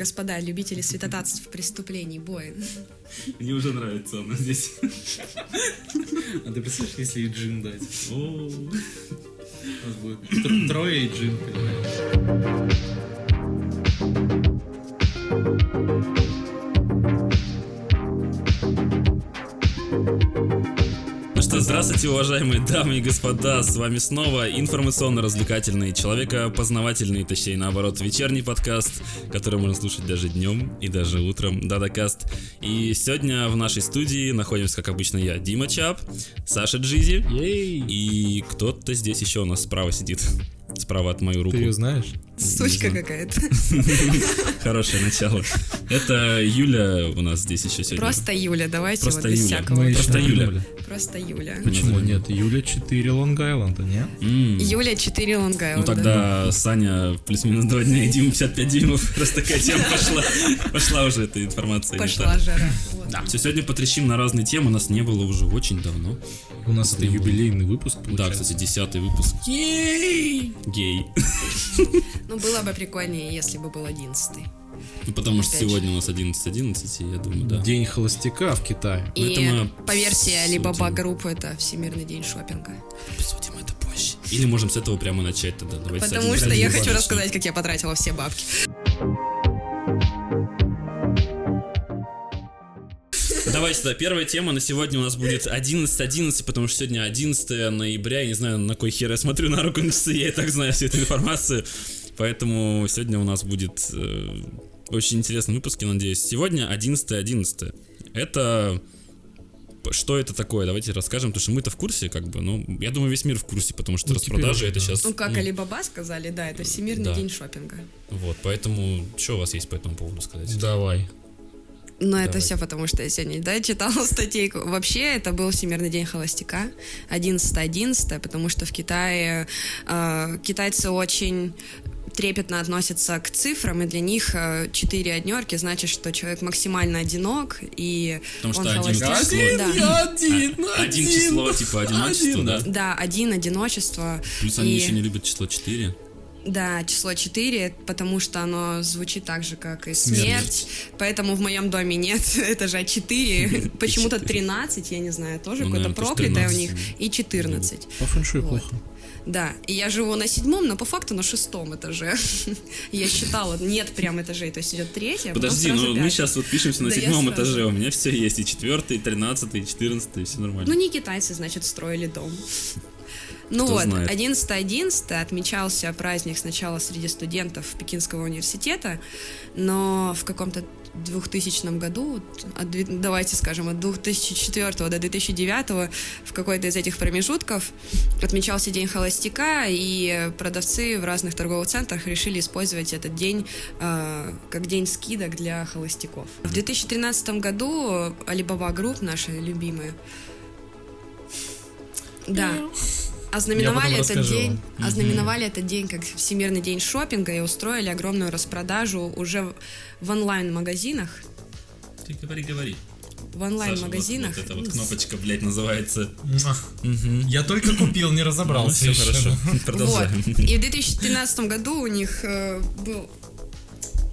господа, любители святотатств преступлений, Боин. Мне уже нравится она здесь. А ты представляешь, если и джин дать? У нас будет тр- трое и джин, понимаешь? Здравствуйте, уважаемые дамы и господа, с вами снова информационно-развлекательный, человекопознавательный, точнее наоборот, вечерний подкаст, который можно слушать даже днем и даже утром, Дадакаст. И сегодня в нашей студии находимся, как обычно, я, Дима Чап, Саша Джизи, Ей! и кто-то здесь еще у нас справа сидит, справа от мою руку. Ты ее знаешь? Сучка какая-то. Хорошее начало. Это Юля у нас здесь еще сегодня. Просто Юля, давайте Просто вот без Юля. всякого. Мы Просто Юля. Просто Юля. Почему нет? Юля 4 Лонг-Айленда, не? М. Юля 4 Ну Лонг-Айленда. тогда Саня плюс-минус 2 дня и Дима 55 дюймов. Раз такая тема пошла. Пошла уже эта информация. Пошла жара. Вот. Все, сегодня потрещим на разные темы. Нас не было уже очень давно. У нас это юбилейный выпуск, Да, получается. кстати, десятый выпуск. Гей! Гей. Ну, было бы прикольнее, если бы был одиннадцатый. Ну, потому что Опять же. сегодня у нас 11.11, и я думаю, да. День холостяка в Китае. И это мы по версии. Alibaba Group это Всемирный день шопинга. Обсудим это позже. Или можем с этого прямо начать тогда. Давайте Потому что я хочу рассказать, как я потратила все бабки. Давайте, да, первая тема на сегодня у нас будет 11.11, потому что сегодня 11 ноября, я не знаю, на кой хер я смотрю на руку на часы, я и так знаю всю эту информацию, поэтому сегодня у нас будет э, очень интересный выпуск, я надеюсь. Сегодня 11.11. Это... Что это такое? Давайте расскажем, потому что мы-то в курсе, как бы, ну, я думаю, весь мир в курсе, потому что Ну, распродажи это да. сейчас... Ну, как Alibaba сказали, да, это Всемирный Да. день шопинга. Вот, поэтому, что у вас есть по этому поводу сказать? Давай. Но это Давай. все потому, что я сегодня, да, читала статейку. Вообще, это был Всемирный день холостяка, 11-11, потому что в Китае э, китайцы очень трепетно относятся к цифрам, и для них э, четыре однерки значит, что человек максимально одинок, и Потому он что один холостяк. число. Да. один, А, один число, типа, одиночество, да? Да, один одиночество. Плюс они и- еще не любят число 4. Да, число 4, потому что оно звучит так же, как и Смерть. смерть. Поэтому в моем доме нет этажа 4. Почему-то 13, я не знаю, тоже Ну, какое-то проклятое у 13 них. И 14. По фэншуй Вот. плохо. Да, и я живу на седьмом, но по факту на шестом этаже. Я считала, нет прям этажей, то есть идет третья, а Подожди, ну мы сейчас вот пишемся на седьмом этаже, у меня все есть, и четвертый, и тринадцатый, и четырнадцатый, все нормально. Ну, не китайцы, значит, строили дом. Ну Кто вот, знает. 11.11 отмечался праздник сначала среди студентов Пекинского университета, но в каком-то 2000 году, от давайте скажем, от 2004 до 2009 в какой-то из этих промежутков отмечался День холостяка, и продавцы в разных торговых центрах решили использовать этот день э, как день скидок для холостяков. В 2013 году Alibaba Group, наши любимые, да, ознаменовали этот расскажу день, ознаменовали этот день как Всемирный день шопинга и устроили огромную распродажу уже в- онлайн-магазинах. Ты говори, говори. В Саша, онлайн-магазинах. Вот, вот эта вот кнопочка, блядь, называется. Я только купил, не Ну, разобрался. все еще. хорошо. Вот. Продолжаем. И в 2013 году у них э, был...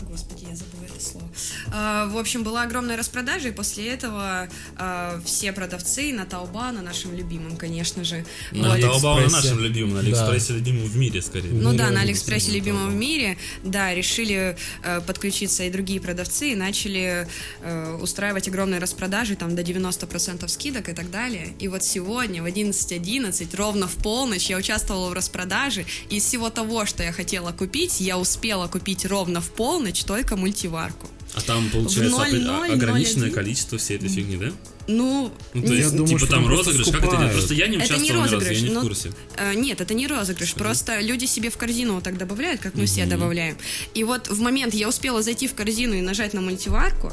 Господи, я забыла это слово. А, в общем, была огромная распродажа, и после этого а, все продавцы на Таоба, на нашем любимом, конечно же, На вот, Таобао на нашем любимом, на Алиэкспрессе любимом в мире, скорее. Ну да, на Алиэкспрессе любимом в мире, да, решили э, подключиться и другие продавцы и начали э, устраивать огромные распродажи, там до 90% скидок и так далее. И вот сегодня в 11.11, ровно в полночь, я участвовала в распродаже, и из всего того, что я хотела купить, я успела купить ровно в полночь только мультиварку. А там, получается, В опре- 00, ограниченное 01. количество всей этой фигни, да? Ну, Ну, то не- есть, думаю, типа, что там там просто розыгрыш, как это идет? скупают. Просто я не Это не участвовал ни разу, я не в но- курсе. Э, Нет, это не розыгрыш, просто люди себе в корзину вот так добавляют, как мы все добавляем. И вот в момент я успела зайти в корзину и нажать на мультиварку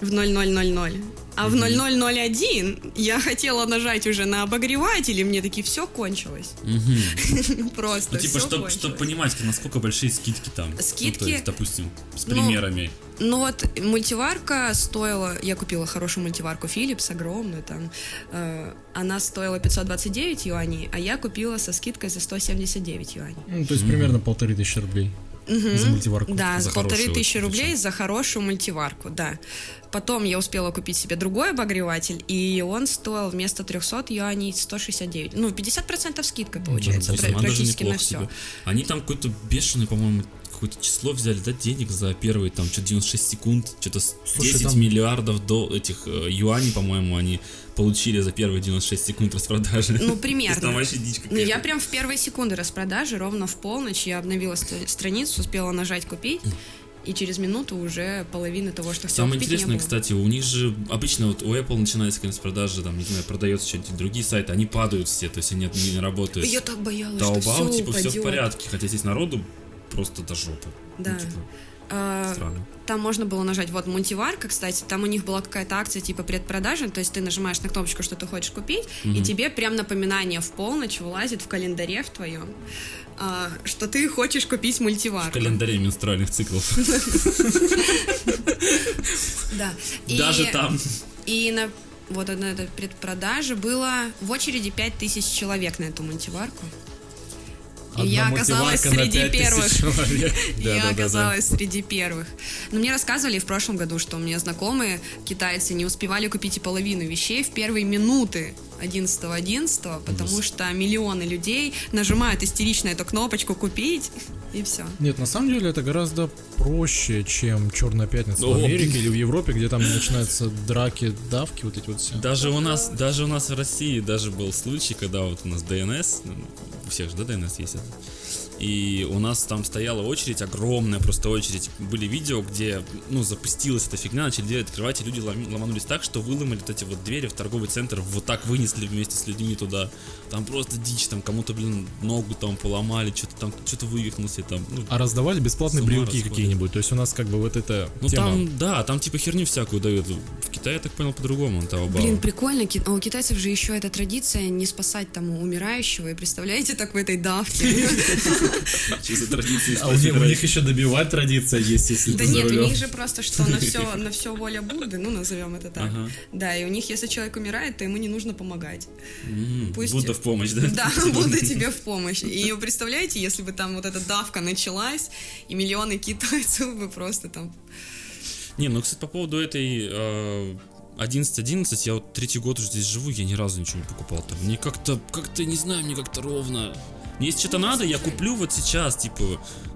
в 0000, а в 0001 я хотела нажать уже на обогреватель, и мне такие, все кончилось. Просто Ну, типа, чтобы кончилось. понимать, насколько большие скидки там. Ну, то Скидки? есть, допустим, с Ну, примерами. Ну вот мультиварка стоила, я купила хорошую мультиварку Philips, огромную там, э, она стоила 529 юаней, а я купила со скидкой за 179 юаней. Ну, то есть примерно полторы тысячи рублей. за мультиварку. Да, За полторы тысячи рублей за хорошую мультиварку, да. Потом я успела купить себе другой обогреватель, и он стоил вместо 300 юаней 169. Ну, 50% скидка получается, Ну, же практически на все. себе. Они там какое-то бешеное, по-моему, какое-то число взяли, да, денег за первые там что-то 96 секунд, что-то с- Слушай, 10 там- миллиардов до этих э, юаней, по-моему, они получили за первые 96 секунд распродажи. Ну, примерно. Там вообще дичь Ну, я прям в первые секунды распродажи, ровно в полночь, я обновила ст- страницу, успела нажать «Купить», и через минуту уже половины того, что хотела Самое интересное, было. кстати, у них же обычно вот у Apple начинается конец продажи, там, не знаю, продается что-нибудь, другие сайты, они падают все, то есть они не, не работают. Я так боялась, что Taobao, все типа, все в упадет. порядке, хотя здесь народу просто до жопы. Да. Ну, что-то А, странно. Там можно было нажать, вот, мультиварка, кстати, там у них была какая-то акция типа предпродажи, то есть ты нажимаешь на кнопочку, что ты хочешь купить, и тебе прям напоминание в полночь вылазит в календаре в твоем, а, что ты хочешь купить В мультиварку. календаре менструальных циклов. Да. Даже там. И на вот на этой предпродаже было в очереди 5000 человек на эту мультиварку. Одна я оказалась среди 5000 первых. человек. Я Да-да-да-да. оказалась среди первых. Но мне рассказывали в прошлом году, что у меня знакомые китайцы не успевали купить и половину вещей в первые минуты 11.11, потому что миллионы людей нажимают истерично эту кнопочку «Купить», и все. Нет, на самом деле это гораздо проще, чем Черная пятница в О. Америке или в Европе, где там начинаются драки, давки, вот эти вот все. Даже у нас, даже у нас в России даже был случай, когда вот у нас ДНС, ну, у всех же, да, ДНС есть это? И у нас там стояла очередь, огромная просто очередь. Были видео, где, ну, запустилась эта фигня, начали дверь открывать, и люди ломанулись так, что выломали вот эти вот двери в торговый центр, вот так вынесли вместе с людьми туда. Там просто дичь, там кому-то, блин, ногу там поломали, что-то там, что-то вывихнулся, и там, ну, А раздавали бесплатные брелки какие-нибудь. То есть у нас как бы вот эта ну тема. там, да, там типа херню всякую дают. В Китае, я так понял, по-другому, Taobao. Блин, прикольно. А у китайцев же еще эта традиция не спасать там умирающего. И представляете, так в этой давке. За традиции А у них, у них еще добивать традиция есть, если Да нет, у них же просто что на все, на все воля Будды, ну назовем это так. Ага. Да, и у них, если человек умирает, то ему не нужно помогать. М, Пусть- Будда в помощь, да? Да, Будда тебе в помощь. И вы представляете, если бы там вот эта давка началась, и миллионы китайцев бы просто там... Не, ну, кстати, по поводу этой э, 11.11, я вот третий год уже здесь живу, я ни разу ничего не покупал там. Мне как-то, как-то, не знаю, мне как-то ровно. Мне если что-то надо, я куплю вот сейчас, типа,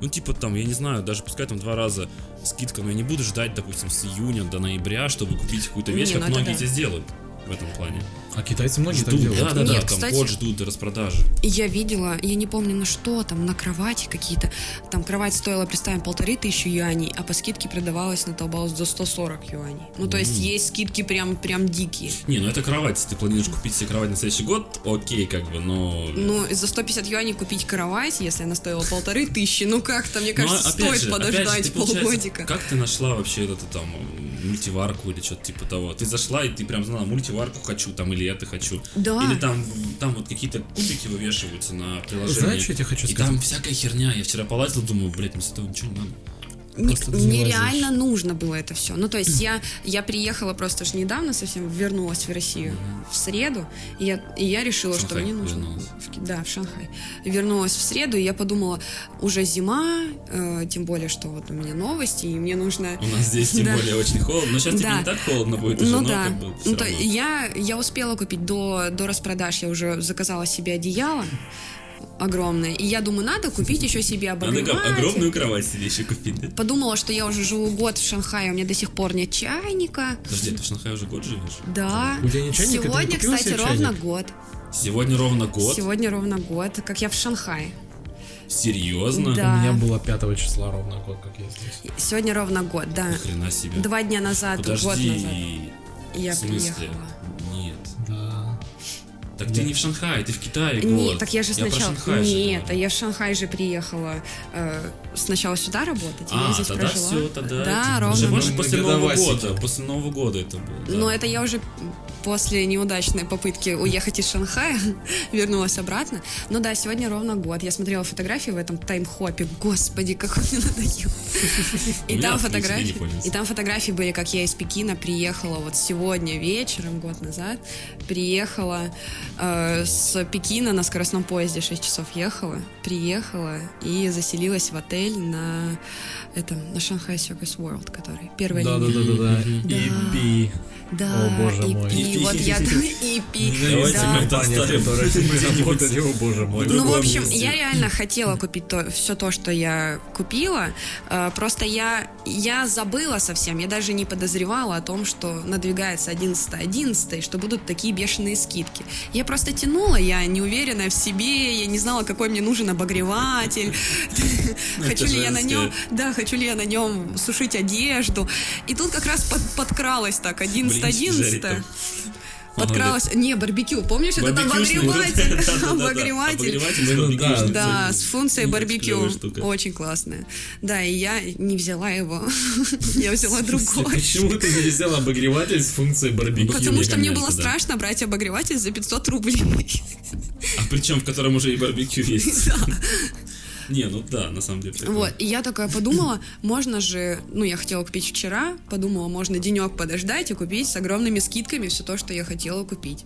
ну, типа там, я не знаю, даже пускай там два раза скидка, но я не буду ждать, допустим, с июня до ноября, чтобы купить какую-то вещь, Не, как ну это многие да. здесь делают в этом плане. А китайцы многие так Ждут, делают. да, да, да, Нет, там кстати- год ждут до распродажи. Я видела, я не помню на что, там на кровати какие-то. Там кровать стоила, представим, полторы тысячи юаней, а по скидке продавалась на Taobao за 140 юаней. Ну, то есть есть скидки прям, прям дикие. Не, ну это кровать, если ты планируешь купить себе кровать на следующий год, окей, как бы, но... Ну, за 150 юаней купить кровать, если она стоила полторы тысячи, ну как-то, мне Ну, кажется, опять стоит же, же, подождать ты, получается, полгодика. Как ты нашла вообще эту там мультиварку или что-то типа того? Ты зашла и ты прям знала, мультиварку хочу там или это хочу. Да. Или там, там вот какие-то кубики вывешиваются на приложении. Знаешь, что я тебе хочу И сказать? там всякая херня. Я вчера полазил, думаю, блядь, мне с этого ничего не надо. Не реально нужно было это все. Ну, то есть я, я приехала просто же недавно совсем, вернулась в Россию в среду, и я, и я решила, В что Шанхай мне нужно... в да, в Шанхай. Вернулась в среду, и я подумала, уже зима, э, тем более, что вот у меня новости, и мне нужно... У нас здесь тем Да. более очень холодно. Но сейчас тебе Да. не так холодно будет уже, Ну но да. как бы Ну, то я, я успела купить до, до распродаж, я уже заказала себе одеяло огромное, и я думаю, надо купить еще себе Надо обогреватель. г- огромную кровать себе еще купить, да? Подумала, что я уже живу год в Шанхае, у меня до сих пор нет чайника. Подожди, ты в Шанхае уже год живешь? Да. У тебя не чайник, а ты не Сегодня, кстати, себе ровно чайник? год. Сегодня ровно год? Сегодня ровно год, как я в Шанхае. Серьезно? Да. У меня было 5 числа ровно год, как я здесь. Сегодня ровно год, да. Ни хрена себе. Два дня назад, год Подожди, назад. Я в смысле? приехала. Так ты не в Шанхае, ты в Китае год. Нет, так я же сначала... Нет, а я в Шанхай же приехала э, сначала сюда работать, я А, здесь тогда прожила. все, тогда... Да, это- ровно На после Нового года, после Нового года это было. да. Но это я уже после неудачной попытки уехать из Шанхая вернулась обратно. Ну да, сегодня ровно год. Я смотрела фотографии в этом таймхопе. Господи, как он мне надоел. И там фотографии, и там фотографии были, как я из Пекина приехала вот сегодня вечером, год назад, приехала э, с Пекина на скоростном поезде 6 часов ехала, приехала и заселилась в отель на этом, на Шанхай Circus World, который первая Да, да, линия. да, да, да. Да. EP. Да, О, боже и, мой. и вот я и пи, Давайте да. мы это оставим. работали, о боже мой. Ну, в общем, месте. я реально хотела купить то, все то, что я купила. э, Просто я, я забыла совсем. Я даже не подозревала о том, что надвигается 11-11, и что будут такие бешеные скидки. Я просто тянула, я не уверенная в себе, я не знала, какой мне нужен обогреватель. Хочу это ли я на нем, да, хочу ли я на нем сушить одежду. И тут как раз под- подкралась так, Блинчики жарить 11-11. там. Подкралась. Не, барбекю, помнишь, это вот обогреватель. Обогреватель. Ну, Да, с функцией барбекю. Очень классная. Да, и я не взяла его. Я взяла другой. Почему ты не взял обогреватель с функцией барбекю? Потому что мне было страшно брать обогреватель за 500 рублей. А причем в котором уже и барбекю есть. Не, ну да, на самом деле. такое. Вот, и я такая подумала, можно же, ну, я хотела купить вчера, подумала, можно денек подождать и купить с огромными скидками все то, что я хотела купить.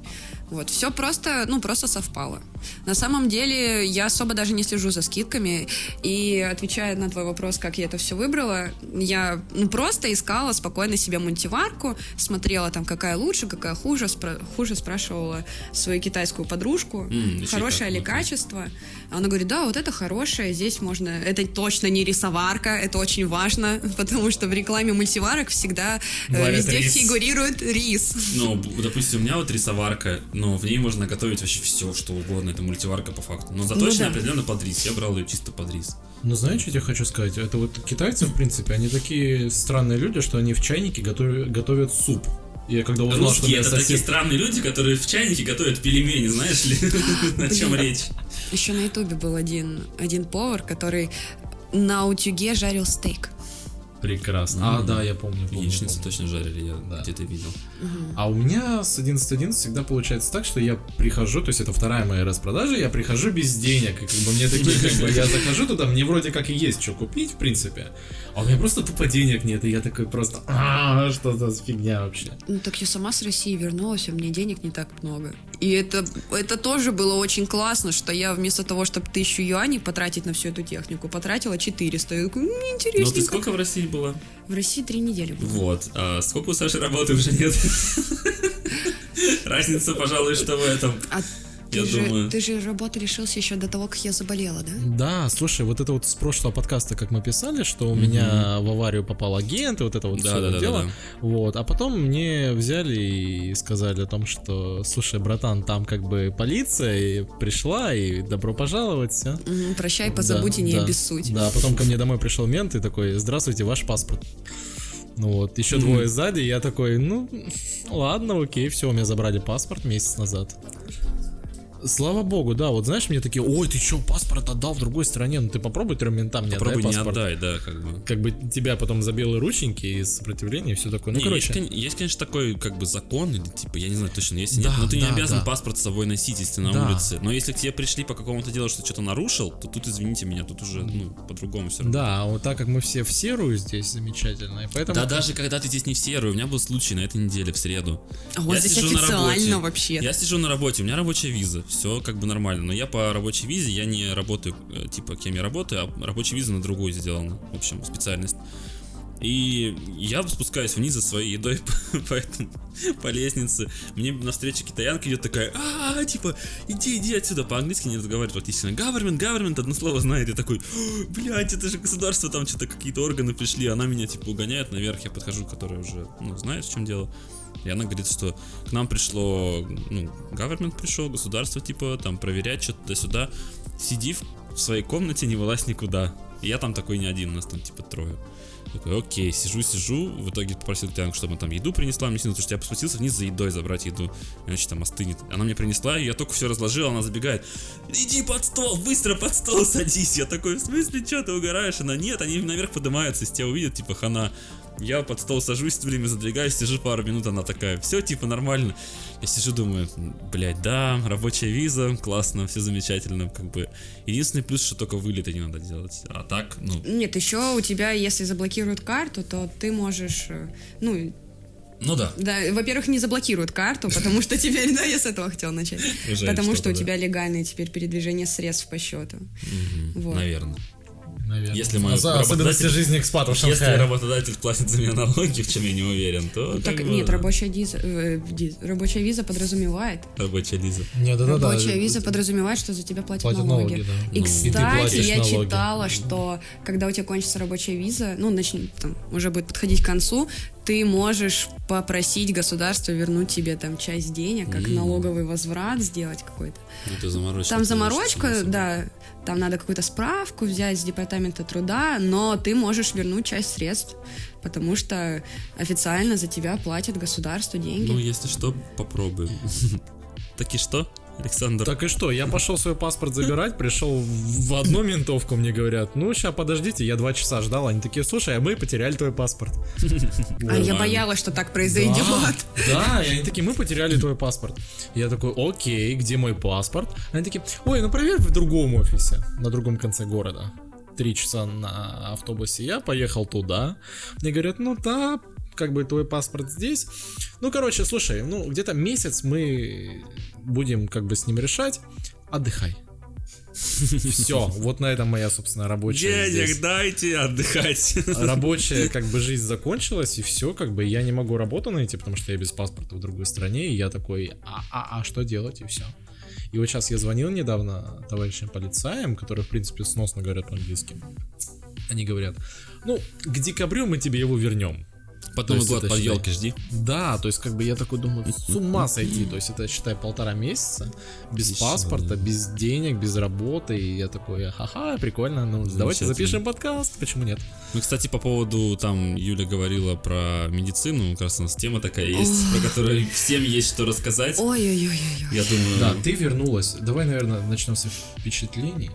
Вот, все просто, ну, просто совпало. На самом деле, я особо даже не слежу за скидками, и отвечая на твой вопрос, как я это все выбрала, я, ну, просто искала спокойно себе мультиварку, смотрела там, какая лучше, какая хуже, спра- хуже спрашивала свою китайскую подружку, еще хорошее ли качество. Она говорит, да, вот это хорошее, здесь можно... Это точно не рисоварка, это очень важно, потому что в рекламе мультиварок всегда э, Варят везде рис. фигурирует рис. Ну, допустим, у меня вот рисоварка, но в ней можно готовить вообще все, что угодно. Это мультиварка по факту. Но заточена Ну да. определенно под рис. Я брал ее чисто под рис. Ну, знаешь, что я тебе хочу сказать? Это вот китайцы, в принципе, они такие странные люди, что они в чайнике готовят, готовят суп. Я когда узнал, что Русские меня это такие сосед... странные люди, которые в чайнике готовят пельмени, знаешь ли? О чем речь? Еще на ютубе был один, один повар, который на утюге жарил стейк. Прекрасно. А, да, я помню. помню, Яичницу помню. точно жарили, я Да. где-то видел. А у меня с 11.11 всегда получается так, что я прихожу, то есть это вторая моя распродажа, я прихожу без денег, и как бы мне такие, как бы, я захожу туда, мне вроде как и есть что купить, в принципе, а у меня просто тупо денег нет, и я такой просто, а что за фигня вообще? Ну так я сама с России вернулась, а мне денег не так много. И это, это тоже было очень классно, что я вместо того, чтобы тысячу юаней потратить на всю эту технику, потратила 400. Я такой, «М, Ну, ты интересненько. сколько в России была? В России три недели было. Вот. А сколько у Саши работы уже нет? Разница, пожалуй, что в этом. А ты, Я же, думаю. ты же работы лишился еще до того, как я заболела, да? Да, слушай, вот это вот с прошлого подкаста, как мы писали, что у меня в аварию попал агент, и вот это вот Да, все да, да, дело. да, да. Вот, а потом мне взяли и сказали о том, что, слушай, братан, там как бы полиция и пришла, и добро пожаловать, все. Мгм, прощай, позабудь и не да, обессудь. Да, потом ко мне домой пришел мент и такой, здравствуйте, ваш паспорт. Ну вот, еще Мгм. двое сзади, я такой, ну, ладно, окей, все, у меня забрали паспорт месяц назад. Слава богу, да, вот знаешь, мне такие, ой, ты что, паспорт отдал в другой стране, ну ты попробуй трем ментам не Попробуй отдай не паспорт. отдай, да, как бы. Как бы тебя потом за белые рученьки и сопротивление и все такое. Ну, Не, короче. есть, есть, конечно, такой как бы закон, или типа, я не знаю точно, есть Да, нет, но ты не да, обязан да. паспорт с собой носить, если ты на Да. улице. Но если к тебе пришли по какому-то делу, что что-то нарушил, то тут, извините меня, тут уже, ну, по-другому все равно. Да, а вот так как мы все в серую здесь замечательно, и поэтому... Да даже когда ты здесь не в серую, у меня был случай на этой неделе в среду. А у вас Я здесь сижу на официально работе. вообще. Я сижу на работе, у меня рабочая виза, все как бы нормально. Но я по рабочей визе, я не работаю, э, типа, кем я работаю, а рабочая виза на другую сделана, в общем, специальность. И я спускаюсь вниз за своей едой по, по, этому- по лестнице. Мне навстречу китаянка идет такая, а, типа, иди, иди отсюда. По-английски не разговаривает практически. Government, government, одно слово знает. Я такой, блядь, это же государство, там что-то какие-то органы пришли. Она меня, типа, угоняет наверх. Я подхожу, которая уже, ну, знает, в чем дело. И она говорит, что к нам пришло, ну, government пришел, государство, типа, там, проверять что-то туда-сюда. Сиди в, своей комнате, не вылазь никуда. И я там такой не один, у нас там, типа, трое. Такой, окей, сижу-сижу, в итоге попросил Татьяну, чтобы она там еду принесла мне сильно, потому что я спустился вниз за едой забрать еду, иначе там остынет. Она мне принесла, и я только все разложил, она забегает, иди под стол, быстро под стол садись. Я такой, в смысле, что ты угораешь? Она, нет, они наверх поднимаются, если тебя увидят, типа, хана. Я под стол сажусь, время задвигаюсь, сижу пару минут, она такая, все, типа, нормально. Я сижу, думаю, блядь, да, рабочая виза, классно, все замечательно, как бы. Единственный плюс, что только вылеты не надо делать. А так, ну, Нет, еще у тебя, если заблокируют карту, то ты можешь, э, ну, ну да. да, во-первых, не заблокируют карту, потому что теперь, да, я с этого хотела начать. Потому что у тебя легальное теперь передвижение средств по счету. Наверное. Наверное. Если мы Ос- Особенности работодатель- жизни экспатов в Если работодатель платит за меня налоги, в чем я не уверен, то... Так, как бы, нет, рабочая, виза, э, диз- рабочая виза подразумевает. Рабочая виза. Не, да-да-да. Рабочая виза подразумевает, что за тебя платят, Платят налоги. налоги, да. И, Ну. кстати, И я налоги. читала, что когда у тебя кончится рабочая виза, ну, начнет, там, уже будет подходить к концу, ты можешь попросить государство вернуть тебе там часть денег, как М. налоговый возврат сделать какой-то. Ну, это заморочка. Там заморочка, да, там надо какую-то справку взять с департамента труда, но ты можешь вернуть часть средств, потому что официально за тебя платит государство деньги. Ну, если что, попробуем. Так и что, Александр? Так и что, я пошел свой паспорт забирать, пришел в одну ментовку, мне говорят, ну, сейчас подождите, я два часа ждал, они такие, слушай, а мы потеряли твой паспорт. а я боялась, что так произойдет. Да, и они такие, мы потеряли твой паспорт. Я такой, окей, где мой паспорт? Они такие, ой, ну проверь в другом офисе, на другом конце города. Три часа на автобусе. Я поехал туда. Мне говорят, ну да, как бы твой паспорт здесь. Ну, короче, слушай, ну где-то месяц мы будем как бы с ним решать. Отдыхай. Все, вот на этом моя, собственно, рабочая Денег здесь. дайте отдыхать. Рабочая как бы жизнь закончилась, и все, как бы я не могу работу найти, потому что я без паспорта в другой стране, и я такой, а, а, а что делать, и все. И вот сейчас я звонил недавно товарищам полицаям, которые, в принципе, сносно говорят по-английски. Они говорят, ну, к декабрю мы тебе его вернем. Потом есть год под елки жди. Да, то есть как бы я такой думаю, с ума сойти. То есть это, считай, полтора месяца без Отлично, паспорта, да. без денег, без работы. И я такой, ха-ха, прикольно, ну давайте запишем подкаст, почему нет? Ну, кстати, по поводу, там, Юля говорила про медицину, как раз у нас тема такая есть, про которую всем есть что рассказать. Ой-ой-ой-ой. Я думаю... Да, ты вернулась. Давай, наверное, начнем с впечатлений.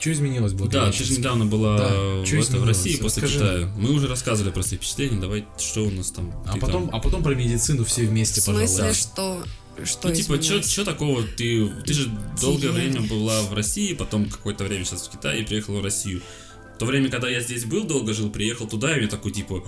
Что изменилось Да, благодаря ты же недавно была Да, в, чё это, в? России после Расскажи. Китая. Мы уже рассказывали про свои впечатления, давай, что у нас там? А Ты потом, там- а потом про медицину все В вместе, смысле, пожалуйста. что... Что Ну, типа, что такого ты... Ты же долгое время была в России, потом какое-то время сейчас в Китае и приехала в Россию. В то время, когда я здесь был, долго жил, приехал туда, и мне такой, типа,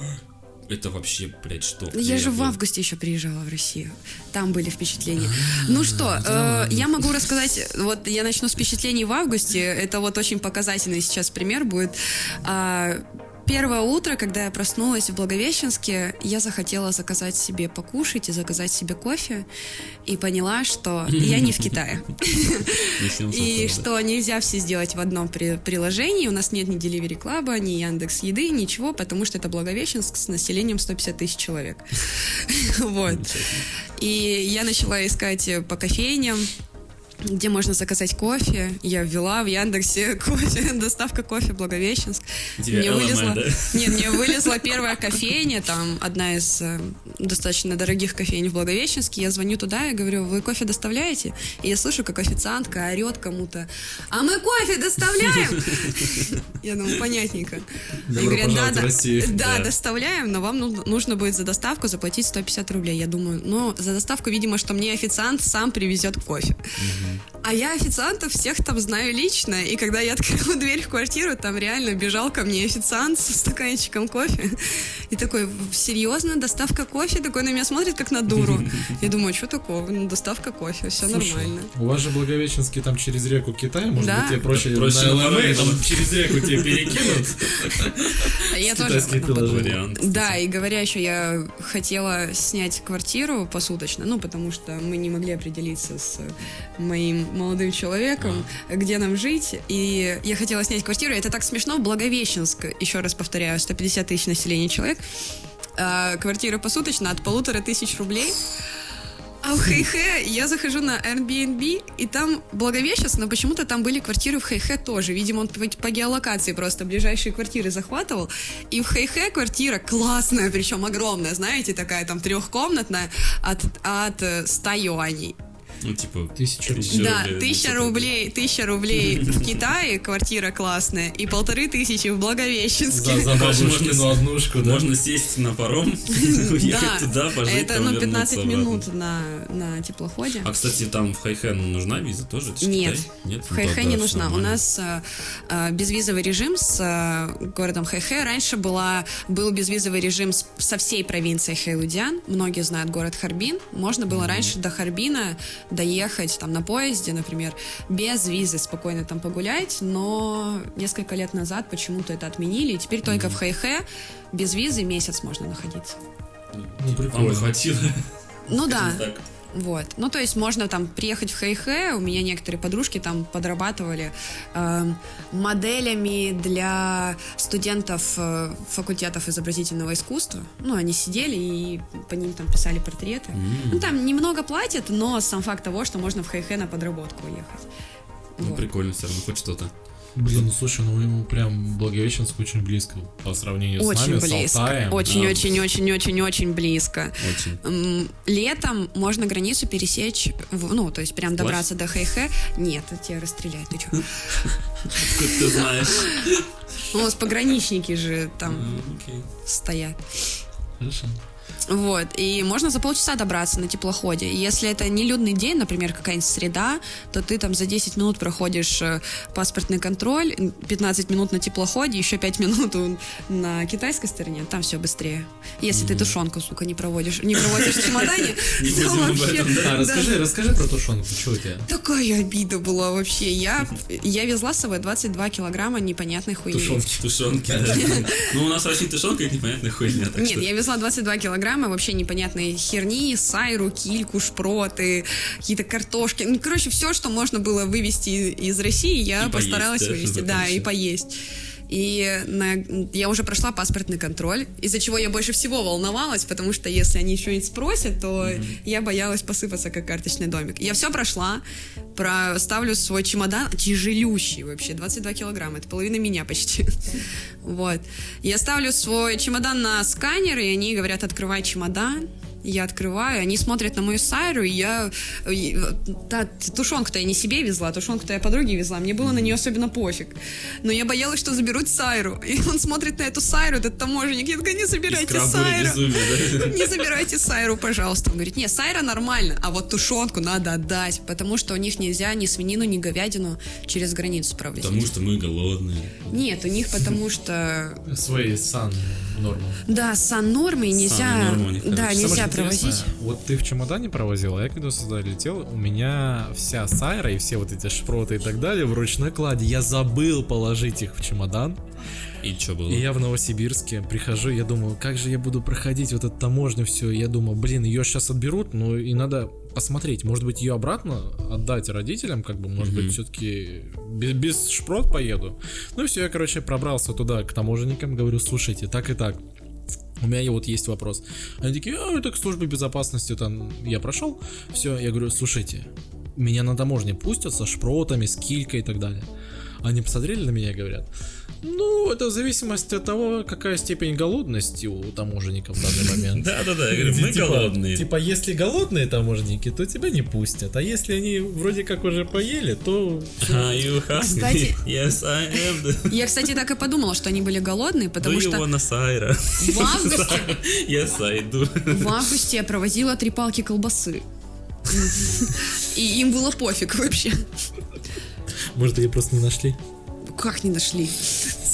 это вообще, блядь, что? Ну, Где Я же в был?» августе еще приезжала в Россию. Там были впечатления. Ну что, э, я могу рассказать, вот я начну с впечатлений в августе. Это вот очень показательный сейчас пример будет. А, Первое утро, когда я проснулась в Благовещенске, я захотела заказать себе покушать и заказать себе кофе. И поняла, что я не в Китае. И что нельзя все сделать в одном при- приложении. У нас нет ни Delivery Club, ни Яндекс Еды, ничего, потому что это Благовещенск с населением 150 тысяч человек. Вот. И я начала искать по кофейням, где можно заказать кофе. Я ввела в Яндексе кофе, доставка кофе Благовещенск. Тебе Мне вылезла, да? нет, мне вылезла первая кофейня, там одна из э, достаточно дорогих кофейн в Благовещенске. Я звоню туда и говорю, вы кофе доставляете? И я слышу, как официантка орет кому-то, а мы кофе доставляем! Я думаю, понятненько. Они говорят, да, да, Россию». да, доставляем, но вам ну- нужно будет за доставку заплатить 150 рублей. Я думаю, ну, за доставку, видимо, что мне официант сам привезет кофе. А я официантов всех там знаю лично, и когда я открыла дверь в квартиру, там реально бежал ко мне официант со стаканчиком кофе. И такой, серьезно, доставка кофе? Такой на меня смотрит, как на дуру. Я думаю, что такого? Ну, доставка кофе, все Слушай, нормально. У вас же Благовещенский там через реку Китай, может Да. быть тебе проще, Проще на ЛМА, там через реку тебе перекинут. А Я тоже. Вариант. Да, и говоря еще, я хотела снять квартиру посуточно, ну, потому что мы не могли определиться с моим молодым человеком, где нам жить, и я хотела снять квартиру, это так смешно, Благовещенск, еще раз повторяю, 150 тысяч населения человек, а квартира посуточно от полутора тысяч рублей, а в Хэйхэ я захожу на Airbnb, и там Благовещенск, но почему-то там были квартиры в Хэйхэ тоже. Видимо, он по, по геолокации просто ближайшие квартиры захватывал. И в Хэйхэ квартира классная, причем огромная, знаете, такая там трехкомнатная от, от э, 100 юаней. Ну, типа... Тысяча рублей. Да, тысяча ну, рублей, тысяча рублей в Китае, квартира классная, и полторы тысячи в Благовещенске. за бабушкину можно- однушку, да? Можно сесть на паром, уехать туда, пожить, это ну вернуться 15 обратно. минут на, на теплоходе. А, кстати, там в Хайхэ нужна виза тоже? Нет, в Ну, Хайхэ не нужна. У нас а, а, безвизовый режим с а, городом Хайхэ. Раньше была, был безвизовый режим со всей провинцией Хэйлудян. Многие знают город Харбин. Можно было раньше до Харбина доехать там на поезде, например, без визы спокойно там погулять, но несколько лет назад почему-то это отменили, и теперь только в Хайхэ без визы месяц можно находиться. Ну, Вам прикольно. хватило. Ну да. Так. Вот. Ну, то есть можно там приехать в Хэйхэ, у меня некоторые подружки там подрабатывали эм, моделями для студентов э, факультетов изобразительного искусства. Ну, они сидели и по ним там писали портреты. Ну, там немного платят, но сам факт того, что можно в Хэйхэ на подработку уехать. Ну, Вот. прикольно все равно, хоть что-то. Блин, ну слушай, ну ему прям Благовещенск очень близко по сравнению с Очень нами, с близко. Алтаем. Очень, да. очень, очень, очень, очень близко. Очень. Летом можно границу пересечь, в- ну, то есть прям добраться до Хэйхэ. Нет, тебя расстреляют, ты чё? Откуда ты знаешь? Ну, У нас пограничники же там стоят. Хорошо. Вот, и можно за полчаса добраться на теплоходе. И если это не людный день, например, какая-нибудь среда, то ты там за 10 минут проходишь э, паспортный контроль, 15 минут на теплоходе, еще 5 минут на китайской стороне, там все быстрее. Если ты тушенку, сука, не проводишь, не проводишь в чемодане, Не то вообще... А, расскажи, расскажи про тушенку, что у тебя? Такая обида была вообще. Я, везла с собой 22 килограмма непонятной хуйни. Тушенки. Тушенки. Ну, у нас в России тушенка это непонятная хуйня. Нет, я везла 22 килограмма вообще непонятной херни, сайру, кильку, шпроты, какие-то картошки. Ну, короче, все, что можно было вывести из России, я И постаралась поесть, да, вывести. Да, и поесть. И на- я уже прошла паспортный контроль, из-за чего я больше всего волновалась, потому что если они что-нибудь спросят, то я боялась посыпаться, как карточный домик. Я все прошла, про... ставлю свой чемодан, тяжелющий вообще, 22 килограмма, это половина меня почти. Вот. Я ставлю свой чемодан на сканер, и они говорят, открывай чемодан. Я открываю, они смотрят на мою сайру, и я... Да, тушенку-то я не себе везла, тушенку-то я подруге везла, мне было на нее особенно пофиг. Но я боялась, что заберут сайру. И он смотрит на эту сайру, этот таможенник, я такая, не забирайте сайру. да? Не забирайте сайру, пожалуйста. Он говорит, не, сайра нормально, а вот тушенку надо отдать, потому что у них нельзя ни свинину, ни говядину через границу провозить. Потому что мы голодные. Нет, у них потому что Свои сан нормы. Да, сан нормы нельзя, Самые нормы у них, да, нельзя провозить. Вот ты в чемодане провозил, а я когда сюда летел, у меня вся сайра и все вот эти шпроты и так далее в ручной кладе. Я забыл положить их в чемодан. И что было? И я в Новосибирске прихожу, я думаю, как же я буду проходить вот эту таможню, все. Я думаю, блин, ее сейчас отберут, ну и надо посмотреть, может быть, ее обратно отдать родителям, как бы, может быть, все-таки без, без шпрот поеду. Ну и все, я, короче, пробрался туда к таможенникам, говорю, слушайте, так и так. У меня вот есть вопрос. Они такие, а, это к службе безопасности, там, я прошел. Все, я говорю, слушайте, меня на таможне пустят со шпротами, с килькой и так далее. Они посмотрели на меня и говорят, ну, это в зависимости от того, какая степень голодности у таможенников в данный момент. Да, да, да, я говорю, мы Типа- голодные. Типа, если голодные таможенники, то тебя не пустят. А если они вроде как уже поели, то... Hungry? Кстати- Yes, I am. Я, кстати, так и подумала, что они были голодные, потому you что wanna Сайра? в августе, do. в августе я провозила три палки колбасы. И им было пофиг вообще. Может, ее просто не нашли? Как не нашли?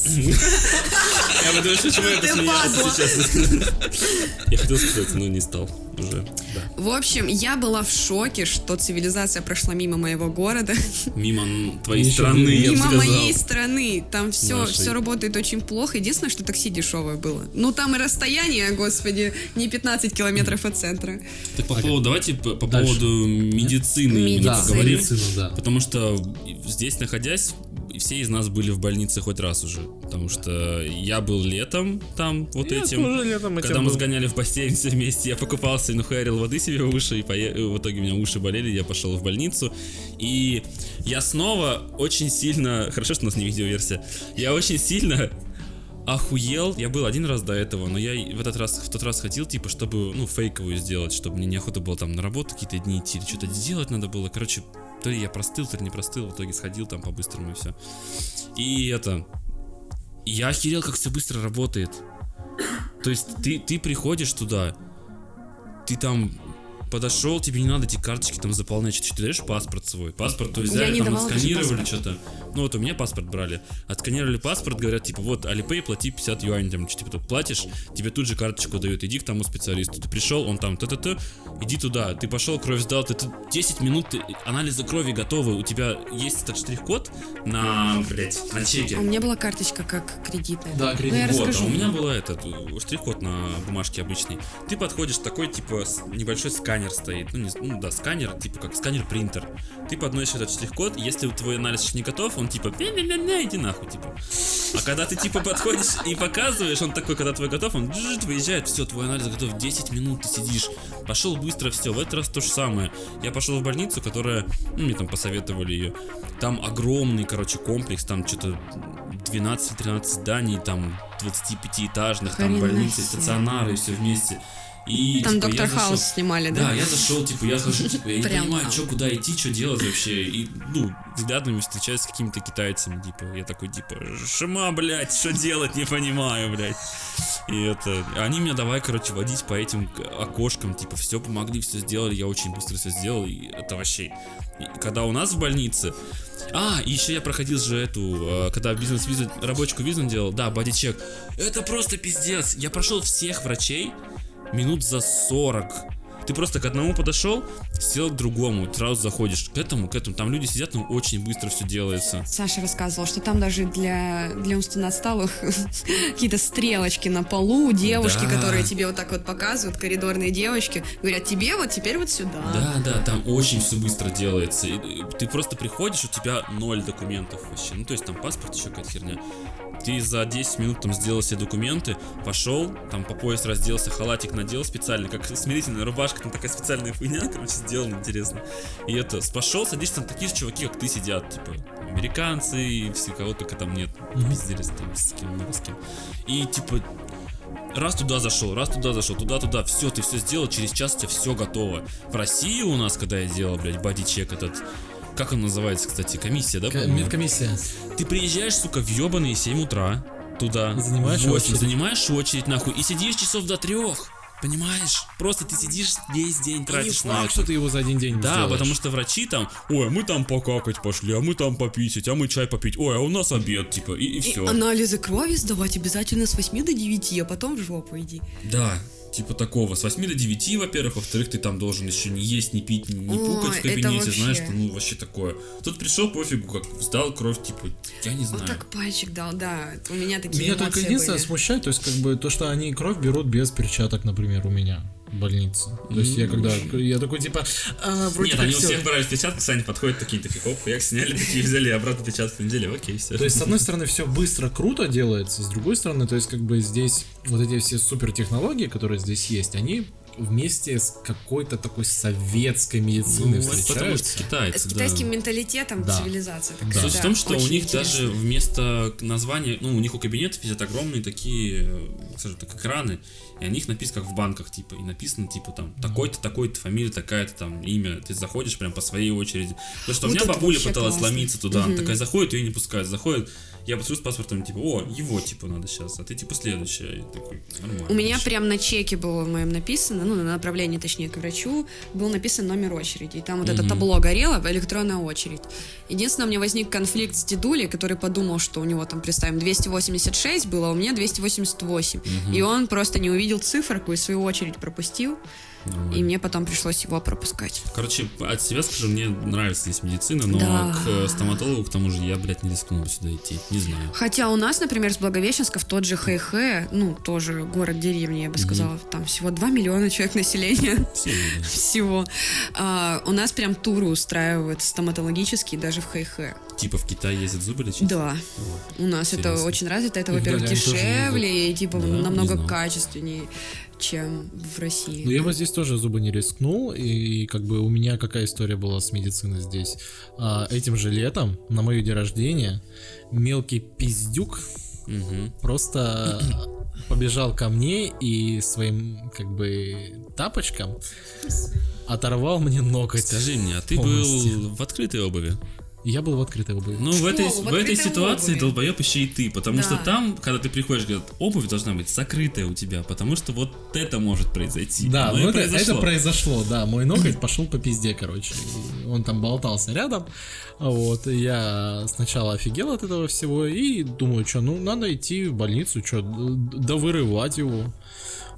Я что почему я посмеялся сейчас. Я хотел сказать, но не стал уже. В общем, я была в шоке, что цивилизация прошла мимо моего города, Мимо твоей страны, я мимо сказал. моей страны. Там все, Нашей. все работает очень плохо. Единственное, что такси дешевое было. Ну, там и расстояние, господи, не 15 километров от центра. Так по поводу, давайте по, поводу медицины именно Да, поговорим. медицину, да. Потому что здесь находясь, все из нас были в больнице хоть раз уже. Потому что я был летом там вот Я этим. тоже летом Когда мы был. сгоняли в бассейн все вместе, я покупался и нахуярил воды себе в уши, и пое- в итоге у меня уши болели, я пошел в больницу. И я снова очень сильно... Хорошо, что у нас не видеоверсия. Я очень сильно охуел. Я был один раз до этого, но я в этот раз, в тот раз ходил, типа, чтобы, ну, фейковую сделать, чтобы мне неохота было там на работу какие-то дни идти, или что-то сделать надо было. Короче, то ли я простыл, то ли не простыл, в итоге сходил там по-быстрому и все. И это... Я охерел, как все быстро работает. То есть ты, ты приходишь туда, ты там подошел, тебе не надо эти карточки там заполнять, что-то ты даешь паспорт свой. Паспорт то взяли, там отсканировали что-то. Ну вот у меня паспорт брали. Отсканировали паспорт, говорят, типа, вот, Alipay, плати 50 юаней, там, что, типа, ты платишь, тебе тут же карточку дают, иди к тому специалисту. Ты пришел, он там, т-т-т, иди туда, ты пошел, кровь сдал, ты, ты 10 минут, ты- анализы крови готовы, у тебя есть этот штрих-код на, блять, на чеке. А у меня была карточка как кредитная. Да, Ну, кредит. Вот, а у меня была этот э, штрих-код на бумажке обычный. Ты подходишь, такой, типа, с- небольшой сканер стоит. Ну, не, ну да, сканер, типа, как сканер-принтер. Ты подносишь этот штрих-код, если твой анализ еще не готов, он типа, «Ля-ля-ля-ля, иди нахуй, типа. А когда ты, типа, подходишь и показываешь, он такой, когда твой готов, он джжж, выезжает, все, твой анализ готов, 10 минут ты сидишь. Пошел быстро, все. В этот раз то же самое. Я пошел в больницу, которая, ну, мне там посоветовали ее. Там огромный, короче, комплекс, там что-то 12-13 зданий, там 25-этажных, там больницы, стационары, все вместе. И, Там типа, Доктор зашел- Хаус снимали, да? да, я зашел, типа, я хожу, типа, я не понимаю, что, куда идти, что делать вообще. И, ну, взглядами встречаюсь с какими-то китайцами, типа, я такой, типа, шима, блядь, что делать, не понимаю, блядь. И это, они меня давай, короче, водить по этим окошкам, типа, все помогли, все сделали, я очень быстро все сделал, и это вообще... И когда у нас в больнице, а, и еще я проходил же эту, э, когда бизнес-визу, рабочую визу делал, да, бодичек. Это просто пиздец. Я прошел всех врачей минут за 40. Ты просто к одному подошел, сел к другому, сразу заходишь к этому, к этому. Там люди сидят, но очень быстро все делается. Саша рассказывал, что там даже для, для умственно отсталых какие-то стрелочки на полу, девушки, Да. которые тебе вот так вот показывают, коридорные девочки, говорят, тебе вот теперь вот сюда. Да, да, там очень все быстро делается. И, ты просто приходишь, у тебя ноль документов вообще. Ну, то есть там паспорт, еще какая-то херня. Ты за 10 минут там сделал все документы, пошел, там по пояс разделся, халатик надел специально, как смирительная рубашка, там такая специальная хуйня, короче, сделана интересно. И это, пошел, садишься, там такие же чуваки, как ты сидят, типа, американцы и все, кого только там нет, пиздились там с кем, много с кем. И типа, раз туда зашел, раз туда зашел, туда-туда, все, ты все сделал, через час у тебя все готово. В России у нас, когда я делал, блядь, боди-чек этот, как он называется, кстати, комиссия, да? К-? Медкомиссия. Ты приезжаешь, сука, в ебаные 7 утра туда. Занимаешь в 8, очередь. занимаешь очередь, нахуй, и сидишь часов до трех. Понимаешь? Просто ты сидишь весь день, Не тратишь на факт, это. что ты его за один день Да, сделаешь. потому что врачи там, ой, мы там покакать пошли, а мы там пописать, а мы чай попить, ой, а у нас обед, типа, и, и И все. анализы крови сдавать обязательно с 8 до 9, а потом в жопу иди. Да, типа такого. С 8 до 9, во-первых, во-вторых, ты там должен еще не есть, не пить, не, пукать в кабинете, вообще. знаешь, что ну вообще такое. Тут пришел пофигу, как сдал кровь, типа, я не знаю. Вот так пальчик дал, да. У меня такие Меня только единственное были. смущает, то есть как бы то, что они кровь берут без перчаток, например, у меня в больнице. То есть я когда, я такой типа, а, вроде Нет, они у всё. всех брали перчатки, Саня подходит, такие, такие, оп, як сняли, такие взяли, обратно перчатки надели, окей, все. То есть, с одной стороны, все быстро, круто делается, с другой стороны, то есть, как бы здесь вот эти все супертехнологии, которые здесь есть, они вместе с какой-то такой советской медициной ну, это потому что встречаются. китайцы, С да. китайским менталитетом Да. цивилизация. Да. такая, Суть в том, что у них интересно. даже вместо названия, ну, у них у кабинетов висят огромные такие, э, скажем так, экраны, и о них написано как в банках, типа, и написано, типа, там, такой-то, такой-то, фамилия такая-то, там, имя, ты заходишь прям по своей очереди. Потому что у Вот меня это бабуля пыталась классно. ломиться туда, она такая заходит, ее не пускают, заходит, я посмотрю с паспортом, типа, о, его, типа, надо сейчас, а ты, типа, следующая, такой, нормально. У меня вообще. прям на чеке было в моем написано, ну, на направлении, точнее, к врачу, был написан номер очереди. И там вот это табло горело, электронная очередь. Единственное, у меня возник конфликт с дедулей, который подумал, что у него там, представим, 286 было, а у меня 288. И он просто не увидел циферку и свою очередь пропустил. Нормально. И мне потом пришлось его пропускать. Короче, от себя скажу, мне нравится здесь медицина, но Да. к э, стоматологу, к тому же, я, блядь, не рискнул сюда идти, не знаю. Хотя у нас, например, с Благовещенска в тот же Хэйхэ, ну, тоже город-деревня, я бы сказала, там всего 2 миллиона человек населения. Все всего. А, у нас прям туры устраивают стоматологические даже в Хэйхэ. Типа в Китай ездят зубы лечить? Да, у нас это очень развито. Это, во-первых, дешевле и типа Да, намного качественнее, чем в России. Ну, я вот здесь тоже зубы не рискнул, и как бы у меня какая история была с медициной здесь. А, этим же летом, на мое день рождения, мелкий пиздюк Мгм. просто побежал ко мне и своим, как бы, тапочком оторвал мне ноготь. Скажи мне, а ты Полностью. был в открытой обуви? Я был в открытой обуви. Ну, в этой, в в этой ситуации обуви. долбоеб еще и ты, потому Да. что там, когда ты приходишь, говорят, обувь должна быть закрытая у тебя, потому что вот это может произойти. Да, Оно и ну это, это произошло. произошло, да. Мой ноготь пошел по пизде, короче. Он там болтался рядом. Вот. и Я сначала офигел от этого всего и думаю, что, ну, надо идти в больницу, что, да вырывать его.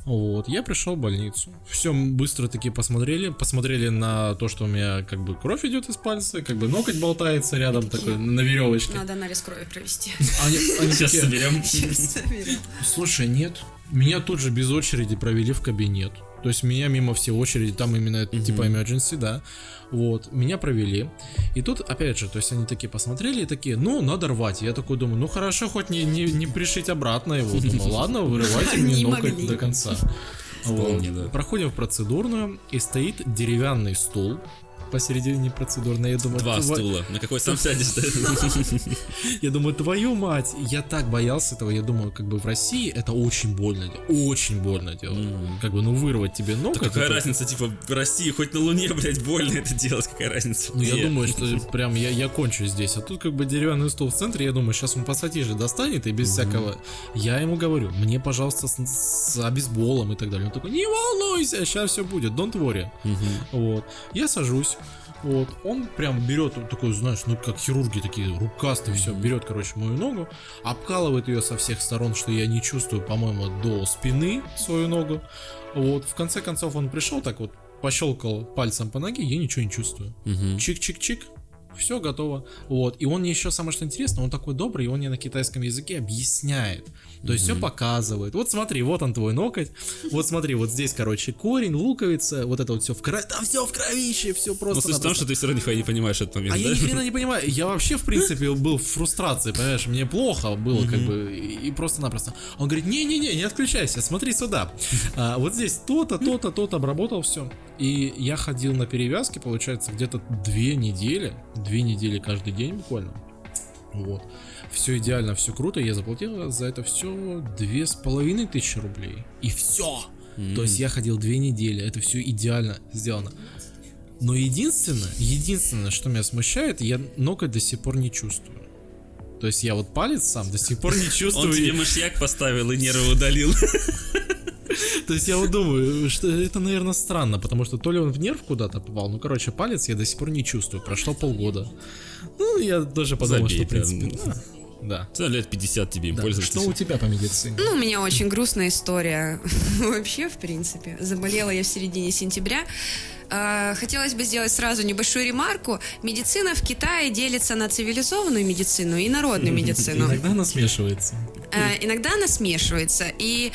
Вот, я пришел в больницу. Все быстро таки посмотрели. Посмотрели на то, что у меня как бы кровь идет из пальца, как бы ноготь болтается рядом такой на веревочке. Надо анализ крови провести. Они, они Сейчас такие, соберем. Сейчас соберем. Слушай, нет. Меня тут же без очереди провели в кабинет. То есть меня мимо все очереди, там именно типа emergency, да. Вот, меня провели. И тут, опять же, то есть они такие посмотрели и такие, ну, надо рвать. Я такой думаю, ну хорошо, хоть не, не, не пришить обратно его. Думаю, ладно, вырывайте мне Не ноготь до конца. Вот. Проходим в процедурную, и стоит деревянный стул посередине процедурной. Я думаю, Два «Тва- стула. На какой сам сядешь? я думаю, твою мать, я так боялся этого. Я думаю, как бы в России это очень больно, очень больно делать. Как бы, ну вырвать тебе. Да какая это- разница, типа, в России хоть на Луне, блядь, больно это делать, какая разница? Ну, я думаю, что прям я, я кончу здесь. А тут как бы деревянный стол в центре, я думаю, сейчас он пассатижи достанет и без всякого... Я ему говорю, мне, пожалуйста, с, обезболом и так далее. Он такой, не волнуйся, сейчас все будет, don't worry. Вот. Я сажусь. Вот, он прям берет такой, знаешь, ну как хирурги такие, рукастые, все, берет, короче, мою ногу, обкалывает ее со всех сторон, что я не чувствую, по-моему, до спины свою ногу. Вот, в конце концов он пришел, так вот, пощелкал пальцем по ноге, я ничего не чувствую. Чик-чик-чик, все готово. Вот. И он мне еще самое что интересно, он такой добрый, и он мне на китайском языке объясняет. То есть все показывает. Вот смотри, вот он твой ноготь. Вот смотри, вот здесь, короче, корень, луковица, вот это вот все в крови. Там все в кровище, все Ну, просто. суть в том, что ты все равно нихуя не понимаешь этот момент, А я да? ни хрена не понимаю. Я вообще, в принципе, был в фрустрации, понимаешь? Мне плохо было, как бы, и и просто-напросто. Он говорит, не-не-не, не отключайся, смотри сюда. А, вот здесь то-то, то-то, то-то обработал все. И я ходил на перевязки, получается, где-то две недели. Две недели каждый день буквально. Вот. Все идеально, все круто. Я заплатил за это все две с половиной тысячи рублей. И все. То есть я ходил две недели. Это все идеально сделано. Но единственное, единственное, что меня смущает, я ноготь до сих пор не чувствую. То есть я вот палец сам до сих пор не Он чувствую. тебе мышьяк поставил и нервы удалил. То есть я вот думаю, что это, наверное, странно, потому что то ли он в нерв куда-то попал, ну, короче, палец я до сих пор не чувствую. Прошло полгода. Ну, я тоже подумал, Забей, что, в принципе, да. Да. За лет 50 тебе им Да. пользоваться. Что у тебя по медицине? Ну, у меня очень грустная история вообще, в принципе. Заболела я в середине сентября. А, Хотелось бы сделать сразу небольшую ремарку. Медицина в Китае делится на цивилизованную медицину и народную медицину. Иногда она смешивается. Э, Иногда она смешивается. И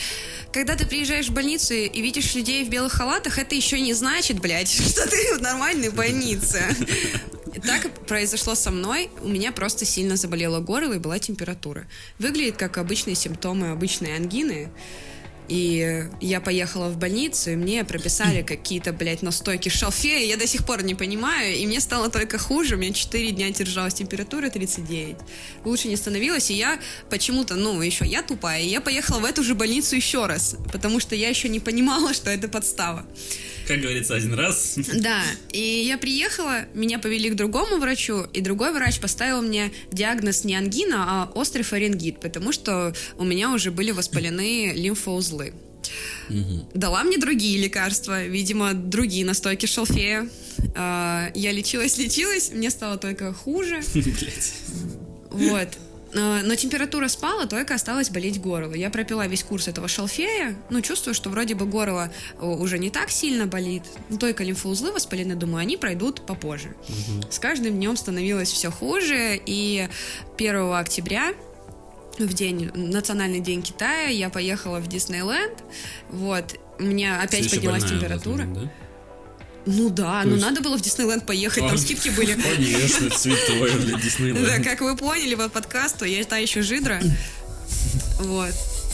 когда ты приезжаешь в больницу и видишь людей в белых халатах, это еще не значит, блядь, что ты в нормальной больнице. Так произошло со мной. У меня просто сильно заболело горло и была температура. Выглядит как обычные симптомы обычной ангины. И я поехала в больницу, и мне прописали какие-то, блядь, настойки шалфея. Я до сих пор не понимаю, и мне стало только хуже. У меня 4 дня держалась температура 39. Лучше не становилось, и я почему-то, ну, еще я тупая, и я поехала в эту же больницу еще раз, потому что я еще не понимала, что это подстава. Как говорится, один раз. Да, и я приехала, меня повели к другому врачу, и другой врач поставил мне диагноз не ангина, а острый фарингит, потому что у меня уже были воспалены лимфоузлы. Дала мне другие лекарства, видимо, другие настойки шалфея. А, Я лечилась, лечилась, мне стало только хуже. Вот. А, Но температура спала, только осталось болеть горло. Я пропила весь курс этого шалфея, ну, чувствую, что вроде бы горло э, уже не так сильно болит, ну, только лимфоузлы воспалены, думаю, они пройдут попозже. С каждым днем становилось все хуже, и 1 октября в день, национальный день Китая, я поехала в Диснейленд, вот, у меня опять Всё ещё поднялась больная температура. момент, да? Ну да, То ну есть- надо было в Диснейленд поехать, А, там скидки были. Конечно, святой, блядь, Да, Диснейленд. как вы поняли по подкасту, я та еще жидра. Вот.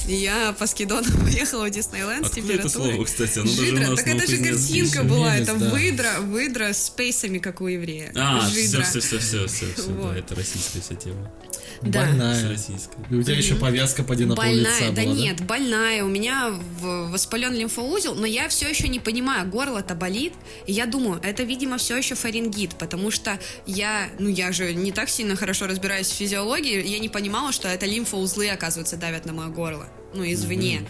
Я по скидону поехала в Диснейленд с Откуда это температурой. слово, кстати? Оно даже у Жидра, нас так это же картинка была, это да. выдра, выдра с пейсами, как у еврея. А, все, Жидра. все, все, все, все, все, Вот. да, это российская вся тема. Да. Больная. российская. И у тебя еще повязка поди на пол Больная, лица да была, нет, больная. У меня в- воспален лимфоузел, но я все еще не понимаю, горло-то болит. И я думаю, это, видимо, все еще фарингит, потому что я, ну я же не так сильно хорошо разбираюсь в физиологии, я не понимала, что это лимфоузлы, оказывается, давят на мое горло, ну, извне.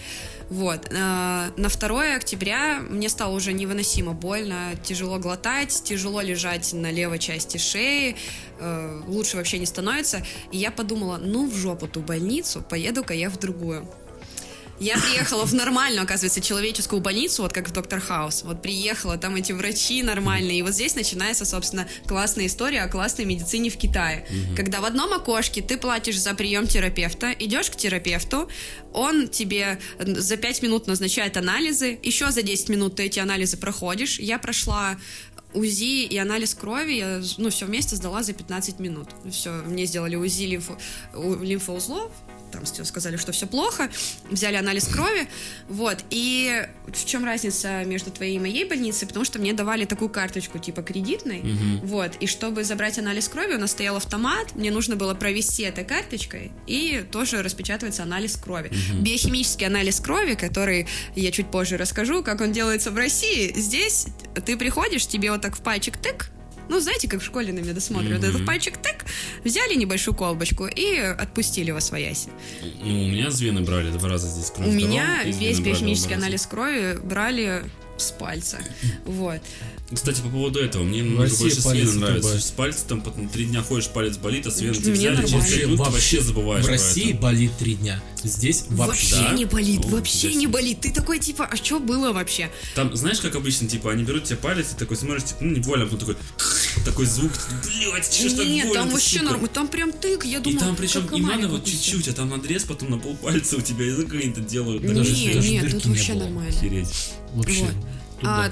Вот. э, На 2 октября мне стало уже невыносимо больно, тяжело глотать, тяжело лежать на левой части шеи, э, лучше вообще не становится. И я подумала, ну в жопу ту больницу, поеду-ка я в другую. Я приехала в нормальную, оказывается, человеческую больницу, вот как в Доктор Хаус. Вот приехала, там эти врачи нормальные. И вот здесь начинается, собственно, классная история о классной медицине в Китае. Когда в одном окошке ты платишь за прием терапевта, идешь к терапевту, он тебе за 5 минут назначает анализы, еще за 10 минут ты эти анализы проходишь. Я прошла УЗИ и анализ крови, я, ну, все вместе сдала за 15 минут. Все, мне сделали УЗИ лимфо, лимфоузлов, там сказали, что все плохо, взяли анализ крови, вот, и в чем разница между твоей и моей больницей, потому что мне давали такую карточку, типа кредитной, вот, и чтобы забрать анализ крови, у нас стоял автомат, мне нужно было провести этой карточкой, и тоже распечатывается анализ крови. Биохимический анализ крови, который я чуть позже расскажу, как он делается в России, здесь ты приходишь, тебе вот так в пальчик тык, ну, знаете, как в школе на медосмотре, вот этот пальчик тык, взяли небольшую колбочку и отпустили во своясь. Ну, у меня с вены брали два раза здесь кровь У меня весь биохимический анализ крови брали с пальца. Вот. Кстати, по поводу этого, мне намного больше с палец вены нравится. С пальца там потом три дня ходишь, палец болит, а с вены тебе взяли, через нормально. пять минут вообще забываешь в про России болит три дня. Здесь вообще. Вообще Да? не болит, О, вообще нифига не болит. Ты такой, типа, а что было вообще? Там, знаешь, как обычно, типа, они берут тебе палец и такой смотришь, типа, ну не больно, а потом такой, такой звук, блядь, что ж так Нет, там вообще сука?» норм, там прям тык, я И думала, там причем как не надо комарик вот чуть-чуть, а там надрез потом на полпальца у тебя язык какие-то делают. Нет, дырки тут вообще нормально. Охереть. Вообще. А,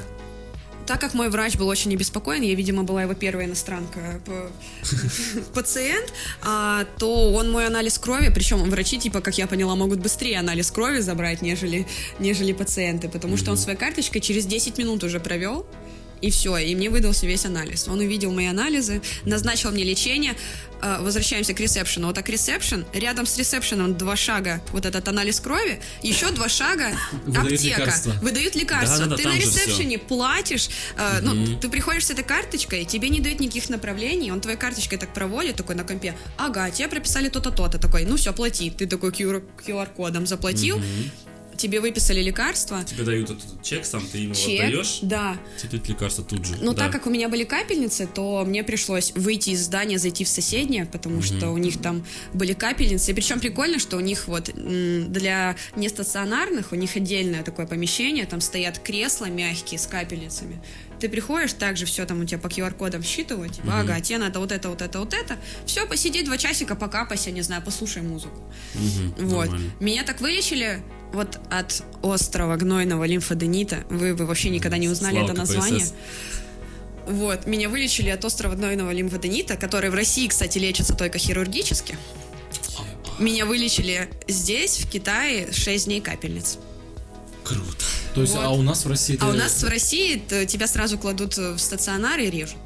так как мой врач был очень обеспокоен, я, видимо, была его первая иностранка, по- пациент, а, то он мой анализ крови, причем врачи, типа, как я поняла, могут быстрее анализ крови забрать, нежели, нежели пациенты, потому что он своей карточкой через 10 минут уже провел, и все, и мне выдался весь анализ. Он увидел мои анализы, назначил мне лечение. Э, Возвращаемся к ресепшену. Вот так ресепшн, рядом с ресепшеном два шага, вот этот анализ крови, еще два шага Выдают аптека. лекарства. Выдают лекарства. Ты на ресепшене платишь, э, ну, ты приходишь с этой карточкой, тебе не дают никаких направлений, он твоей карточкой так проводит, такой на компе, ага, тебе прописали то-то, то-то, такой, ну все, плати. Ты такой QR QR-кодом заплатил, тебе выписали лекарства, Тебе дают этот чек, сам ты ему чек, отдаешь, да. тебе дают лекарство тут же. Но да. так как у меня были капельницы, то мне пришлось выйти из здания, зайти в соседнее, потому что у них там были капельницы. И причем прикольно, что у них вот для нестационарных, у них отдельное такое помещение, там стоят кресла мягкие с капельницами. Ты приходишь, также все там у тебя по QR-кодам считывают, типа, ага, тебе надо вот это, вот это, вот это. Все, посиди два часика, покапайся, не знаю, послушай музыку. Мгм, Вот. нормально. Меня так вылечили вот от острого гнойного лимфоденита. Вы бы вообще никогда не узнали Слава это КПСС. название. Вот, меня вылечили от острого гнойного лимфоденита, который в России, кстати, лечится только хирургически. Меня вылечили здесь, в Китае, 6 дней капельниц. Круто. То есть, вот. а у нас в России... А это- у нас в России тебя сразу кладут в стационар и режут.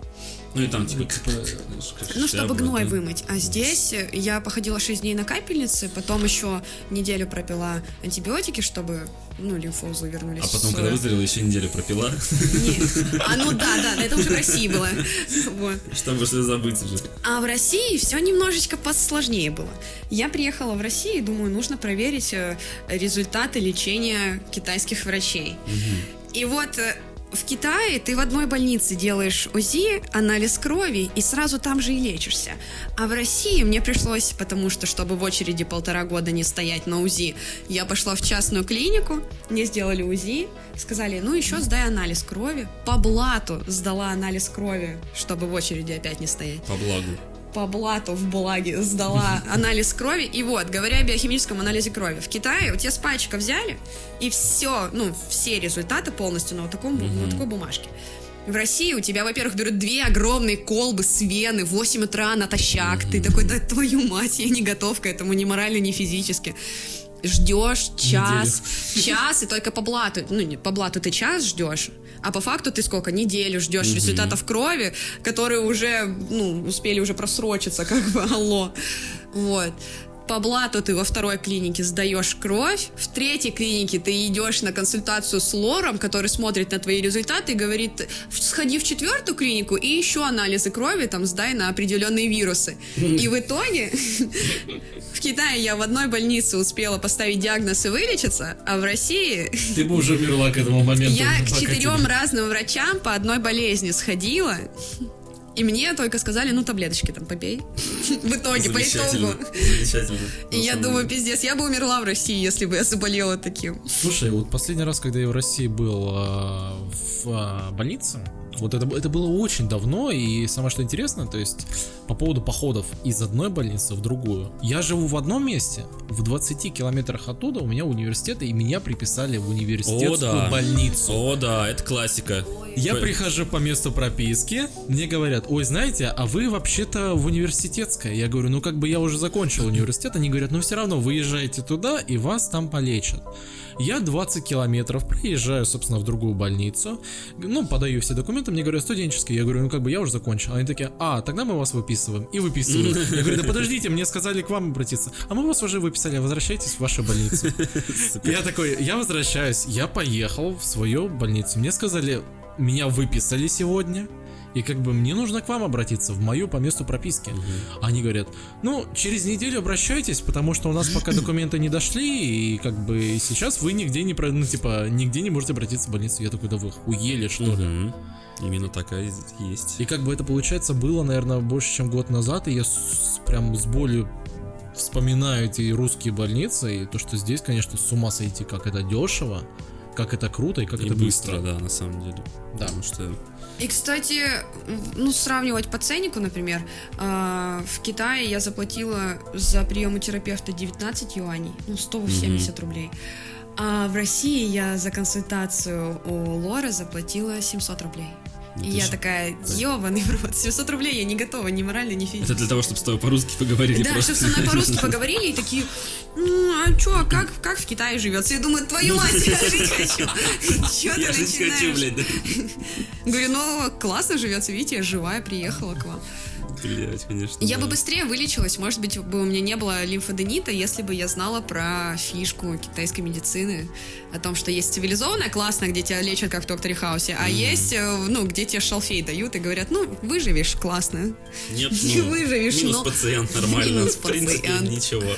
Ну и там, типа, типа, Ну, чтобы шляпа, гной вымыть. А здесь я походила 6 дней на капельнице, потом еще неделю пропила антибиотики, чтобы, ну, лимфоузлы вернулись. А потом, когда выздоровела, еще неделю пропила, Нет. А ну да, да, это уже в России было. Вот. чтобы все забыть уже. А в России все немножечко посложнее было. Я приехала в Россию и думаю, нужно проверить э, результаты лечения китайских врачей. И вот э, в Китае ты в одной больнице делаешь УЗИ, анализ крови и сразу там же и лечишься. А в России мне пришлось, потому что, чтобы в очереди полтора года не стоять на УЗИ, я пошла в частную клинику, мне сделали УЗИ, сказали, ну еще сдай анализ крови. По блату сдала анализ крови, чтобы в очереди опять не стоять По благу. По блату в благе сдала анализ крови. И вот, говоря о биохимическом анализе крови, в Китае у тебя с пальчика взяли, и все, ну, все результаты полностью на вот, таком, бу- на вот такой бумажке. В России у тебя, во-первых, берут две огромные колбы с вены в 8 утра натощак. Ты такой, да твою мать, я не готов к этому ни морально, ни физически. ждешь час, час, и только по блату, ну, не по блату ты час ждешь, а по факту ты сколько? Неделю ждешь результатов крови, которые уже, ну, успели уже просрочиться, как бы, алло. Вот. По блату ты во второй клинике сдаешь кровь, в третьей клинике ты идешь на консультацию с лором, который смотрит на твои результаты и говорит, сходи в четвертую клинику и еще анализы крови там сдай на определенные вирусы. И в итоге в Китае я в одной больнице успела поставить диагноз и вылечиться, а в России Ты бы уже умерла к этому моменту. я к четырем разным врачам по одной болезни сходила. И мне только сказали, ну, таблеточки там попей. В итоге, по итогу. Замечательно. И я думаю, пиздец, я бы умерла в России, если бы я заболела таким. Слушай, вот последний раз, когда я в России был а, в а, больнице, вот это, это было очень давно, и самое что интересно, то есть по поводу походов из одной больницы в другую. Я живу в одном месте, в 20 километрах оттуда у меня университет, и меня приписали в университетскую да. больницу. О, да, это классика. Я П- прихожу по месту прописки, мне говорят, ой, знаете, а вы вообще-то в университетская. Я говорю, ну как бы я уже закончил университет. Они говорят, ну все равно вы езжаете туда, и вас там полечат. Я 20 километров приезжаю, собственно, в другую больницу, ну, подаю все документы, мне говорят, студенческие. Я говорю, ну как бы я уже закончил. Они такие, а, тогда мы вас выписываем. И выписывают. Я говорю, да подождите, мне сказали к вам обратиться. А мы вас уже выписали, возвращайтесь в вашу больницу. Я такой, я возвращаюсь, я поехал в свою больницу. Мне сказали, меня выписали сегодня, и как бы мне нужно к вам обратиться, в мою по месту прописки. Они говорят, ну, через неделю обращайтесь, потому что у нас пока документы не дошли, и как бы сейчас вы нигде не, про- ну, типа, нигде не можете обратиться в больницу. Я такой, да вы хуели, что ли? Мгм. Именно такая есть. И как бы это, получается, было, наверное, больше, чем год назад, и я с- прям с болью вспоминаю эти русские больницы, и то, что здесь, конечно, с ума сойти, как это дешево, как это круто и как И это быстро, быстро. да, на самом деле. Да. Потому что И, кстати, ну, сравнивать по ценнику, например, э, в Китае я заплатила за прием у терапевта 19 юаней, ну, 170 рублей. А в России я за консультацию у Лоры заплатила 700 рублей. Ну, И ты я ж- такая, ебаный в рот, 700 рублей я не готова ни морально, ни физически. это для того, чтобы с тобой по-русски поговорили Да, просто. чтобы со мной по-русски поговорили и такие, ну, а чё, а как, как в Китае живется? Я думаю, твою мать, я жить хочу. Чё ты Я хочу, блядь, да. Говорю, ну, классно живется, видите, я живая, приехала к вам. Блядь, конечно. Я да. бы быстрее вылечилась, может быть, бы у меня не было лимфоденита, если бы я знала про фишку китайской медицины, о том, что есть цивилизованная, классная, где тебя лечат, как в Докторе Хаусе, а есть, э, ну, где тебе шалфей дают и говорят, ну, выживешь, классно. Нет, не ну, выживешь, Минус но- пациент нормально. Минус в принципе, пациент. ничего.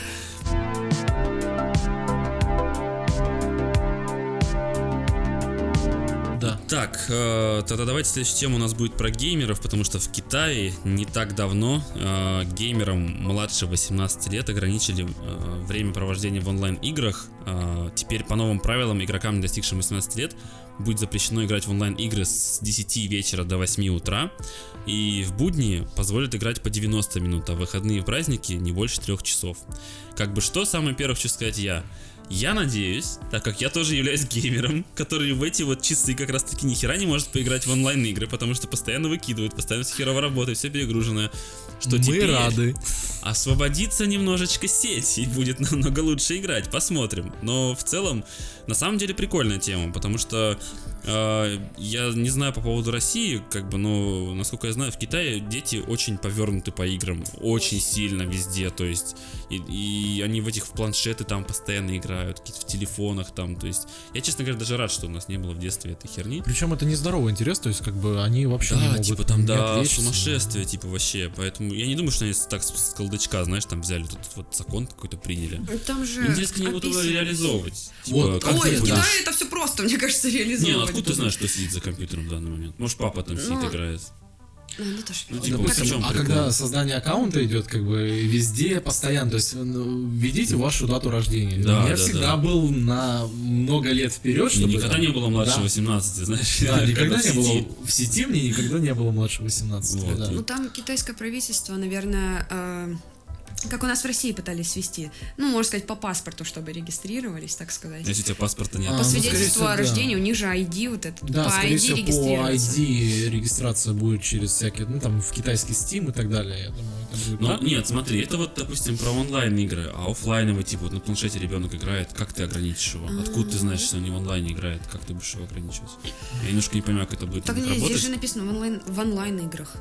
Так, э, тогда давайте следующая тема у нас будет про геймеров, потому что в Китае не так давно э, геймерам младше 18 лет ограничили э, время провождения в онлайн-играх. Э, теперь по новым правилам игрокам, не достигшим 18 лет, будет запрещено играть в онлайн-игры с 10 вечера до 8 утра. И в будни позволят играть по 90 минут, а в выходные и праздники не больше 3 часов. Как бы что самое первое хочу сказать я? Я надеюсь, так как я тоже являюсь геймером, который в эти вот часы как раз таки ни хера не может поиграть в онлайн игры, потому что постоянно выкидывают, постоянно все херово работает, все перегружено. Что Мы теперь рады. освободится немножечко сеть и будет намного лучше играть, посмотрим. Но в целом, на самом деле прикольная тема, потому что я не знаю по поводу России, как бы, но насколько я знаю, в Китае дети очень повернуты по играм, очень сильно везде, то есть и, и они в этих в планшеты там постоянно играют, какие-то в телефонах там, то есть я, честно говоря, даже рад, что у нас не было в детстве этой херни. Причем это нездоровый интерес, то есть как бы они вообще не Да, могут типа там, не да, отвлечься. сумасшествие, типа вообще. Поэтому я не думаю, что они так с, с колдачка, знаешь, там взяли тут вот закон какой-то приняли. Там же Интересно, не будут реализовывать. Типа, Вот, как Ой, в Китае это все просто, мне кажется, реализовывать. Не, ну откуда ты знаешь, кто сидит за компьютером в данный момент? Может, папа там сидит, Ну, играет. А, ну, тоже Ну, типа, и чем а прикол? когда создание аккаунта идет, как бы везде постоянно, то есть ну, введите вашу дату рождения. Да, Я да, всегда да. был на много лет вперед, Мне чтобы никогда там- не было младше Да. 18, знаешь. Да, никогда не было. В сети мне никогда не было младше 18. Вот, да. Ну, там китайское правительство, наверное, э, как у нас в России пытались ввести, ну, можно сказать, по паспорту, чтобы регистрировались, так сказать. Если у тебя паспорта нет. А, По ну, свидетельству всего, о да. рождении, у них же ID вот это, Да, по скорее ID всего, по. ID регистрация будет через всякие, ну там в китайский Steam и так далее, я думаю. Ну, Да? нет, смотри, это вот, допустим, про онлайн игры, а оффлайновый, типа, вот на планшете ребенок играет, как ты ограничишь его? Откуда ты знаешь, что он не в онлайне играет? Как ты будешь его ограничивать? Я немножко не понимаю, как это будет Так у них нет, здесь работать. же написано в онлайн, в онлайн играх.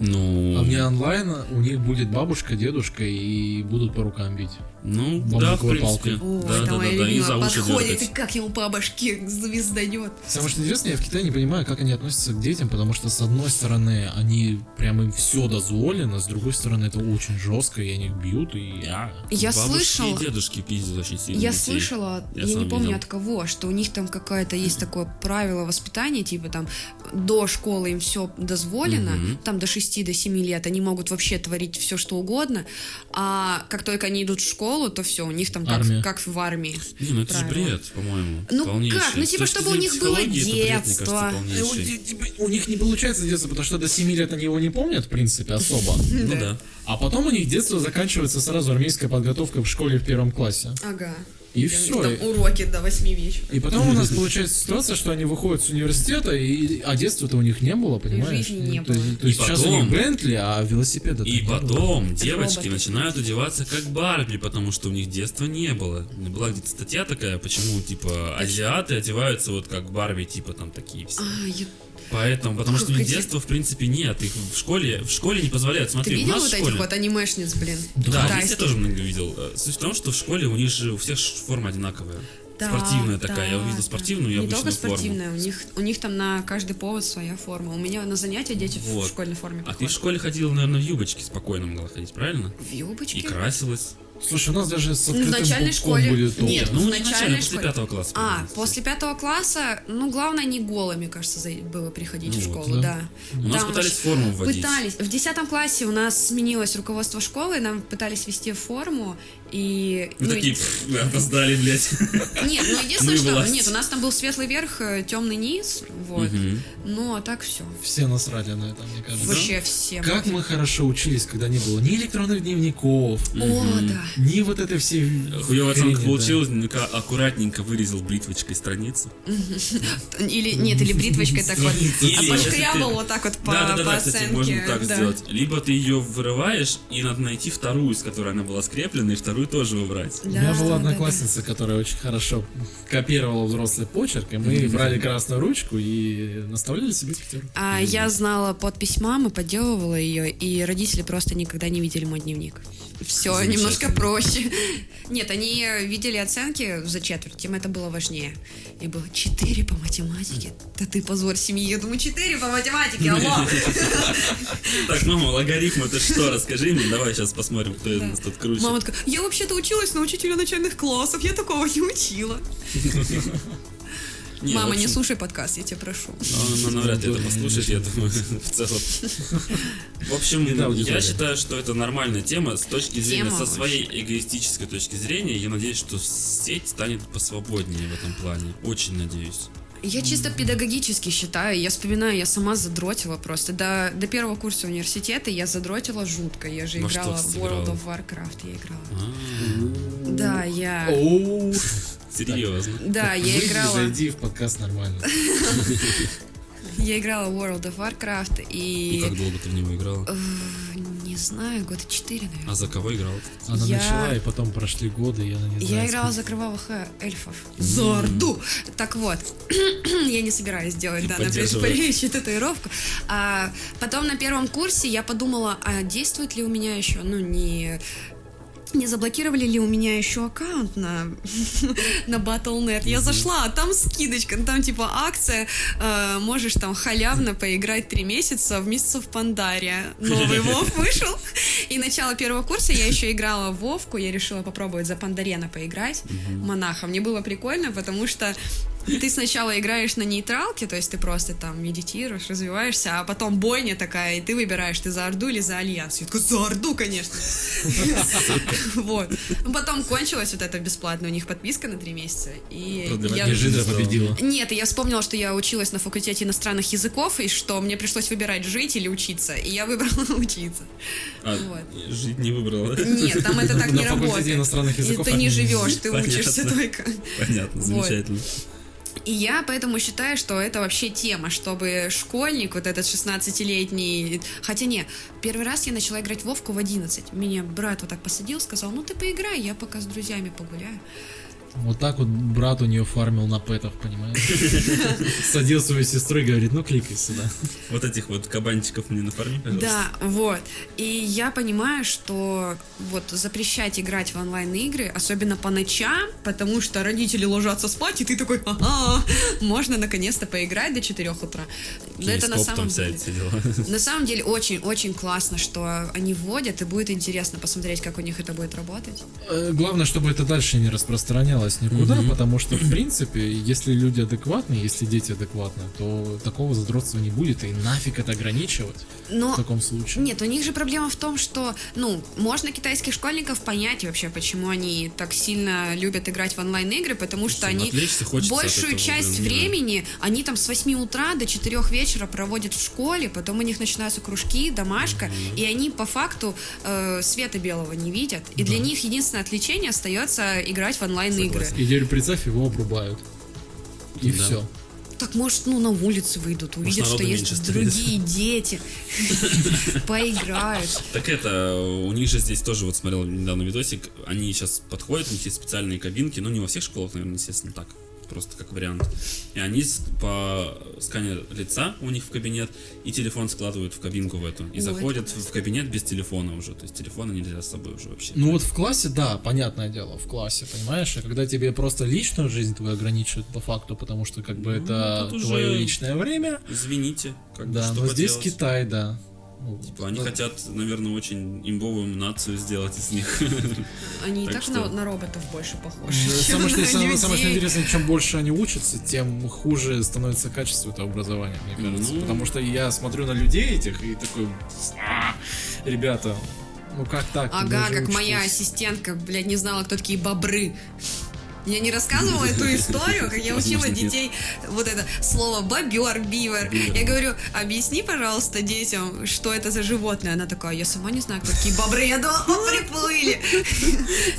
Ну, А вне онлайн у них будет бабушка, дедушка и будут по рукам бить. ну, да, в принципе. палкой. Ой, да, да, да, моя да, и любимая за уши подходит, и как ему по башке звезданет. Самое что интересное, я в Китае не понимаю, как они относятся к детям, потому что с одной стороны они прям им все дозволено, с другой стороны это очень жестко, и они их бьют, и... Я, Я бабушки слышала- и дедушки пиздят очень сильно Я детей. слышала, Я я, не помню видел. от кого, что у них там какое-то есть такое правило воспитания, типа там до школы им все дозволено, там до 6 до 7 лет они могут вообще творить все что угодно, а как только они идут в школу, то все, у них там как, Армия. как в армии. Не, ну это же бред, по-моему. Ну полнейший. как? Ну, С типа, точки чтобы у них было психологии, это бред, мне детство. кажется, Ну, полнейший. типа, У них не получается детство, потому что до 7 лет они его не помнят, в принципе, особо. Ну да. А потом у них детство заканчивается сразу армейская подготовка в школе в первом классе. Ага. И все. там уроки до 8 вечера. И потом у нас получается ситуация, что они выходят с университета, и, а детства-то у них не было, понимаешь? жизни не то, было. есть- то И есть сейчас у потом- них Бентли, а велосипеда И потом девочки начинают одеваться как Барби, потому что у них детства не было. Была где-то статья такая, почему, типа, азиаты одеваются вот как Барби, типа, там такие все. А, я- Поэтому, потому что у них детства, в принципе, нет. Их в школе, в школе не позволяют. Ты Смотри, у видел нас вот в этих школе... вот анимешниц, блин? Да, здесь я Китайских? тоже много видел. Э, Суть в том, что в школе у них же у всех форма одинаковая. Да, спортивная такая. Я да, увидел да. спортивную и Не обычную только форму. спортивная, у них, у них там на каждый повод своя форма. У меня на занятия дети в Вот. школьной форме А ты в приходят. школе ходила, наверное, в юбочке спокойно могла ходить, правильно? В юбочке? И красилась. Слушай, у нас даже с В открытым начальной пупком школе будет топ. нет. ну, в начальной начально, после школе. пятого класса. А, после пятого класса, ну, главное, не голыми, кажется, было приходить Ну в вот, школу, да. да. У нас Там пытались форму вводить. Пытались. В десятом классе у нас сменилось руководство школы, нам пытались ввести форму, и... Вы ну, такие, «Пф, вы опоздали, блядь. Нет, ну единственное, Ну что... власть. Нет, у нас там был светлый верх, темный низ, вот. Мгм. Ну, а так все. Все насрали на это, мне кажется. Вообще все. Как мы хорошо учились, когда не было ни электронных дневников, О, да. ни вот этой всей... Хуёвая оценка хрени, получилась, ну-ка, аккуратненько вырезал бритвочкой страницу. Или нет, или бритвочкой так вот если ты- вот так вот по, да, да, да, по да, кстати, оценке. можно так да. сделать. Либо ты ее вырываешь, и надо найти вторую, с которой она была скреплена, и вторую тоже убрать. У меня Да, была да, одноклассница, которая очень хорошо копировала взрослый почерк, и мы брали красную ручку и наставляли себе пятерку. А я знала подпись мамы, подделывала ее, и родители просто никогда не видели мой дневник. Все немножко проще. Нет, они видели оценки за четверть, им это было важнее. И было 4 по математике. Да ты позор семьи. Я думаю, 4 по математике, алло. Так, мама, логарифм это что? Расскажи мне, давай сейчас посмотрим, кто из нас тут круче. Мама такая, я вообще-то училась на учителя начальных классов, я такого не учила. Не, Мама, общем, не слушай подкаст, я тебя прошу. Ну, ну, навряд ли это послушаешь, я думаю, в целом. В общем, я считаю, что это нормальная тема с точки зрения, со своей эгоистической точки зрения. Я надеюсь, что сеть станет посвободнее в этом плане. Очень надеюсь. Я чисто педагогически считаю, я вспоминаю, я сама задротила просто. До, до первого курса университета я задротила жутко. Я же играла в? World of Warcraft, я играла. А, Да, я... Серьезно. Да, я играла... Зайди в подкаст нормально. Я играла в World of Warcraft И и... как долго ты в него играла? Не знаю, года 4, наверное. А за кого играл? Она Я- начала, и потом прошли годы, и она не знает. Я играла за кровавых э, эльфов. За Орду! Так вот, я не собираюсь делать Поддерживаю. предприятие татуировку. А потом на первом курсе я подумала, а действует ли у меня еще, ну, не не заблокировали ли у меня еще аккаунт на, на Battle.net? Я зашла, а там скидочка, ну, там типа акция, э, можешь там халявно поиграть три месяца в Mists of Pandaria. Новый Вов вышел. И начало первого курса я еще играла в Вовку, я решила попробовать за Пандарена поиграть, монаха. Мне было прикольно, потому что ты сначала играешь на нейтралке, то есть ты просто там медитируешь, развиваешься, а потом бойня такая, и ты выбираешь, ты за Орду или за Альянс. Я такая, за Орду, конечно. Вот. Ну, Потом кончилась вот эта бесплатная у них подписка на три месяца. И я... победила. Нет, я вспомнила, что я училась на факультете иностранных языков, и что мне пришлось выбирать жить или учиться. И я выбрала учиться. А, Вот. жить не выбрала. Нет, там это так не работает. иностранных языков ты не живешь, ты учишься только. Понятно, замечательно. И я поэтому считаю, что это вообще тема, чтобы школьник, вот этот 16-летний... Хотя не, первый раз я начала играть в Вовку в 11. Меня брат вот так посадил, сказал, ну ты поиграй, я пока с друзьями погуляю. Вот так вот брат у нее фармил на пэтах, понимаешь? Садил свою сестру и говорит, ну кликай сюда. Вот этих вот кабанчиков мне нафарми, пожалуйста. Да, вот. И я понимаю, что вот запрещать играть в онлайн-игры, особенно по ночам, потому что родители ложатся спать, и ты такой, ага, можно наконец-то поиграть до 4 утра. Но это на самом деле... На самом деле очень-очень классно, что они вводят, и будет интересно посмотреть, как у них это будет работать. Э, Главное, чтобы это дальше не распространялось никуда, Мгм. потому что, в принципе, если люди адекватные, если дети адекватные, то такого задротства не будет, и нафиг это ограничивать Но в таком случае. Нет, у них же проблема в том, что, ну, можно китайских школьников понять вообще, почему они так сильно любят играть в онлайн-игры, потому что они большую этого, часть мира. времени, они там с 8 утра до 4 вечера проводят в школе, потом у них начинаются кружки, домашка, и они по факту э, света белого не видят. И для них единственное отвлечение остается играть в онлайн-игры. Согласен. И теперь представь, его обрубают. И Да. все. Так может, ну, на улице выйдут, увидят, что народу есть другие дети, поиграют. Так это, у них же здесь тоже, вот смотрел недавно видосик, они сейчас подходят, у них есть специальные кабинки, ну не во всех школах, наверное, естественно, так, просто как вариант. И они по сканер лица у них в кабинет и телефон складывают в кабинку в эту. И Ой, заходят в кабинет без телефона уже, то есть телефона нельзя с собой уже вообще. Ну вот в классе, да, понятное дело, в классе, понимаешь, а когда тебе просто личную жизнь твою ограничивают по факту, потому что как бы Ну, это тут уже- твое личное время, Извините, как бы, да, что но здесь? Китай, да. Ну, Типа, Они ну, хотят, наверное, очень имбовую нацию сделать из них. Они и Так так, что- на, на роботов больше похожи. Самое, что, на самое, самое что интересное, чем больше они учатся, тем хуже становится качество этого образования, мне кажется. Ну. Потому что я смотрю на людей этих и такой, «А, ребята, ну как так? Ага, как моя учитесь». ассистентка, блядь, не знала, кто такие бобры. Я не рассказывала эту историю, как я учила детей вот это слово бобер, бивер. Я говорю, объясни, пожалуйста, детям, что это за животное. Она такая, я сама не знаю, кто такие бобры. Я думала, «О, приплыли.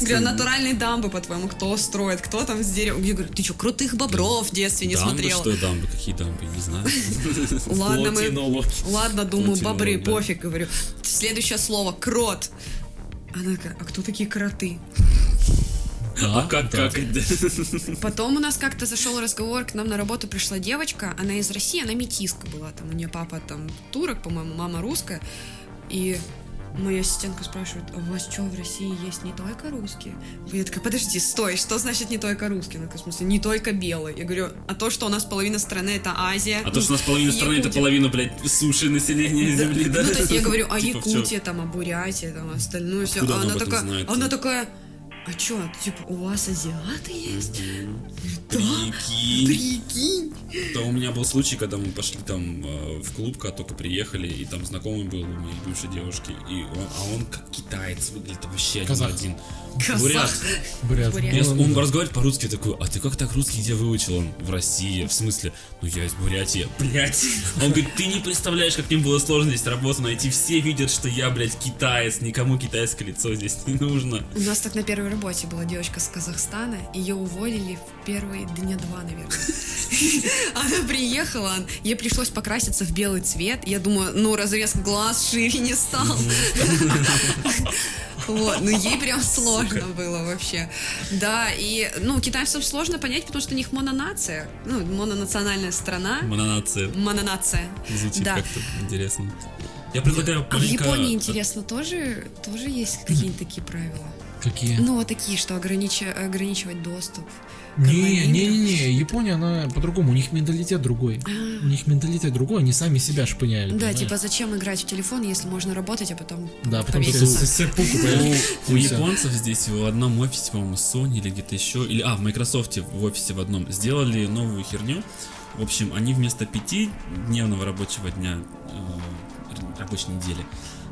Говорю, натуральные дамбы, по-твоему, кто строит, кто там с деревом? Я говорю, ты что, крутых бобров в детстве не смотрела? что дамбы? Какие дамбы? Не знаю. Ладно, мы... Ладно, думаю, бобры, пофиг, говорю. Следующее слово, крот. Она такая, а кто такие кроты? А как, да. как? Потом у нас как-то зашел разговор, к нам на работу пришла девочка, она из России, она метиска была, там у нее папа там турок, по-моему, мама русская, и моя ассистентка спрашивает, а у вас что, в России есть не только русские? Я такая, подожди, стой, что значит не только русские? Она такая, в смысле, не только белые. Я говорю, а то, что у нас половина страны это Азия. А то, что у нас половина страны, это Якутия». половина, блядь, суши населения земли, да? Ну, то есть я говорю, а Типа? Якутия, там, а Бурятия, там, остальное все. А она такая, знает? она такая, а чё, типа, у вас азиаты есть? Да, Прикинь. прикинь. То у меня был случай, когда мы пошли там э, в клуб, когда только приехали, и там знакомый был у моей бывшей девушки, и он, а он как китаец выглядит вообще Казах. один. Казах. Бурят. Бред. Бурят. Я он разговаривает по-русски такой, а ты как так русский где выучил? Он в России, в смысле? Ну я из Бурятии. Блять. Он говорит, ты не представляешь, как мне было сложно здесь работу найти. Все видят, что я, блядь, китаец. Никому китайское лицо здесь не нужно. У нас так на первой работе была девочка с Казахстана, ее уволили в первые дня два, наверное. Она приехала, ей пришлось покраситься в белый цвет. Я думаю, ну разрез глаз шире не стал. Вот, ну ей прям сложно было вообще. Да, и, ну, китайцам сложно понять, потому что у них мононация, ну, мононациональная страна. Мононация. Мононация. Звучит Да. как-то интересно. Я предлагаю А в маленько- Японии, интересно, тоже, тоже есть какие-то такие правила? Какие? Ну, вот такие, что ограничи- ограничивать доступ. Не, не, не, не, Япония, она по-другому, у них менталитет другой. У них менталитет другой, они сами себя шпыняют. Да, понимаешь? типа зачем играть в телефон, если можно работать, а потом Да, потом ты У, японцев здесь в одном офисе, по-моему, Sony или где-то еще, или а, в Microsoft в офисе в одном сделали новую херню. В общем, они вместо пяти дневного рабочего дня э, рабочей недели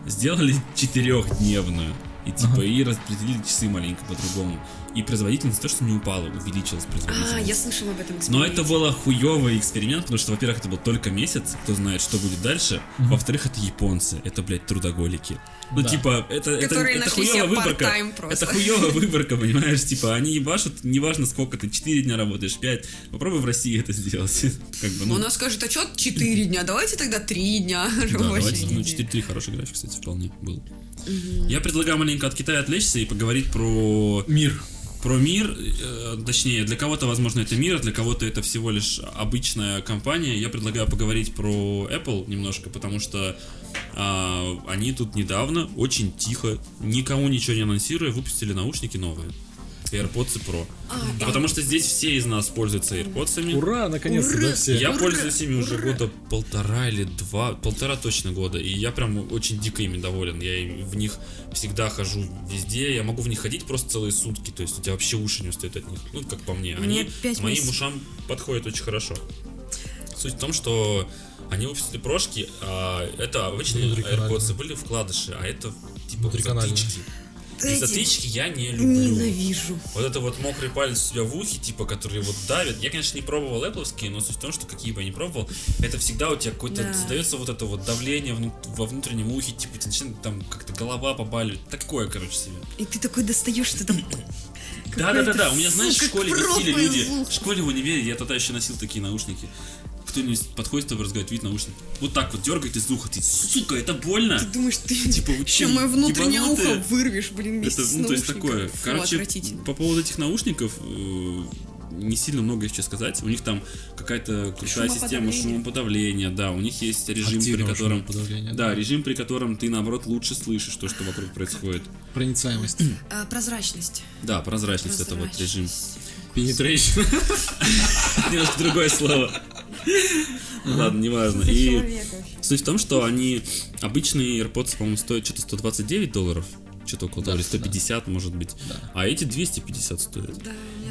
сделали четырехдневную. И типа и распределили часы маленько по-другому. И производительность то, что не упала, увеличилась производительность. А, я слышала об этом Но эксперименте. это был хуёвый эксперимент, потому что, во-первых, это был только месяц, кто знает, что будет дальше. Во-вторых, это японцы, это, блядь, трудоголики. Ну, Да. типа, это, это, Которые это нашли хуёвая выборка. Это хуёвая выборка, понимаешь? Типа, они ебашут, неважно сколько ты, 4 дня работаешь, 5. Попробуй в России это сделать. Как бы, ну, Он скажет, а что 4 дня? Давайте тогда 3 дня да, давайте, ну, недели. 4-3 хороший график, кстати, вполне был. Я предлагаю маленько от Китая отвлечься и поговорить про Мир. про мир, э, точнее, для кого-то, возможно, это мир, а для кого-то это всего лишь обычная компания. Я предлагаю поговорить про Apple немножко, потому что а, они тут недавно, очень тихо, никому ничего не анонсируя, выпустили наушники новые. AirPods Pro. А, Потому что здесь все из нас пользуются AirPods. Ура, наконец-то, Ура! да, все. Я Ура! пользуюсь ими уже Ура! года полтора или два, полтора точно года, и я прям очень дико ими доволен. Я в них всегда хожу везде, я могу в них ходить просто целые сутки, то есть у тебя вообще уши не устают от них, ну как по мне. Мне Они пять моим месяцев. ушам подходят очень хорошо. Суть в том, что они выпустили прошки, а это обычные. AirPods были вкладыши, а это типа затычки. И затычки я не люблю. Ненавижу. Вот это вот мокрый палец у тебя в ухе, типа, который вот давит. Я, конечно, не пробовал Apple, но суть в том, что какие бы я ни пробовал, это всегда у тебя какое-то Да. создается вот это вот давление вну- во внутреннем ухе, типа, тебе начинает там как-то голова побаливать. Такое, короче, себе. И ты такой достаешь, что там... Да, да, да, да. У меня, знаешь, в школе из люди. В школе в универе я тогда еще носил такие наушники. Кто-нибудь подходит с тобой разговаривает, видит наушник. Вот так вот дергает из уха, ты, сука, это больно. Ты думаешь, ты Типа, чё, мое внутреннее ухо вырвешь, блин, вместе Это, с ну, то есть такое. Фу, Короче, по поводу этих наушников э, не сильно много еще сказать. У них там какая-то крутая система шумоподавления, да. У них есть режим, при Активного котором... шумоподавления, Да, режим, при котором ты, наоборот, лучше слышишь то, что вокруг происходит. Проницаемость. А, Прозрачность. Да, прозрачность это вот режим. Penetration. Немножко другое слово. Ладно, неважно. И суть в том, что они... Обычные AirPods, по-моему, стоят что-то 129 долларов. Что-то около того, или 150, может быть. А эти 250 стоят.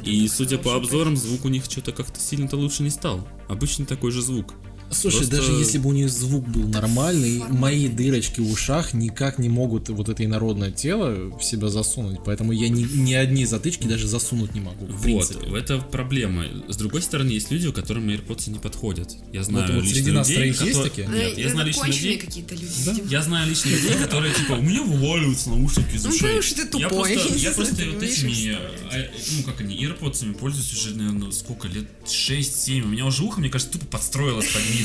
И судя по обзорам, звук у них что-то как-то сильно-то лучше не стал. Обычный такой же звук. Слушай, Просто- даже если бы у нее звук был нормальный, мои дырочки в ушах никак не могут вот это инородное тело в себя засунуть. Поэтому я ни, ни одни затычки даже засунуть не могу. В Вот, принципе. это проблема. С другой стороны, есть люди, которым AirPods не подходят. Я знаю вот лично среди нас людей, троих есть которые- такие? Ну, Нет, я знаю лично конченые людей, какие-то люди. Да? Я знаю лично людей, которые типа, у меня вываливаются наушники из Ну, ушей. потому что ты Я тупой. просто, я просто вот этими, а, ну как они, AirPods пользуюсь уже, наверное, сколько лет, 6-7. У меня уже ухо, мне кажется, тупо подстроилось под них.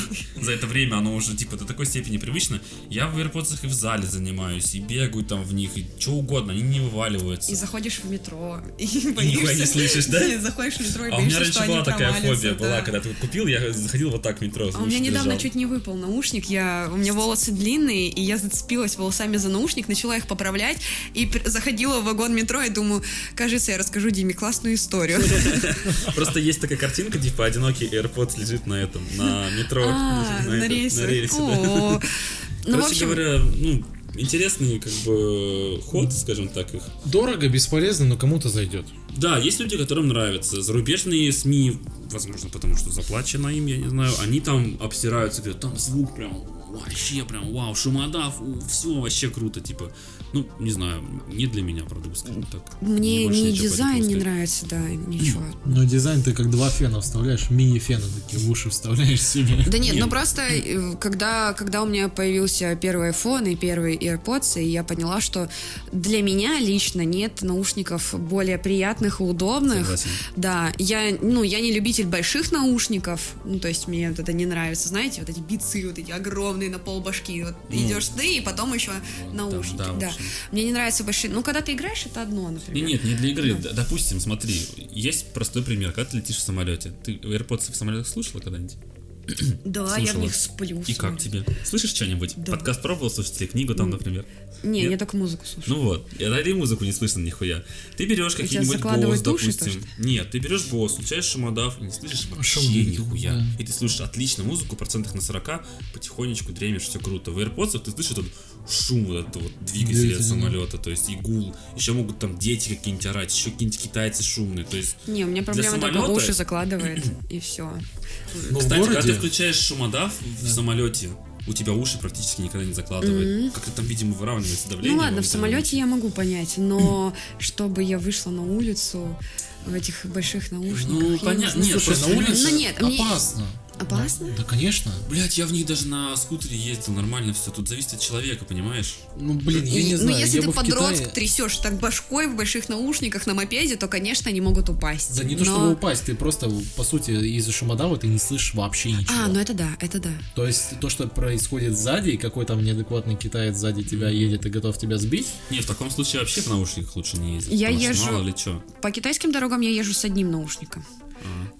За это время оно уже типа до такой степени привычно. Я в AirPods и в зале занимаюсь, и бегаю там в них, и что угодно, они не вываливаются. И заходишь в метро, и нихуя не боишься. слышишь, да? Заходишь в метро и А у меня боишься, раньше была такая фобия, была, да. когда ты купил, я заходил вот так в метро, А у меня недавно чуть не выпал наушник, я, у меня волосы длинные, и я зацепилась волосами за наушник, начала их поправлять, и заходила в вагон метро и думаю, кажется, я расскажу Диме классную историю. Просто есть такая картинка, типа одинокий AirPods лежит на этом, на метро. А, на. На рельсе, да. О. Ну, в Короче общем, говоря, ну, интересный как бы ход, скажем так, их. Дорого, бесполезно, но кому-то зайдет. Да, есть люди, которым нравится. Зарубежные СМИ, возможно, потому что заплачено им, я не знаю, они там обсираются, говорят, там звук прям вообще прям вау, шумодав, все вообще круто, типа. Ну, не знаю, не для меня продукт, скажем так. мне по дизайн не нравится, да, ничего. Но дизайн ты как два фена вставляешь, мини-фены такие в уши вставляешь себе. Да нет, Нет. ну просто э, когда, когда у меня появился первый iPhone и первый AirPods, и я поняла, что для меня лично нет наушников более приятных и удобных. Согласен. Да, я, ну, я не любитель больших наушников, ну, то есть мне вот это не нравится, знаете, вот эти бицы, вот эти огромные на пол башки, вот идешь ты, и потом еще наушники, да, в да. Мне не нравятся большие, ну, когда ты играешь, это одно, например. нет, не для игры. Ну. Допустим, смотри, есть простой пример. Когда ты летишь в самолете, ты AirPods в самолетах слушала когда-нибудь? Да, я в Слушала. них сплю. И как тебе? Слышишь что-нибудь? Да. Подкаст пробовал слушать или книгу там, например? Не, Нет? я только музыку слушаю. Ну вот, и и музыку не слышно нихуя. Ты берешь какие-нибудь босс, допустим. Нет, ты берешь босс, включаешь шумодав и не слышишь вообще Шум, нихуя. да. И ты слушаешь отлично музыку, процентах на 40, потихонечку дремишь, все круто. В AirPods ты слышишь этот шум вот этого вот двигателя Двигателя. самолета, то есть и гул. Еще могут там дети какие-нибудь орать, еще какие-нибудь китайцы шумные. То есть Не, у меня проблема только уши закладывает, и все. Но Кстати, когда ты включаешь шумодав в самолете, у тебя уши практически никогда не закладывает. Как-то там, видимо, выравнивается давление. Ну ладно, в самолете я могу понять, но чтобы я вышла на улицу в этих больших наушниках. Ну, понятно. Нет, Слушай, на улице Ну, нет, мне- опасно. Опасно? Да, конечно. Блять, я в них даже на скутере ездил, нормально все. Тут зависит от человека, понимаешь? Ну, блин, я И- не ну, знаю. если я ты подросток Китае- трясешь так башкой в больших наушниках на мопеде, то, конечно, они могут упасть. Да не то, Но- чтобы упасть, ты просто, по сути, из-за шумодава ты не слышишь вообще ничего. А, ну это да, это да. То есть то, что происходит сзади, и какой там неадекватный китаец сзади тебя едет и готов тебя сбить, Не, в таком случае вообще в наушниках лучше не ездить. Я езжу- Мало ли что. По китайским дорогам я езжу с одним наушником.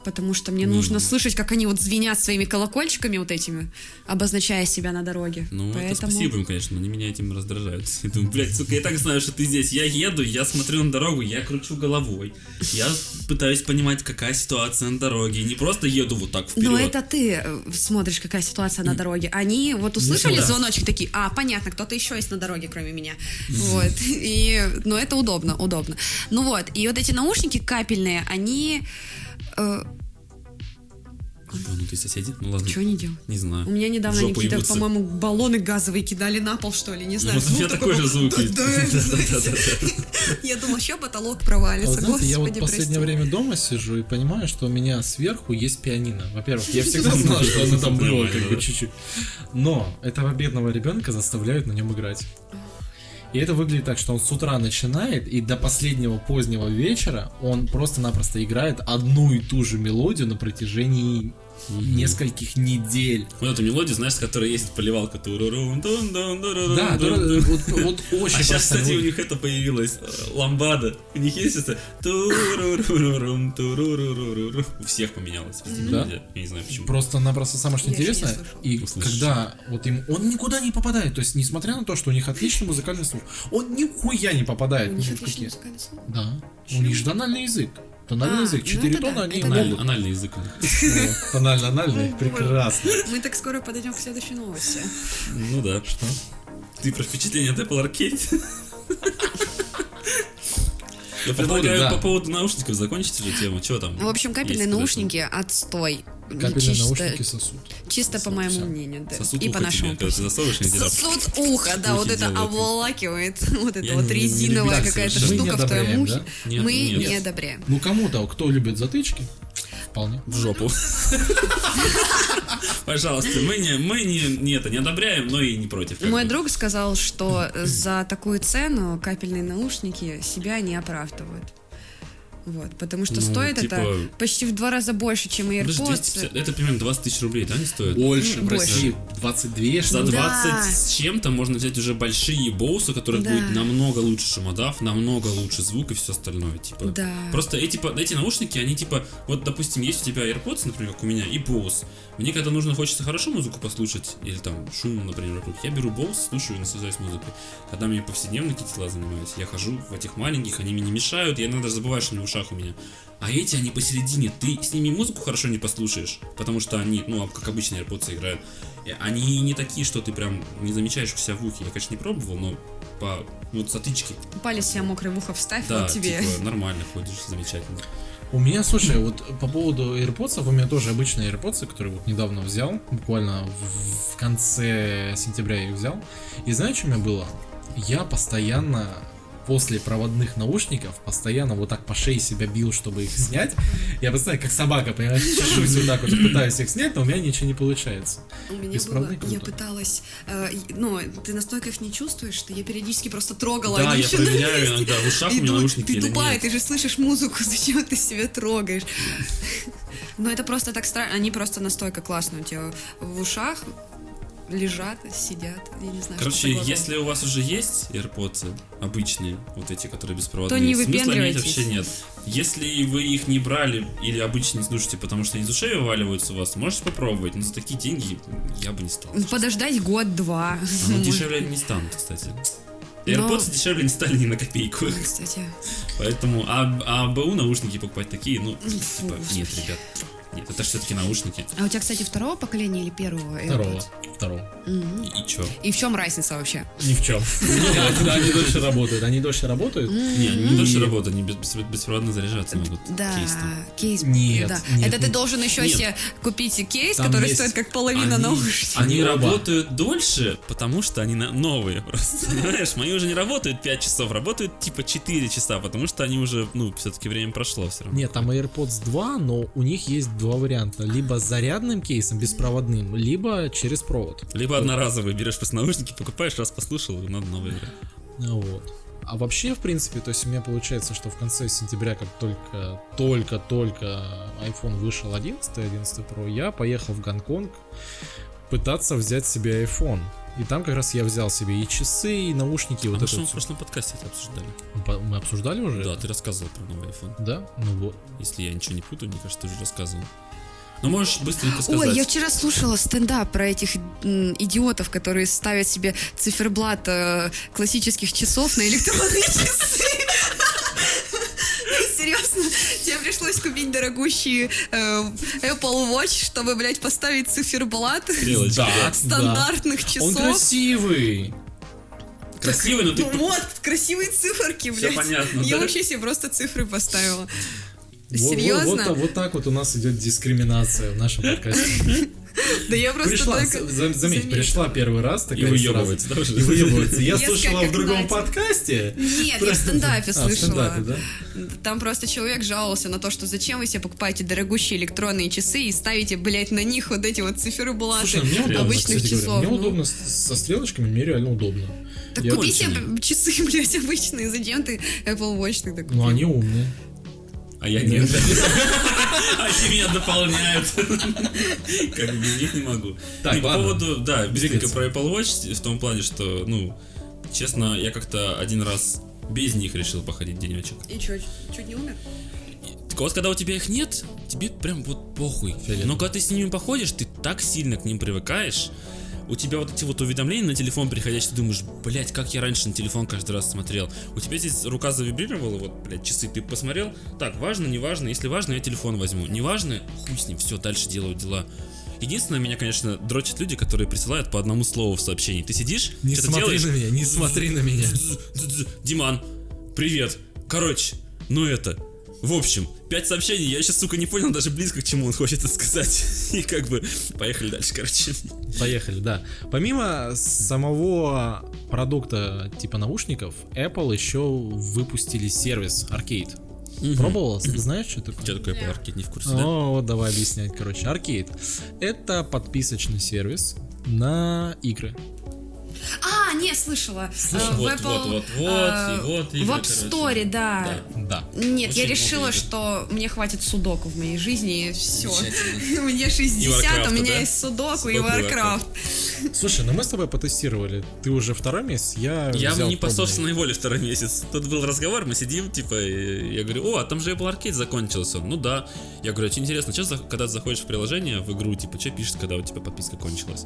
Потому что мне нужно слышать, как они вот звенят своими колокольчиками вот этими, обозначая себя на дороге. Ну, это Поэтому... спасибо им, конечно, но они меня этим раздражают. Я думаю, блядь, сука, я так знаю, что ты здесь. Я еду, я смотрю на дорогу, я кручу головой. Я пытаюсь понимать, какая ситуация на дороге. Не просто еду вот так вперед. Но это ты э, смотришь, какая ситуация на дороге. Они вот услышали да. звоночек такие, а, понятно, кто-то еще есть на дороге, кроме меня. Вот. И, ну, это удобно, удобно. Ну вот, и вот эти наушники капельные, они... Э, Ну, ты соседи? Ну ладно. что они делают? Не знаю. У меня недавно они какие-то, ебутся. по-моему, баллоны газовые кидали на пол, что ли, не знаю. вот у меня такой же звук. Я думала, что потолок А провалится. знаете, я вот последнее прости. время дома сижу и понимаю, что у меня сверху есть пианино. Во-первых, я всегда знал, что оно там было как бы чуть-чуть. Но этого бедного ребенка заставляют на нем играть. И это выглядит так, что он с утра начинает, и до последнего позднего вечера он просто-напросто играет одну и ту же мелодию на протяжении нескольких недель. Вот эту мелодию, знаешь, с которой ездит поливалка. Да, вот, вот очень А сейчас, кстати, у них это появилось, ламбада. У них есть это. У всех поменялось. Да? Я не знаю почему. Просто-напросто самое что интересное, и когда вот им он никуда не попадает, то есть несмотря на то, что у них отличный музыкальный слух, он нихуя не попадает. У них отличный музыкальный слух. Да. У них же тональный язык. Тональный А, язык. ну Четыре это да, тона они это Аналь- могут. Анальный язык. Тонально-анальный. Прекрасно. Мы так скоро подойдем к следующей новости. Ну да. Что? Ты про впечатление от Apple Arcade? Я предлагаю да. по поводу наушников закончить уже тему. Что там? В общем, капельные наушники отстой. Капельные Чисто- наушники сосут. Чисто по моему мнению, да. Сосуд И по нашему тебе, Сосуд ухо, да, вот это обволакивает. Вот это вот резиновая какая-то штука в твоем ухе. Мы не одобряем. Ну кому-то, кто любит затычки, вполне. в жопу. Пожалуйста, мы не, мы не, не это не одобряем, но и не против. Мой бы. друг сказал, что за такую цену капельные наушники себя не оправдывают. Вот, потому что Ну, стоит типа- это почти в два раза больше, чем AirPods. 250, это примерно 20 тысяч рублей, да, они стоят? Больше в больше. России 22 что За ли? 20 Да. с чем-то можно взять уже большие боусы, которые Да. будет намного лучше шумодав, намного лучше звук и все остальное, типа. Да. Просто эти, эти наушники, они типа, вот, допустим, есть у тебя AirPods, например, как у меня, и Bose. Мне когда нужно, хочется хорошо музыку послушать, или там шум, например, вокруг, я беру Bose, слушаю и наслаждаюсь музыкой. Когда мне повседневно какие-то дела занимаюсь, я хожу в этих маленьких, они мне не мешают, я иногда даже забываю, что они в ушах у меня. А эти, они посередине, ты с ними музыку хорошо не послушаешь, потому что они, ну, как обычно AirPods играют. Они не такие, что ты прям не замечаешь у себя в ухе. Я, конечно, не пробовал, но по вот затычке, Палец себе мокрый в ухо вставь, да, вот тебе. типа, нормально ходишь, замечательно. У меня, слушай, вот по поводу AirPods, у меня тоже обычные AirPods, которые вот недавно взял, буквально в, в конце сентября я их взял. И знаешь, что у меня было? Я постоянно после проводных наушников постоянно вот так по шее себя бил, чтобы их снять. Я представляю, как собака, понимаешь, чешусь вот так вот, пытаюсь их снять, но у меня ничего не получается. У меня было, я пыталась, э, ну, ты настолько их не чувствуешь, что я периодически просто трогала. Да, я проверяю иногда, в ушах у меня наушники ты тупая, ты же слышишь музыку, зачем ты себя трогаешь? Но это просто так странно, они просто настолько классно у тебя в ушах лежат, сидят, я не знаю, Короче, если у вас уже есть AirPods обычные, вот эти, которые беспроводные, То не смысла иметь вообще нет. Если вы их не брали или обычно не слушаете, потому что они из ушей вываливаются у вас, можете попробовать, но за такие деньги я бы не стал. Ну, Подождать год-два. Оно Может, дешевле не станут, кстати. Но- AirPods дешевле не стали ни на копейку. Кстати, Поэтому, а, а БУ наушники покупать такие, ну, типа, фу, нет, слушай. ребят. Нет, это все-таки наушники. А у тебя, кстати, второго поколения или первого? Второго. AirPods? втором. И чё? И в чем разница вообще? Ни в чем. Они дольше работают. Они дольше работают. Не, они не дольше работают, они беспроводно заряжаться могут. Да, Кейс. Нет, Это ты должен еще себе купить кейс, который стоит как половина наушников. Они работают дольше, потому что они новые просто. Знаешь, мои уже не работают 5 часов, работают типа 4 часа, потому что они уже, ну, все-таки время прошло все равно. Нет, там AirPods 2, но у них есть два варианта. Либо с зарядным кейсом, беспроводным, либо через провод. Либо одноразовый, берешь просто наушники, покупаешь, раз послушал, и надо новый играть. Вот. А вообще, в принципе, то есть у меня получается, что в конце сентября, как только, только, только iPhone вышел 11, 11 Pro, я поехал в Гонконг пытаться взять себе iPhone. И там как раз я взял себе и часы, и наушники, и А вот мы это что, в прошлом подкасте это обсуждали? По- Мы обсуждали уже? Да, это? ты рассказывал про новый iPhone. Да? Ну вот. Если я ничего не путаю, мне кажется, ты уже рассказывал. Ну, можешь быстренько сказать. Ой, я вчера слушала стендап про этих м, идиотов, которые ставят себе циферблат э, классических часов на электронные часы. Серьезно, тебе пришлось купить дорогущий э, Apple Watch, чтобы, блядь, поставить циферблат да. стандартных Он часов. красивый! Красивый, но ты... Ну вот, красивые циферки, блядь. понятно, Я да? вообще себе просто цифры поставила. Вот- вот- Серьезно? Вот, вот так вот у нас идет дискриминация в нашем подкасте. Да я просто Пришла, только за- заметь, заметила. пришла первый раз такая И выебывается, да? И выебывается. Я как в другом подкасте. Нет, я в стендапе А, слышала. Там просто человек жаловался на то, что зачем вы себе покупаете дорогущие электронные часы и ставите, блядь, на них вот эти вот циферблаты обычных часов. Мне ну. удобно со стрелочками, мне реально удобно. Так Я купи очень себе люблю. часы, блядь, обычные. Зачем ты Apple Watch тогда купил? Ну, они умные. А я нет. Они меня дополняют. Как бы без них не могу. Так, по поводу, да, быстренько про Apple Watch, в том плане, что, ну, честно, я как-то один раз без них решил походить денечек. И чё, чуть не умер? Так вот, когда у тебя их нет, тебе прям вот похуй. Фиолетово. Но когда ты с ними походишь, ты так сильно к ним привыкаешь. У тебя вот эти вот уведомления на телефон приходящие, ты думаешь, блять, как я раньше на телефон каждый раз смотрел. У тебя здесь рука завибрировала, вот, блядь, часы, ты посмотрел, так, важно, не важно, если важно, я телефон возьму. Не важно, хуй с ним, все, дальше делаю дела. Единственное, меня, конечно, дрочат люди, которые присылают по одному слову в сообщении. Ты сидишь, Не смотри делаешь, на меня, не смотри на меня. Диман, привет. Короче, ну это. В общем, пять сообщений, я сейчас, сука, не понял даже близко, к чему он хочет это сказать. И как бы, поехали дальше, короче. Поехали, да. Помимо самого продукта типа наушников, Apple еще выпустили сервис Arcade. Пробовал? Знаешь, что такое? Что такое Apple Arcade, не в курсе, да? О, вот давай объяснять, короче. Arcade — это подписочный сервис на игры. А, не, слышала. Э, в Вот, Apple, вот, вот, вот, э, и вот игры, В App. Store, да. Да. Нет, я Очень решила, много игр. что мне хватит судоку в моей жизни, и все. Мне 60, у Warcraft'а, меня да? есть судоку и и Warcraft. Слушай, ну мы с тобой потестировали. Ты уже второй месяц, я Я взял не по собственной воле второй месяц. Тут был разговор, мы сидим, типа, и я говорю, о, а там же Apple Arcade закончился. Ну да. Я говорю, очень интересно, что когда заходишь в приложение, в игру, типа, что пишет, когда у тебя подписка кончилась?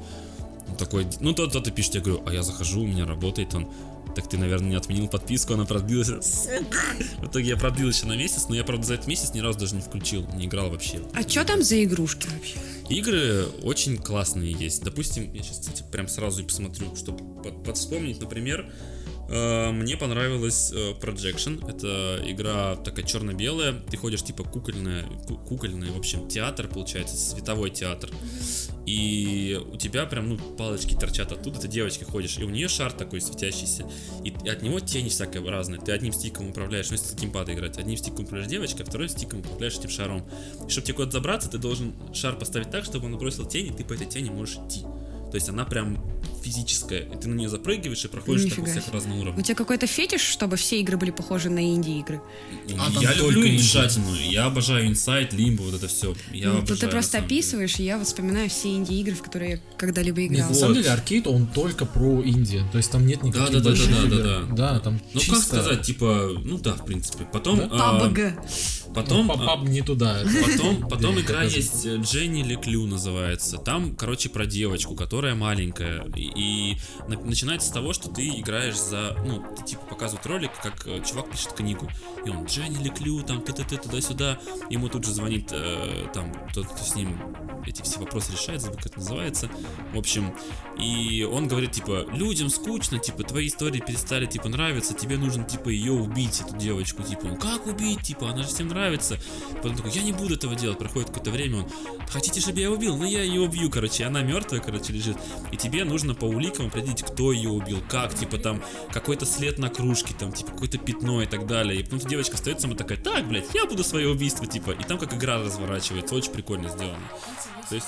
Такой, ну то, то ты пишешь, я говорю, а я захожу, у меня работает он. Так ты, наверное, не отменил подписку, она продлилась. Сука! В итоге я продлил еще на месяц, но я, правда, за этот месяц ни разу даже не включил, не играл вообще. А что там за игрушки вообще? Игры очень классные есть. Допустим, я сейчас, кстати, прям сразу и посмотрю, чтобы под- подвспомнить, например, мне понравилась э, Projection. Это игра такая черно-белая. Ты ходишь типа кукольная, ку- кукольный, в общем, театр, получается, световой театр. И у тебя прям, ну, палочки торчат оттуда, ты девочка ходишь, и у нее шар такой светящийся, и от него тени всякое разные. Ты одним стиком управляешь, ну, если с геймпада играть, одним стиком управляешь девочкой, а второй стиком управляешь этим шаром. И чтобы тебе куда-то забраться, ты должен шар поставить так, чтобы он бросил тень, и ты по этой тени можешь идти. То есть она прям физическая, и ты на нее запрыгиваешь и проходишь так у всех себе. разных У тебя какой-то фетиш, чтобы все игры были похожи на инди-игры? А я только люблю инди. индюшатину, я обожаю Inside, Limbo, вот это все. Я Ну, обожаю, ты просто самом деле. описываешь, и я вспоминаю все инди-игры, в которые я когда-либо Нет, играла. на самом деле аркейд, он только про Индию. То есть там нет никаких Да-да-да-да-да, больших игр. да-да. Да, там Ну, чисто... как сказать, типа, ну да, в принципе. Потом... Да? а, PUBG. Потом, Ну, пап не туда. Потом, потом игра есть э, Дженни Леклю называется. Там, короче, про девочку, которая маленькая. И, и на- начинается с того, что ты играешь за... Ну, ты, типа показывают ролик, как э, чувак пишет книгу. И он Дженни Леклю, там т-т-т, туда-сюда. Ему тут же звонит э, там тот, кто с ним эти все вопросы решает, забыл, как это называется. В общем, и он говорит, типа, людям скучно, типа, твои истории перестали, типа, нравиться, тебе нужно, типа, ее убить, эту девочку, типа, он, как убить, типа, она же всем нравится. Потом такой, я не буду этого делать, проходит какое-то время, он, хотите, чтобы я убил? Ну, я ее убью, короче, она мертвая, короче, лежит. И тебе нужно по уликам определить, кто ее убил, как, типа, там, какой-то след на кружке, там, типа, какое-то пятно и так далее. И потом девочка остается сама такая, так, блядь, я буду свое убийство, типа, и там как игра разворачивается, очень прикольно сделано. То есть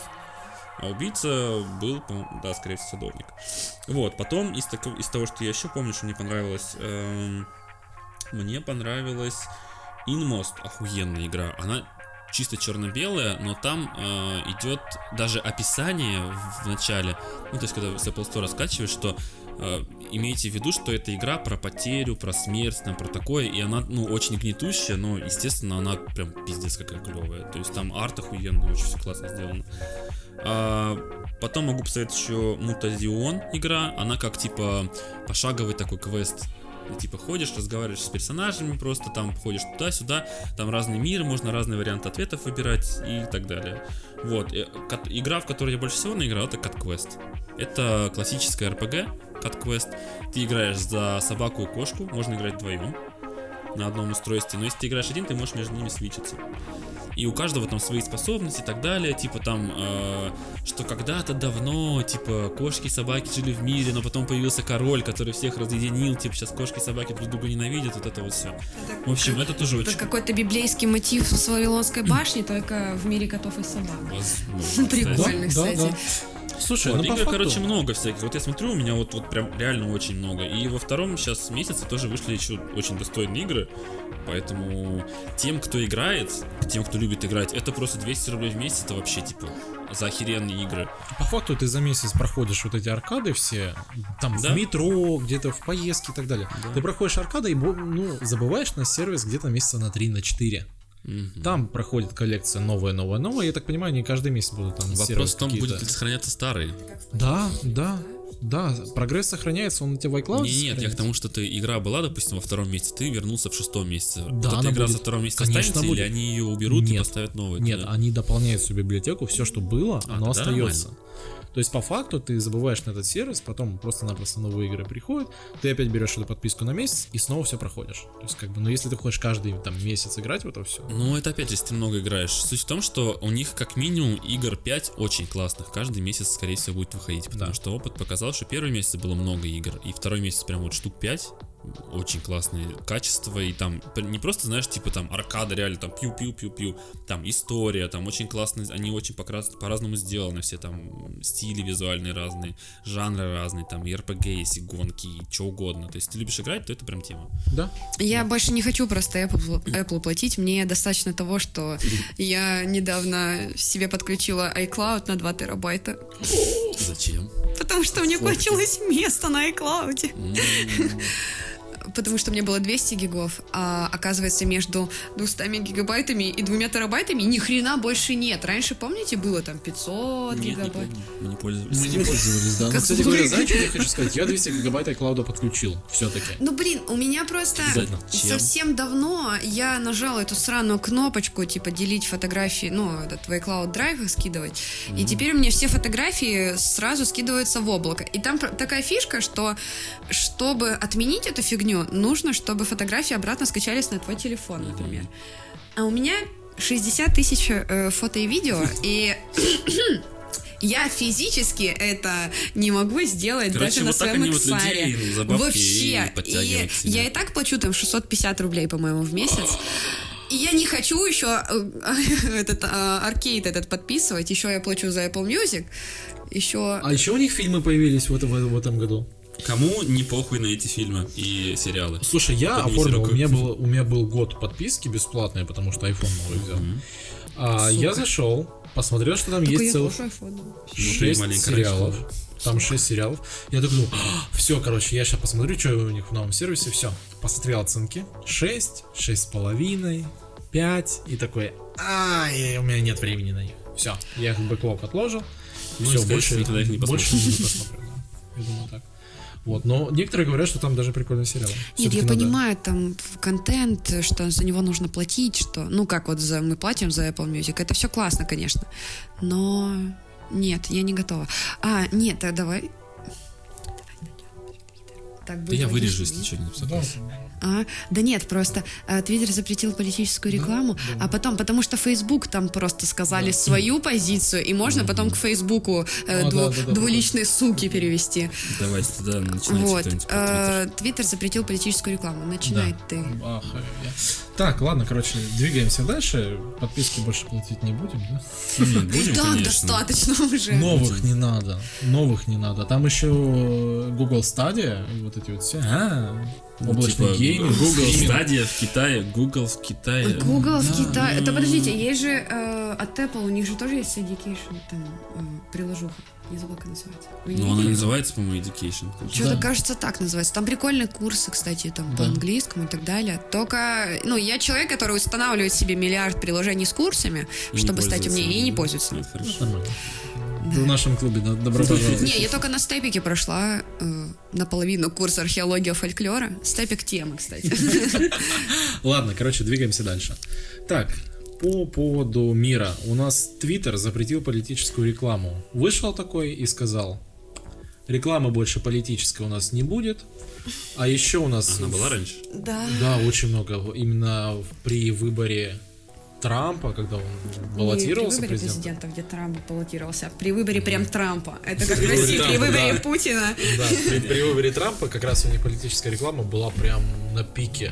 а убийца был, да, скорее всего, садовник. Вот, потом из, тако- из того, что я еще помню, что мне понравилось, эм, мне понравилась Inmost, охуенная игра. Она чисто черно-белая, но там э, идет даже описание в, начале, ну, то есть, когда с Apple Store раскачиваешь, что э, имейте в виду, что это игра про потерю, про смерть, там, про такое, и она, ну, очень гнетущая, но, естественно, она прям пиздец какая клевая. То есть там арт охуенный, очень все классно сделано. А, потом могу посоветовать еще Мутазион игра. Она как типа пошаговый такой квест. Ты, типа ходишь, разговариваешь с персонажами, просто там ходишь туда-сюда, там разные миры, можно разные варианты ответов выбирать и так далее. Вот. э, кат- Игра, в которой я больше всего наиграл, это Cat Quest. Это классическая RPG, Cat Quest. Ты играешь за собаку и кошку, можно играть вдвоем на одном устройстве, но если ты играешь один, ты можешь между ними свичиться. И у каждого там свои способности и так далее, типа там, э, что когда-то давно, типа, кошки и собаки жили в мире, но потом появился король, который всех разъединил, типа, сейчас кошки и собаки друг друга ненавидят, вот это вот все. В общем, это тоже Это очень... какой-то библейский мотив с Вавилонской башни, только в мире котов и собак. возможно, Прикольно, кстати. кстати. Слушай, Вот, ну игр, короче, много всяких. Вот я смотрю, у меня вот, вот прям реально очень много. И во втором сейчас месяце тоже вышли еще очень достойные игры. Поэтому тем, кто играет, тем, кто любит играть, это просто 200 рублей в месяц, это вообще, типа, за охеренные игры. По факту ты за месяц проходишь вот эти аркады все, там Да. в метро, где-то в поездке и так далее. Ты проходишь аркады и ну, забываешь на сервис где-то месяца на 3 на 4. Мгм. Там проходит коллекция новая, новая, новая. Я так понимаю, не каждый месяц будут там Вопрос в том, какие-то. будет ли сохраняться старые. Да, да, да. Прогресс сохраняется, он у тебя в iCloud Не, нет, я к тому, что ты игра была, допустим, во втором месяце, ты вернулся в шестом месяце. вот Да, эта она игра будет. со второго месяца Конечно, останется, будет. или они ее уберут и Нет. поставят новую? Нет, туда? они дополняют всю библиотеку, все, что было, А, оно остается. То есть, по факту, ты забываешь на этот сервис, потом просто-напросто новые игры приходят, ты опять берешь эту подписку на месяц и снова все проходишь. То есть, как бы, ну, если ты хочешь каждый там месяц играть в это все, Ну, это опять если ты много играешь. Суть в том, что у них как минимум игр 5 очень классных. Каждый месяц, скорее всего, будет выходить. Потому Да. что опыт показал, что первый месяц было много игр. И второй месяц прям вот штук 5 очень классные качество и там не просто знаешь типа там аркада реально там пью пью пью пью там история там очень классные они очень покрас- по-разному сделаны все там стили визуальные разные жанры разные там и RPG есть и гонки и что угодно то есть ты любишь играть то это прям тема да? Я больше не хочу просто Apple, Apple платить. Мне достаточно того, что я недавно себе подключила iCloud на 2 терабайта. зачем Потому что мне кончилось место на iCloud. Потому что мне было 200 гигов, а оказывается между 200 гигабайтами и 2 терабайтами ни хрена больше нет. Раньше, помните, было там 500 нет, не гигабайт. помню. мы не пользовались Мы не пользовались, да. Ну, кстати говоря, знаете, что я хочу сказать? Я 200 гигабайт iCloud подключил, все-таки. Ну блин, у меня просто совсем давно я нажала эту сраную кнопочку, типа делить фотографии, ну, этот в iCloud Drive их скидывать. И теперь у меня все фотографии сразу скидываются в облако. И там такая фишка, что чтобы отменить эту фигню, нужно, чтобы фотографии обратно скачались на твой телефон, например. А у меня 60 тысяч э, фото и видео, и я физически это не могу сделать Короче, даже на вот так своем они вот на Вообще. и я и так плачу там 650 рублей, по-моему, в месяц. И я не хочу еще э, этот аркейд этот подписывать. Еще я плачу за Apple Music. Еще... А еще у них фильмы появились в этом, в этом году. Кому не похуй на эти фильмы и сериалы? Слушай, я Поднимите оформил, у меня, был, у меня был год подписки бесплатной, потому что iPhone новый взял. А, я зашел, посмотрел, что там Только есть целых слушаю iPhone. ты 6 маленькая сериалов. Там 6 сериалов. Я такой думаю, все, короче, я сейчас посмотрю, что у них в новом сервисе. Все. Посмотрел оценки. 6, 6,5, 5 и такой, ай, у меня нет времени на них. Все, я их бэклог отложил. Ну, все, больше, всего, тогда их не больше не посмотрю. да. Я думаю так. Вот, но некоторые говорят, что там даже прикольный сериал. Нет, я надо- понимаю, там контент, что за него нужно платить, что, ну как вот за, мы платим за Apple Music, это все классно, конечно, но нет, я не готова. А, нет, а давай. Так Да я вырежу, если что, не Да, согласен. А, да нет, просто а, Твиттер запретил политическую рекламу, а потом, потому что Фейсбук там просто сказали свою позицию, и можно потом к Фейсбуку э, А, дву- да, да, да, двуличные суки перевести. Давайте тогда начинайте Вот. э, Твиттер запретил политическую рекламу. Начинай ты. Ах, я- Так, ладно, короче, двигаемся дальше. Подписки больше платить не будем, да? Не, И будем, так конечно. достаточно уже. Новых не надо. Новых не надо. Там еще Google Stadia, вот эти вот все. А, Ну, облачный типа, гейминг. Google. Stadia в Китае, Google в Китае. Google в Да. Китае. Это подождите, есть же э, от Apple, у них же тоже есть Education там э, приложуха. Не забыла, как называется. Ну, она называется, по-моему, Education. Что-то, Да. кажется, так называется. Там прикольные курсы, кстати, там Да. по английскому и так далее. Только, ну, я человек, который устанавливает себе миллиард приложений с курсами, И чтобы стать умнее, и не пользуется. Хорошо. Ты в нашем клубе, да, добро пожаловать. Не, я только на степике прошла э, наполовину курс археология фольклора. Степик темы, кстати. Ладно, короче, двигаемся дальше. Так, по поводу мира. У нас Твиттер запретил политическую рекламу. Вышел такой и сказал, рекламы больше политической у нас не будет. А еще у нас... Она была раньше? Да. Да, очень много. Именно при выборе Трампа, когда он баллотировался при выборе президента, где Трамп баллотировался, а при выборе прям Трампа. Это как в России, при выборе. Путина. Да, при, выборе Трампа как раз у них политическая реклама была прям на пике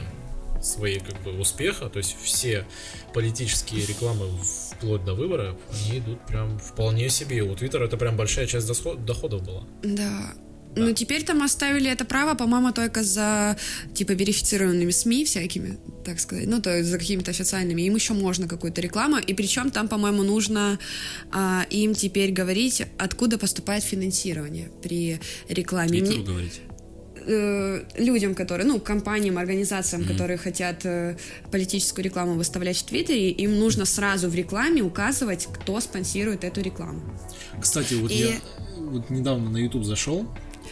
своей как бы успеха, то есть все политические рекламы вплоть до выборов, они идут прям вполне себе. У Твиттера это прям большая часть доходов была. Да. Ну, теперь там оставили это право, по-моему, только за, типа, верифицированными СМИ всякими, так сказать, ну, то есть за какими-то официальными. Им еще можно какую-то рекламу, и причем там, по-моему, нужно а, им теперь говорить, откуда поступает финансирование при рекламе. Твиттеру говорить? э, людям, которые, ну, компаниям, организациям, которые хотят э, политическую рекламу выставлять в Твиттере, им нужно сразу в рекламе указывать, кто спонсирует эту рекламу. Кстати, вот И- я вот недавно на YouTube зашел,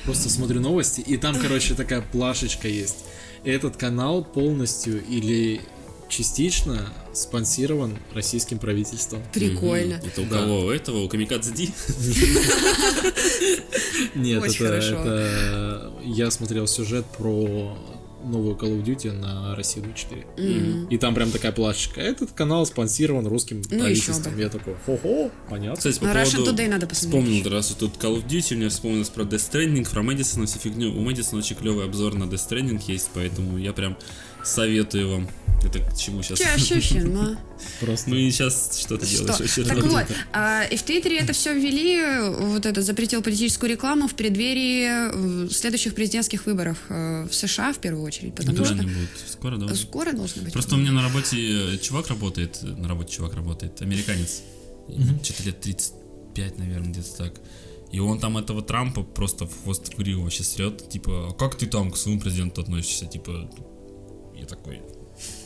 просто смотрю новости, и там, короче, такая плашечка есть. Этот канал полностью или частично спонсирован российским правительством. Прикольно. Мгм. Это у Да. кого? У этого? У Камикадзе Ди? Нет, это я смотрел сюжет про новую Call of Duty на Россию 4. И там прям такая плашечка. Этот канал спонсирован русским Ну, правительством. Я такой, хо-хо, понятно. Кстати, по На Russian поводу... Today надо посмотреть. Вспомнил, раз вот тут Call of Duty, мне вспомнилось про Death Stranding, про Мэдисона, всю фигню. У Мэдисона очень клевый обзор на Death Stranding есть, поэтому я прям советую вам. Это к чему сейчас? Но... Просто. Мы сейчас что-то Что? делаешь вообще. Так вот, а, и в Твиттере это все ввели, вот это запретил политическую рекламу в преддверии э, следующих президентских выборов э, в США в первую очередь, потому Когда что они будут? Скоро, да? скоро должны быть. Просто у меня на работе чувак работает, на работе чувак работает, американец. Что-то лет 35, наверное, где-то так. И он там этого Трампа просто в хвост гриву вообще срет. Типа, а как ты там к своему президенту относишься? Типа, я такой...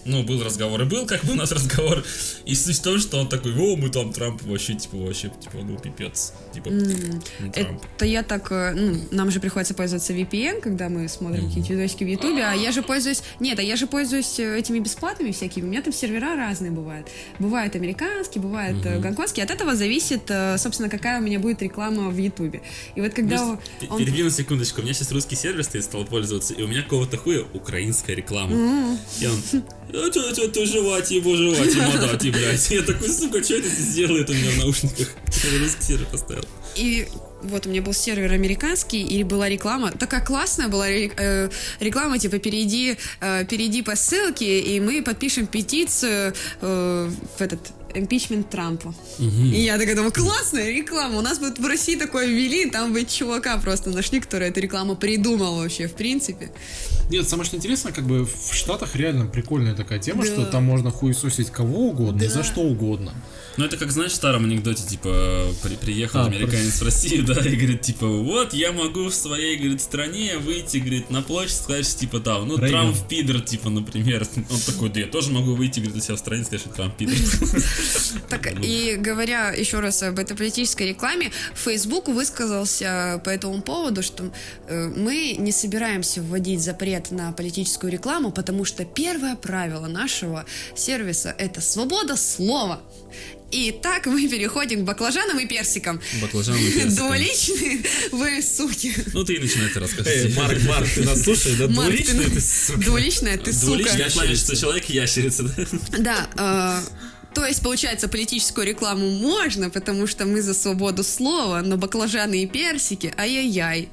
Ну, был разговор и был, как бы у нас разговор. И суть в том, что он такой, о, мы там Трамп вообще, типа, вообще, типа, ну, пипец. Типа, ну, Трамп. Это я так, э, ну, нам же приходится пользоваться VPN, когда мы смотрим какие-то видосики в Ютубе, а я же пользуюсь, нет, а я же пользуюсь э, этими бесплатными всякими, у меня там сервера разные бывают. Бывают американские, бывают э, гонконгские, от этого зависит, собственно, какая у меня будет реклама в Ютубе. И вот когда п- он... Перебью на секундочку. У меня сейчас русский сервер стоит, стал пользоваться, и у меня какого-то хуя украинская реклама. И он, а чё, чё, ты жевать его, жевать ему дать, и, блядь. Я такой, сука, что это здесь делает у меня в наушниках? Я русский сервер поставил. И вот у меня был сервер американский, и была реклама, такая классная была э, реклама, типа перейди, э, перейди по ссылке, и мы подпишем петицию э, в этот импичмент Трампа. И я такая думаю, классная реклама. У нас вот в России такое ввели, там бы чувака просто нашли, который эту рекламу придумал вообще, в принципе. Нет, самое что интересно, как бы в Штатах реально прикольная такая тема, Да. что там можно хуесосить кого угодно и Да. за что угодно. Ну, это как, знаешь, в старом анекдоте, типа, при- приехал А, американец в Россию, да, и говорит, типа, вот, я могу в своей, говорит, стране выйти, говорит, на площадь, сказать, что, типа, там, ну, Рейган. Трамп пидор, типа, например. Он такой, да я тоже могу выйти, говорит, у себя в стране, сказать, что Трамп пидор. Так, и говоря еще раз об этой политической рекламе, Facebook высказался по этому поводу, что э, мы не собираемся вводить запрет на политическую рекламу, потому что первое правило нашего сервиса — это свобода слова. И так мы переходим к баклажанам и персикам. Баклажан и персиком. Двуличные вы суки. Ну, ты и начинай это Эй, рассказывать. Марк, Марк, ты нас слушаешь, да? Марк, ты- ты, сука. Двуличная ты сука. Плане, что человек ящерица, да? Да, э, то есть, получается, политическую рекламу можно, потому что мы за свободу слова, но баклажаны и персики, ай-яй-яй.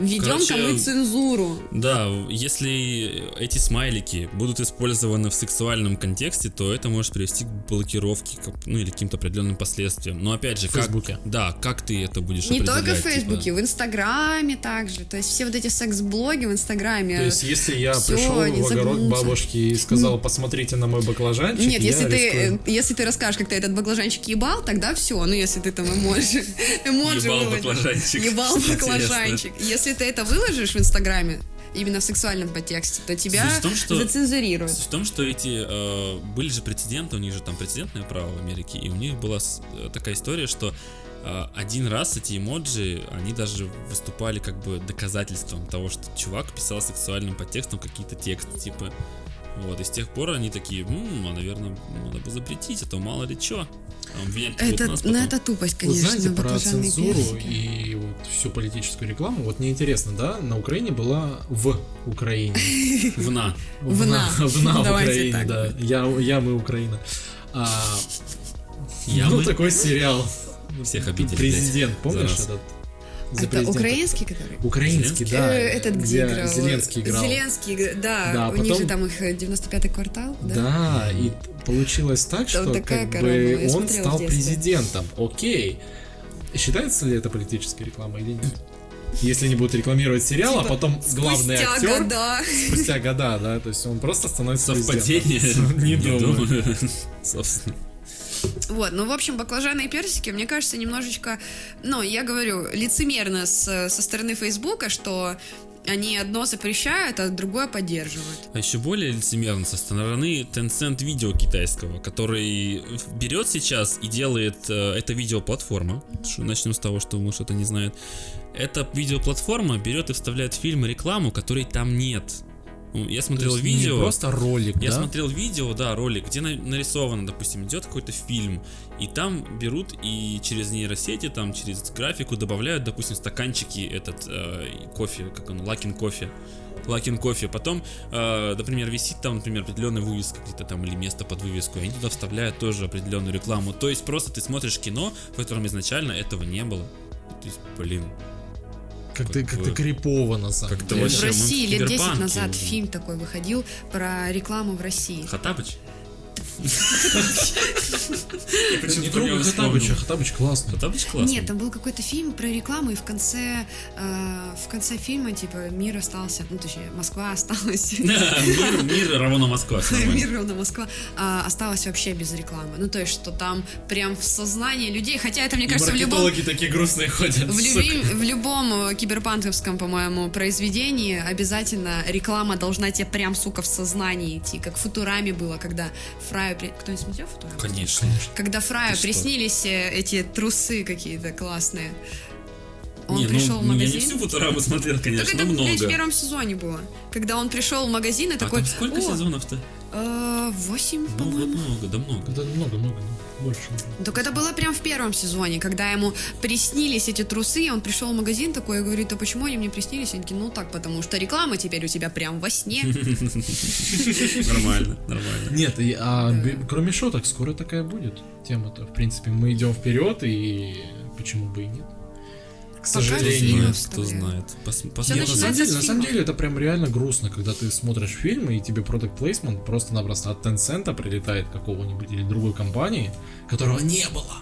Введем-ка мы цензуру. Да, если эти смайлики будут использованы в сексуальном контексте, то это может привести к блокировке, ну или каким-то определенным последствиям. Но опять же, В как, Фейсбуке. да, как ты это будешь Не только в типа? Фейсбуке, в Инстаграме также. То есть все вот эти секс-блоги в Инстаграме. То есть, если я Всё, пришел в огород бабушке и сказал, посмотрите на мой баклажанчик, Нет, если ты, рискую. э, если ты расскажешь, как ты этот баклажанчик ебал, тогда все. Ну, если ты там эмоджи, эмоджи Ебал баклажанчик. Ебал баклажанчик. Если ты это выложишь в Инстаграме, именно в сексуальном подтексте, то тебя Суть в том, что- зацензурируют. Суть в том, что эти э, были же прецеденты, у них же там прецедентное право в Америке, и у них была э, такая история, что э, один раз эти эмоджи, они даже выступали как бы доказательством того, что чувак писал сексуальным подтекстом какие-то тексты, типа. Вот, и с тех пор они такие, «М, а, наверное, надо бы запретить, а то мало ли. А будут Это, нас ну, потом». это тупость, Вы конечно, знаете про цензуру персики. и вот всю политическую рекламу? Вот мне интересно, да, на Украине была в Украине. Вна. Вна. Вна в Украине, да. Я, я, мы, Украина. А, Ямы? был такой сериал. Всех обидели, Президент, помнишь этот? За Это президента. украинский, который? Украинский, да. Э, Этот, где, играл? Зеленский играл. Зеленский, да. Да, у них потом- же там их э, 95-й квартал, да? Да, и получилось так, что такая как бы он стал президентом. Окей. Считается ли это политическая реклама или нет? Если не будут рекламировать сериал, а Типа, потом главный Спустя актер года. спустя года, да, то есть он просто становится Совпадение? Не думаю. Собственно. Вот, ну, в общем, баклажаны и персики, мне кажется, немножечко, ну, я говорю, лицемерно с- со стороны Фейсбука, что они одно запрещают, а другое поддерживают. А еще более лицемерно со стороны Tencent видео китайского, который берет сейчас и делает э, это видеоплатформа. Начнем с того, что мы что-то не знает. Эта видеоплатформа берет и вставляет в фильм рекламу, которой там нет. Я смотрел есть не видео. просто ролик, Я да? смотрел видео, да, ролик, где на- нарисовано, допустим, идет какой-то фильм, и там берут и через нейросети, там через графику добавляют, допустим, стаканчики этот э, кофе, как он, Luckin Coffee. Luckin Coffee. Потом, э, например, висит там, например, определенная вывеска где-то там или место под вывеску, и они туда вставляют тоже определенную рекламу. То есть просто ты смотришь кино, в котором изначально этого не было. То есть, блин, Как ты, как бы- ты крипово на самом как-то деле. В России лет 10 киберпанке назад фильм такой выходил про рекламу в России. Хатабыч? Трогай Хаттабыча, Хаттабыч классный. Хатабыч классный. Нет, там был какой-то фильм про рекламу, и в конце, э, в конце фильма, типа, мир остался, ну, точнее, Москва осталась. Мир, мир равно Москва. Мир равно Москва а, осталась вообще без рекламы. Ну, то есть, что там прям в сознании людей, хотя это, мне И кажется, в любом, такие грустные ходят. в, люби- в любом киберпанковском, по-моему, произведении обязательно реклама должна тебе прям, сука, в сознании идти. Как в Футураме было, когда Фраю... при- Кто не смотрел Футураму? Конечно. Когда Фраю приснились э, эти трусы какие-то классные. Он Не, ну, пришел в ну, Я не магазин. всю Футураму смотрел, Так конечно, это, но блядь, в много. первом сезоне было. Когда он пришел в магазин и А такой... там сколько «О, сезонов-то? э, Восемь, Ну, по-моему. много, да много. Да много, много, много. больше. Так это было прям в первом сезоне, когда ему приснились эти трусы, и он пришел в магазин такой и говорит, а почему они мне приснились? Они ну так, потому что реклама теперь у тебя прям во сне. Нормально, нормально. Нет, а кроме шуток, скоро такая будет тема-то. В принципе, мы идем вперед, и почему бы и нет. К сожалению, кто знает. Пос, пос, нет, на, самом деле, на самом деле это прям реально грустно, когда ты смотришь фильмы и тебе продукт плейсмент просто-напросто от Tencent прилетает какого-нибудь или другой компании, которого не было.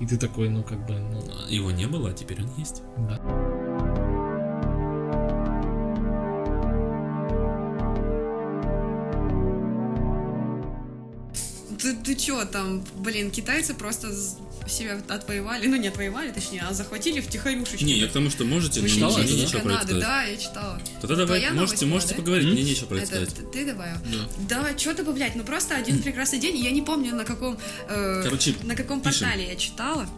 И ты такой, ну как бы... Ну... А, его не было, а теперь он есть. Да. Ты, ты чё там, блин, китайцы просто себя отвоевали, ну не отвоевали, точнее, а захватили втихарюшечку. Не, я к тому, что можете, но читала мне нечего про сказать. да, я читала. Тогда давай, Твоя можете, новость была, можете да? поговорить, мне нечего про это ты, ты давай. Да. Да, что добавлять? Ну просто один прекрасный день, я не помню на каком, э, Короче, на каком пишем. портале я читала.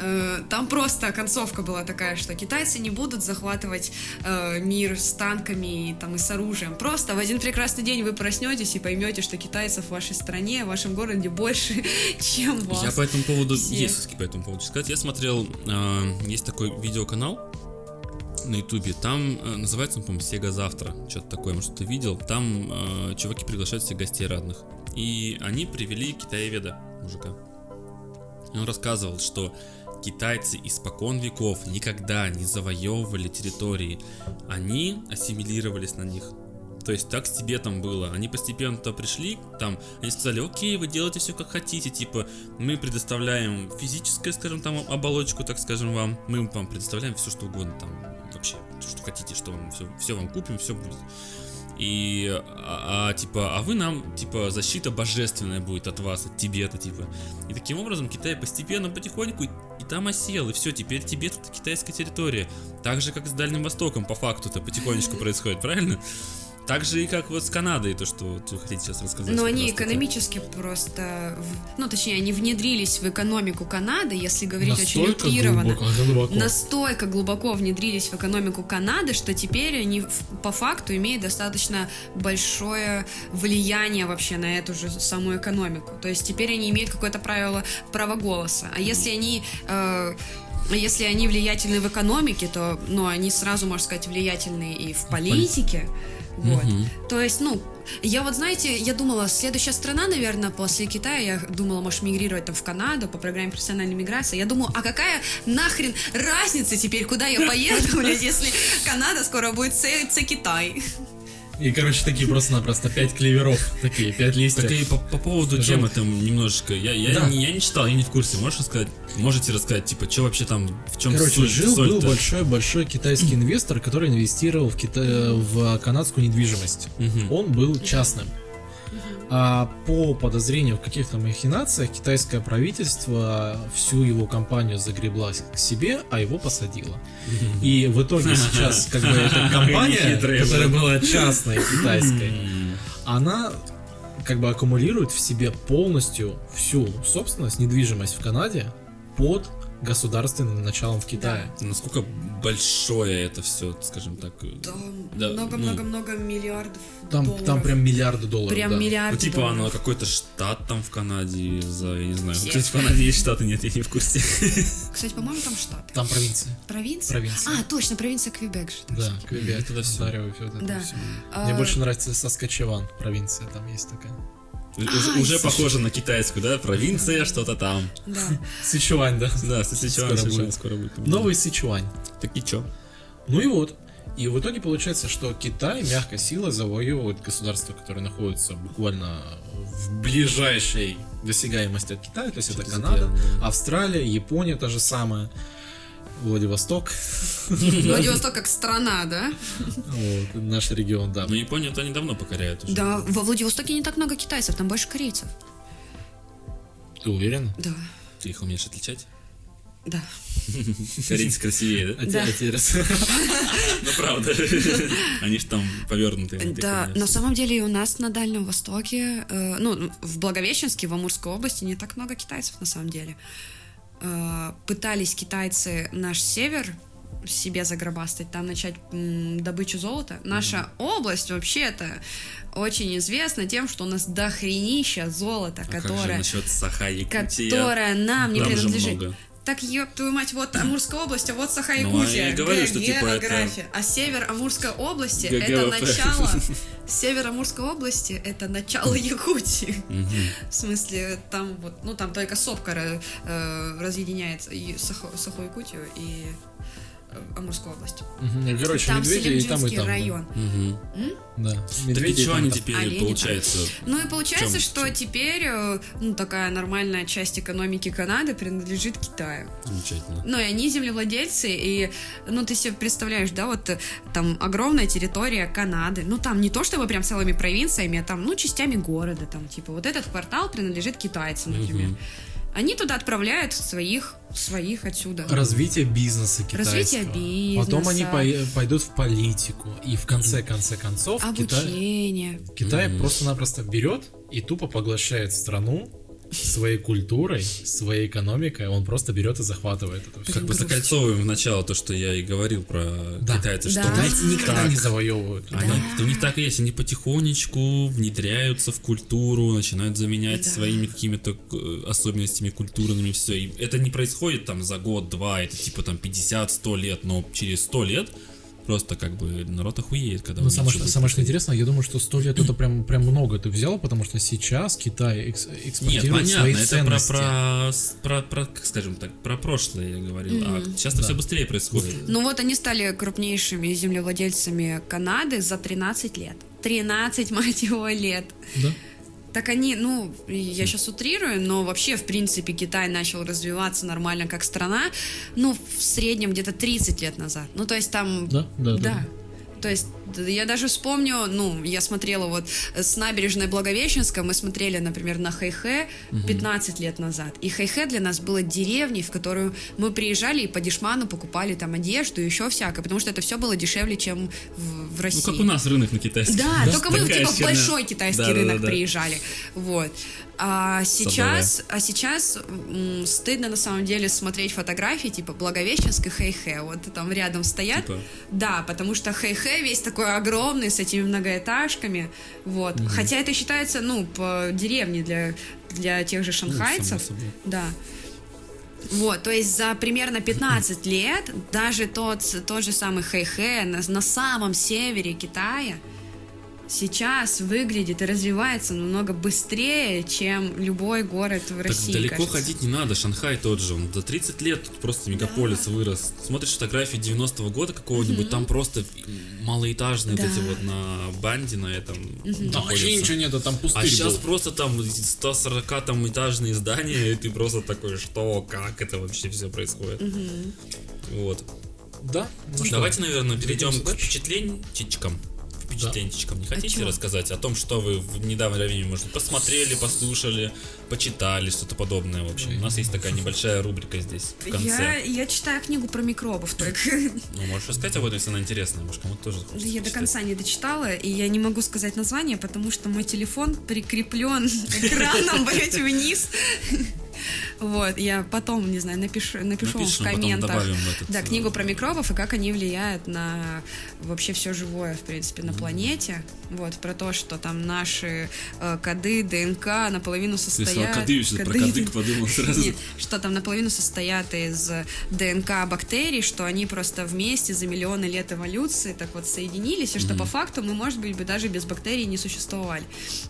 Э, Там просто концовка была такая, что китайцы не будут захватывать э, мир с танками и, там, и с оружием. Просто в один прекрасный день вы проснетесь и поймете, что китайцев в вашей стране, в вашем городе больше, чем вас. Я по этому поводу, есть по этому поводу сказать. Я смотрел, а, есть такой видеоканал на ютубе, там а, называется, он, по-моему, Сега Завтра, что-то такое, может, ты видел. Там а, чуваки приглашают всех гостей разных. И они привели китаеведа, мужика. И он рассказывал, что китайцы испокон веков никогда не завоевывали территории. Они ассимилировались на них. То есть так с Тибетом было. Они постепенно туда пришли, там, они сказали, окей, вы делаете все как хотите, типа, мы предоставляем физическое, скажем, там, оболочку, так скажем, вам, мы вам предоставляем все, что угодно, там, вообще, что хотите, что вам, все, все вам купим, все будет. И, а, а, типа, а вы нам, типа, защита божественная будет от вас, от Тибета, типа. И таким образом Китай постепенно, потихоньку, и там осел, и все, теперь Тибет это китайская территория. Так же, как с Дальним Востоком, по факту это потихонечку происходит, правильно? Так же и как вот с Канадой, то, что вот вы хотите сейчас рассказать. Но они экономически просто, в- ну точнее, они внедрились в экономику Канады, если говорить очень Настолько утрированно. глубоко, глубоко. Настолько глубоко внедрились в экономику Канады, что теперь они по факту имеют достаточно большое влияние вообще на эту же самую экономику. То есть теперь они имеют какое-то правило право голоса. А если они э, а если они влиятельны в экономике, то, ну, они сразу, можно сказать, влиятельны и в политике. Вот. Мгм. То есть, ну, я вот, знаете, я думала, следующая страна, наверное, после Китая, я думала, может, мигрировать там в Канаду по программе профессиональной миграции. Я думаю, а какая нахрен разница теперь, куда я поеду, если Канада скоро будет Китай. И, короче, такие просто-напросто пять клеверов, такие, пять листьев. Так и по, по поводу темы там немножечко. Я, я, Да. не, я не читал, я не в курсе. Можешь рассказать? Можете рассказать, типа, что вообще там, в чем Короче, соль, жил был соль-то? большой-большой китайский инвестор, который инвестировал в, Кита... в канадскую недвижимость. Мгм. Он был частным. А по подозрению в каких-то махинациях китайское правительство всю его компанию загребла к себе, а его посадило. И в итоге сейчас как бы эта компания, которая была. частной китайской, она как бы аккумулирует в себе полностью всю собственность, недвижимость в Канаде под государственным началом в Китае. Насколько большое это все, скажем так. Да, ну. Много-много-много миллиардов Там, долларов. там прям миллиарды долларов. Прям да. миллиарды Ну, типа, долларов. оно какой-то штат там в Канаде за, я не знаю. Все. Кстати, в Канаде есть штаты, нет, я не в курсе. Кстати, по-моему, там штат. Там провинция. Провинция? Провинция. А, точно, провинция Квебек же. Да. Квебек, Это да. Онтарио, это Да. всё. А, Мне больше нравится Саскачеван, провинция там есть такая. Уже, Ай, уже похоже на китайскую, да? Провинция, что-то там. Да. Сычуань, да? Да, Сычуань Скоро совершенно будет. скоро будет. Новый Сычуань. Так и чё? Ну и вот. И в итоге получается, что Китай мягкой силой завоевывает государство, которое находится буквально в ближайшей досягаемости от Китая, то есть это Что-то Канада, океан, да. Австралия, Япония та же самая, Владивосток, Владивосток как страна, да? вот, наш регион, да. Ну, Японию-то они давно покоряют уже. Да, во Владивостоке не так много китайцев, там больше корейцев. Ты уверен? Да, Ты их умеешь отличать? да. Корейцы красивее, да? А Да. а раз- Ну, правда. Они же там повернутые. Да, на самом деле и у нас на Дальнем Востоке, э, ну, в Благовещенске, в Амурской области не так много китайцев на самом деле. Э, пытались китайцы наш север себе загробастать, там начать м, добычу золота. Наша область вообще-то очень известна тем, что у нас дохренища золота, А как же которое, насчет Саха-Якутия? которое нам не Там же принадлежит. много. Так, ёб твою мать, вот Амурская область, а вот Ну, Саха-Якутия. я и говорю, что, типа, это- география. А север Амурской области это начало. Север Амурской области это начало Якутии. В смысле, там вот, ну там только сопка э, разъединяется и Амурской области. Мгм. Короче, там медведи и там, и там. да. район. Да. Так Медведи и и что там, они да. теперь, Олени там. получается? Ну и получается, В чём- что теперь э, ну, такая нормальная часть экономики Канады принадлежит Китаю. Замечательно. Ну и они землевладельцы, и ну ты себе представляешь, да, вот э, там огромная территория Канады, ну там не то чтобы прям целыми провинциями, а там, ну, частями города, там, типа, вот этот квартал принадлежит китайцам, например. Мгм. Они туда отправляют своих, своих отсюда. Развитие бизнеса китайского. Развитие бизнеса. Потом они пой- пойдут в политику. И в конце, конце концов, Китай, Обучение. Китай Мгм. просто-напросто берет и тупо поглощает страну своей культурой, своей экономикой. Он просто берет и захватывает это все. Как бы закольцовываем в начало то, что я и говорил про Да. китайцев, что Да. Китайцы никогда так. не завоевывают. Они, у них так и есть, они потихонечку внедряются в культуру, начинают заменять Да. своими какими-то э, особенностями культурными все. И это не происходит там за год-два, это типа там 50-100 лет, но через 100 лет просто как бы народ охуеет, когда Ну, самое, что самое что интересно, я думаю, что 100 лет это прям, прям много ты взял, потому что сейчас Китай экс- Нет, экспортирует понятно, свои это про, ценности. про, про, про, как скажем так, про прошлое я говорил, а сейчас Да. все быстрее происходит. Ну вот они стали крупнейшими землевладельцами Канады за 13 лет. 13, мать его, лет. Да? Так они, ну, я сейчас утрирую, но вообще, в принципе, Китай начал развиваться нормально как страна, ну, в среднем где-то 30 лет назад. Ну, то есть там... Да, да, да. Да. То есть я даже вспомню, ну, я смотрела вот э, с набережной Благовещенска, мы смотрели, например, на Хэйхэ 15 лет назад. И Хэйхэ для нас было деревней, в которую мы приезжали и по дешману покупали там одежду и еще всякое, потому что это все было дешевле, чем в, в России. Ну, как у нас рынок на китайский. Да, только мы типа в большой китайский Да, да, рынок да, да. приезжали. Вот. А сейчас, а сейчас м, стыдно на самом деле смотреть фотографии типа Благовещенск и Хэйхэ. Вот там рядом стоят. Типа? Да, потому что Хэйхэ весь такой огромный с этими многоэтажками. Вот. Хотя это считается, ну, по деревне для, для тех же шанхайцев. Ну, само собой. Да. Вот, то есть за примерно 15 лет даже тот, тот же самый Хэйхэ на, на самом севере Китая сейчас выглядит и развивается намного быстрее, чем любой город в Так России. далеко кажется. ходить не надо, Шанхай тот же, он за 30 лет тут просто мегаполис вырос. Смотришь фотографии 90-го года какого-нибудь, там просто малоэтажные Да. вот эти вот на банде на этом Там вообще ничего нету, там А пустырь сейчас был. просто там 140 там этажные здания, и ты просто такой, что, как это вообще все происходит. Вот. Да? Ну что, Давайте, наверное, перейдем двигаемся к дальше? впечатленчикам. Впечатленчикам. Не хотите чего? рассказать о том, что вы в недавнее время, может, посмотрели, послушали, почитали, что-то подобное, в общем. У нас есть такая небольшая рубрика здесь, в Я, конце. я читаю книгу про микробов только. Ну, можешь рассказать об этом, если она интересная, может, кому-то тоже Да Я до конца не дочитала, и я не могу сказать название, потому что мой телефон прикреплен экраном, блять, вниз. Вот, я потом, не знаю, напишу, напишу вам в комментах. этот, Да, э, книгу про микробов и как они влияют на вообще все живое, в принципе, на планете. Вот, про то, что там наши э, коды, ДНК наполовину Ты состоят... сказал коды, сейчас про коды- кадык подумал сразу. Нет, что там наполовину состоят из ДНК бактерий, что они просто вместе за миллионы лет эволюции так вот соединились, и что по факту мы, может быть, бы даже без бактерий не существовали.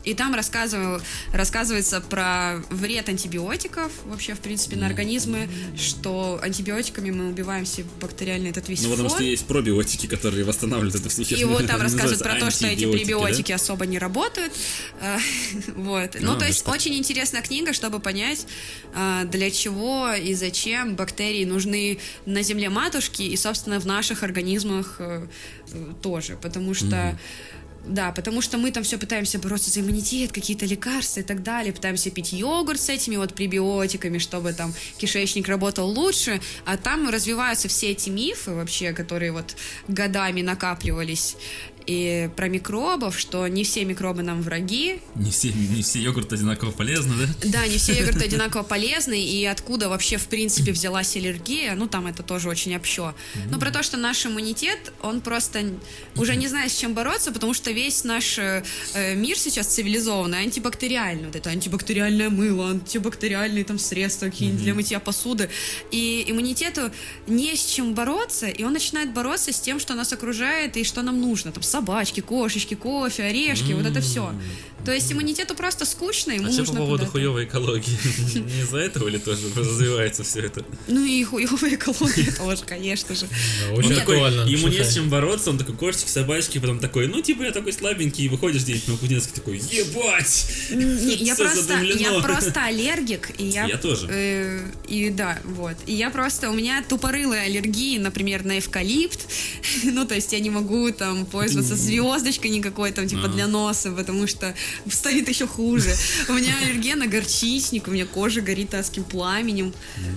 И там рассказываю, рассказывается про вред антибиотиков вообще, в принципе, на организмы, что антибиотиками мы убиваем себе бактериальный этот весь Ну, потому что есть пробиотики, которые восстанавливают эту всю И вот там рассказывают про то, что эти да? пребиотики особо не работают. Э, Вот. Ну, А, то да есть очень интересная книга, чтобы понять, э, для чего и зачем бактерии нужны на Земле матушки и, собственно, в наших организмах э, тоже. Потому что да, потому что мы там все пытаемся бороться за иммунитет, какие-то лекарства и так далее, пытаемся пить йогурт с этими вот пребиотиками, чтобы там кишечник работал лучше, а там развиваются все эти мифы вообще, которые вот годами накапливались и про микробов, что не все микробы нам враги, Не все, не все йогурты одинаково полезны, да? да, не все йогурты одинаково полезны, и откуда вообще, в принципе, взялась аллергия, ну, там это тоже очень общо. Но про то, что наш иммунитет, он просто уже не знает, с чем бороться, потому что весь наш э, э, мир сейчас цивилизованный, антибактериальный. Вот это антибактериальное мыло, антибактериальные там средства какие-нибудь для мытья посуды. И иммунитету не с чем бороться, и он начинает бороться с тем, что нас окружает и что нам нужно. Там собачки, кошечки, кофе, орешки, вот это все. То есть иммунитету просто скучно, ему А что нужно по поводу хуевой экологии? Не из-за этого ли тоже развивается все это? Ну и хуевая экология тоже, конечно же. Очень актуально. ему не с чем бороться, он такой кошечки, собачки, потом такой, ну типа я такой слабенький, и выходишь где-нибудь на Кузнецке такой, ебать! Не, я просто, я просто аллергик, и я... Я тоже. э, и да, вот. И я просто, у меня тупорылые аллергии, например, на эвкалипт. ну, то есть я не могу там пользоваться звездочкой никакой там, типа, А. для носа, потому что станет еще хуже. У меня аллергия на горчичник, у меня кожа горит адским пламенем.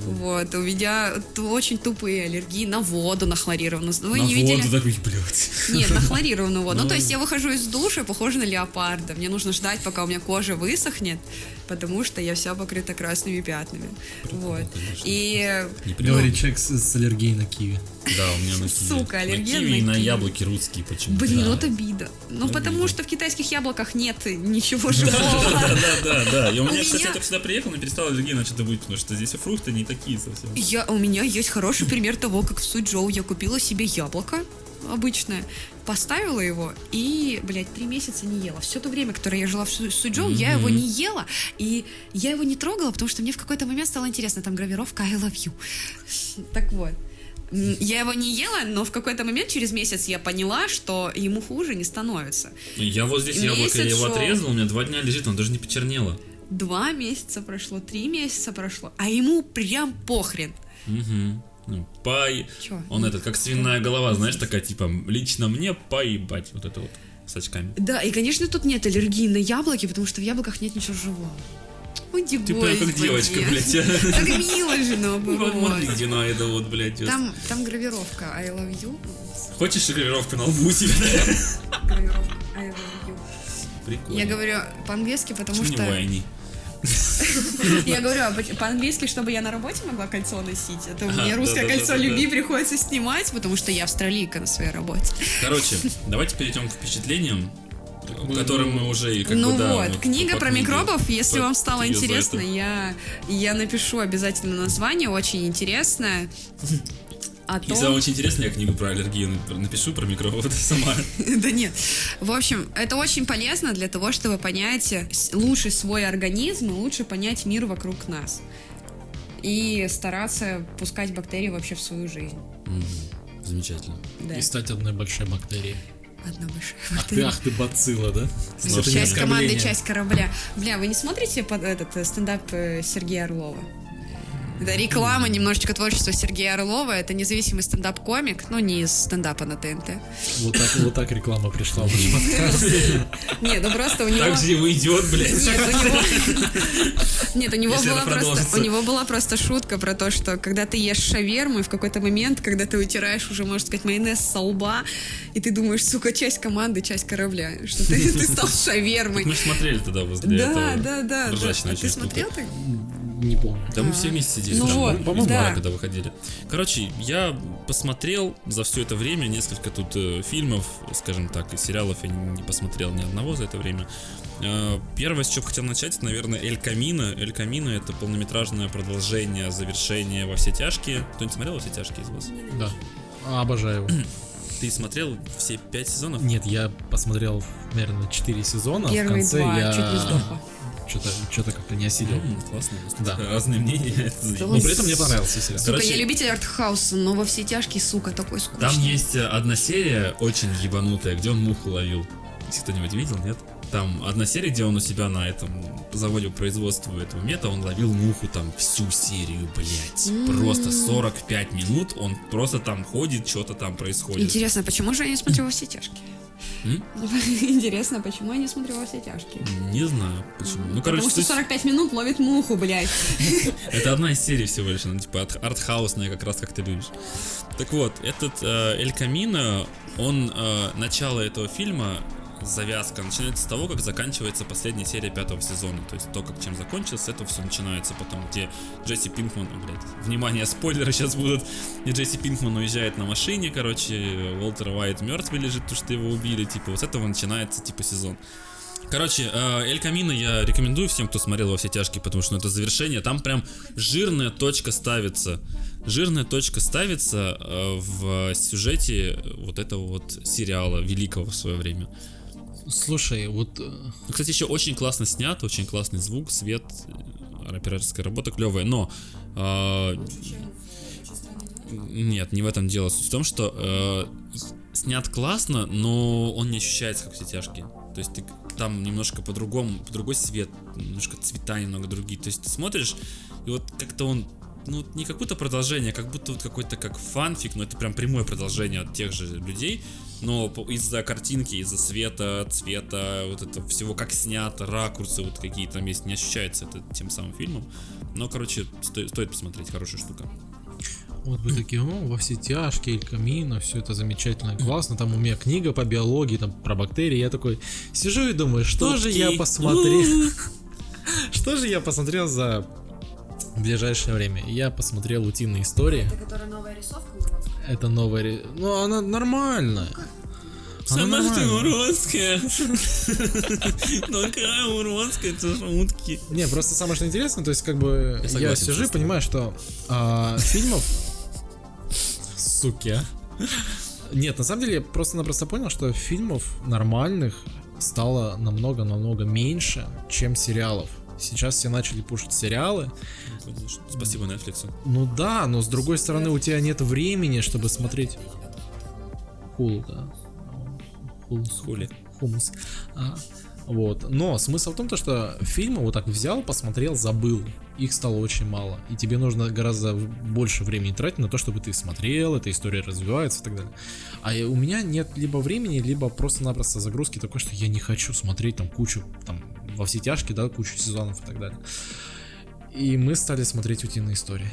Вот. У меня очень тупые аллергии на воду, на хлорированную. Вы На не видели? воду такой, блядь. Нет, на хлорированную воду. Ну, Ну. то есть я выхожу из душа, похожа на леопарда. Мне нужно ждать, пока у меня кожа высохнет, потому что я вся покрыта красными пятнами. Вот. конечно. И Не. Говорит человек с, с аллергией на киви. Да, у меня на киви. Сука, аллергия на киви и на яблоки русские почему Блин, Да. вот обида. Ну, потому Обида. что в китайских яблоках нет ничего Да, живого. да, да, да. И у У меня, кстати, я только сюда приехал, но перестал аллергия начать быть, потому что здесь фрукты не такие совсем. Я, у меня есть хороший пример того, как в Суйчжоу я купила себе яблоко обычное, поставила его и, блядь, три месяца не ела. Все то время, которое я жила в Су- Суйчжоу, я его не ела, и я его не трогала, потому что мне в какой-то момент стало интересно, там гравировка I love you. Так вот. Я его не ела, но в какой-то момент, через месяц, я поняла, что ему хуже не становится. Я вот здесь яблоко, я его шел. отрезал, у меня два дня лежит, он даже не почернело. Два месяца прошло, три месяца прошло, а ему прям похрен. Угу. Ну, пай. Чё? Он этот, как свиная голова, знаешь, такая типа, лично мне поебать, вот это вот, с очками. Да, и, конечно, тут нет аллергии на яблоки, потому что в яблоках нет ничего живого. Уйди, Ты прям как девочка, блядь. Так мило же, наоборот. смотри, на это вот, блядь. Там, там гравировка I love you. Хочешь гравировку на лбу у тебя? Гравировка I love you. Прикольно. Я говорю по-английски, потому Почему не что... Вайни? Я говорю а по- по-английски, чтобы я на работе могла кольцо носить. Это Ага, мне русское да-да-да-да-да. кольцо любви приходится снимать, потому что я австралийка на своей работе. Короче, давайте перейдем к впечатлениям, которым мы уже и как ну бы, да, вот, книга по про книге. микробов, если вам стало интересно, я, я напишу обязательно название, очень интересное. О Если вам том... очень интересно, я книгу про аллергию нап- напишу, про микробов, это сама. Да нет. В общем, это очень полезно для того, чтобы понять лучше свой организм и лучше понять мир вокруг нас. И стараться пускать бактерии вообще в свою жизнь. Замечательно. Да. И стать одной большой бактерией. Одна большая Ах ты, ах ты, бацилла, да? Часть команды, часть корабля. Бля, вы не смотрите под этот э, стендап э, Сергея Орлова? Это реклама немножечко творчества Сергея Орлова. Это независимый стендап-комик, ну не из стендапа на ТНТ. Вот так, вот так реклама пришла в. Нет, ну просто у него... Так же его идет, блядь. Нет, у него... Нет, у него, была просто, у него была просто шутка про то, что когда ты ешь шаверму, и в какой-то момент, когда ты утираешь уже, можно сказать, майонез со лба, и ты думаешь, сука, часть команды, часть корабля, что ты, ты стал шавермой. Мы смотрели тогда возле Да, этого. да, да. да. Ты смотрел так? Не помню. Да мы все вместе сидели. Ну вот, по-моему, да. когда выходили. Короче, я посмотрел за все это время несколько тут э, фильмов, скажем так, и сериалов я не, не посмотрел ни одного за это время. Э, первое, с чего хотел начать, это, наверное, Эль Камино. Эль Камино это полнометражное продолжение, завершение во все тяжкие. Кто-нибудь смотрел во все тяжкие из вас? Да. А, Обожаю его. Ты смотрел все пять сезонов? Нет, я посмотрел, наверное, 4 сезона. в Первые конце два, я чуть не сдохла. Что-то, что-то как-то не осилил. М, классно. Да. Разные мнения. Но при этом мне понравился сериал. Сука, Короче- я любитель артхауса, но во все тяжкие, сука, такой скучный. Там есть э, одна серия очень ебанутая, где он муху ловил. Если кто-нибудь видел, нет? Там одна серия, где он у себя на этом заводе по производству этого мета, он ловил муху там всю серию, блять. Просто 45 минут он просто там ходит, что-то там происходит. Интересно, почему же я не смотрю во все тяжкие? М? Интересно, почему я не смотрю во все тяжкие? Не знаю почему. Ну, короче, Потому что суть- 45 минут ловит муху, блядь. Это одна из серий всего лишь, она типа арт- артхаусная, как раз как ты любишь. Так вот, этот э, Эль Камино, он, э, начало этого фильма, завязка, начинается с того, как заканчивается последняя серия пятого сезона. То есть то, как чем закончилось, с этого все начинается потом, где Джесси Пинкман, блядь, внимание, спойлеры сейчас будут, где Джесси Пинкман уезжает на машине, короче, Уолтер Уайт мертвый лежит, потому что его убили, типа, вот с этого начинается, типа, сезон. Короче, э, Эль Камино я рекомендую всем, кто смотрел во все тяжкие, потому что ну, это завершение. Там прям жирная точка ставится. Жирная точка ставится э, в сюжете вот этого вот сериала великого в свое время. Слушай, вот э, Ну, Кстати, еще очень классно снят, очень классный звук, свет, э, операторская работа клевая, но э, нет, не в этом дело. Суть в том, что э, снят классно, но он не ощущается как все тяжкие. То есть ты там немножко по-другому, по другой свет, немножко цвета немного другие. То есть ты смотришь, и вот как-то он ну, не как будто продолжение, а как будто вот какой-то как фанфик, но это прям прямое продолжение от тех же людей, но по- из-за картинки, из-за света, цвета, вот это всего как снято, ракурсы вот какие там есть, не ощущается это тем самым фильмом. Но, короче, сто- стоит посмотреть, хорошая штука. Вот вы такие, о, во все тяжкие, Эль Камино, все это замечательно, классно. Там у меня книга по биологии, там про бактерии. Я такой сижу и думаю, что же я посмотрел? Что же я посмотрел за ближайшее время? Я посмотрел утиные истории. Это которая новая рисовка? Это новая... Ну, она нормальная. Она нормальная. уродская. Ну какая уродская, это шутки. Не, просто самое что интересно, то есть как бы я, сижу и понимаю, что а, фильмов... Суки. Нет, на самом деле я просто-напросто понял, что фильмов нормальных стало намного-намного меньше, чем сериалов. Сейчас все начали пушить сериалы. Спасибо Netflix. Ну да, но с другой стороны у тебя нет времени, чтобы смотреть... Хулу, да. Хулу. Хули. Хумус. А, вот. Но смысл в том, то, что фильмы вот так взял, посмотрел, забыл. Их стало очень мало. И тебе нужно гораздо больше времени тратить на то, чтобы ты смотрел, эта история развивается и так далее. А у меня нет либо времени, либо просто-напросто загрузки такой, что я не хочу смотреть там кучу, там, во все тяжкие, да, кучу сезонов и так далее. И мы стали смотреть утиные истории.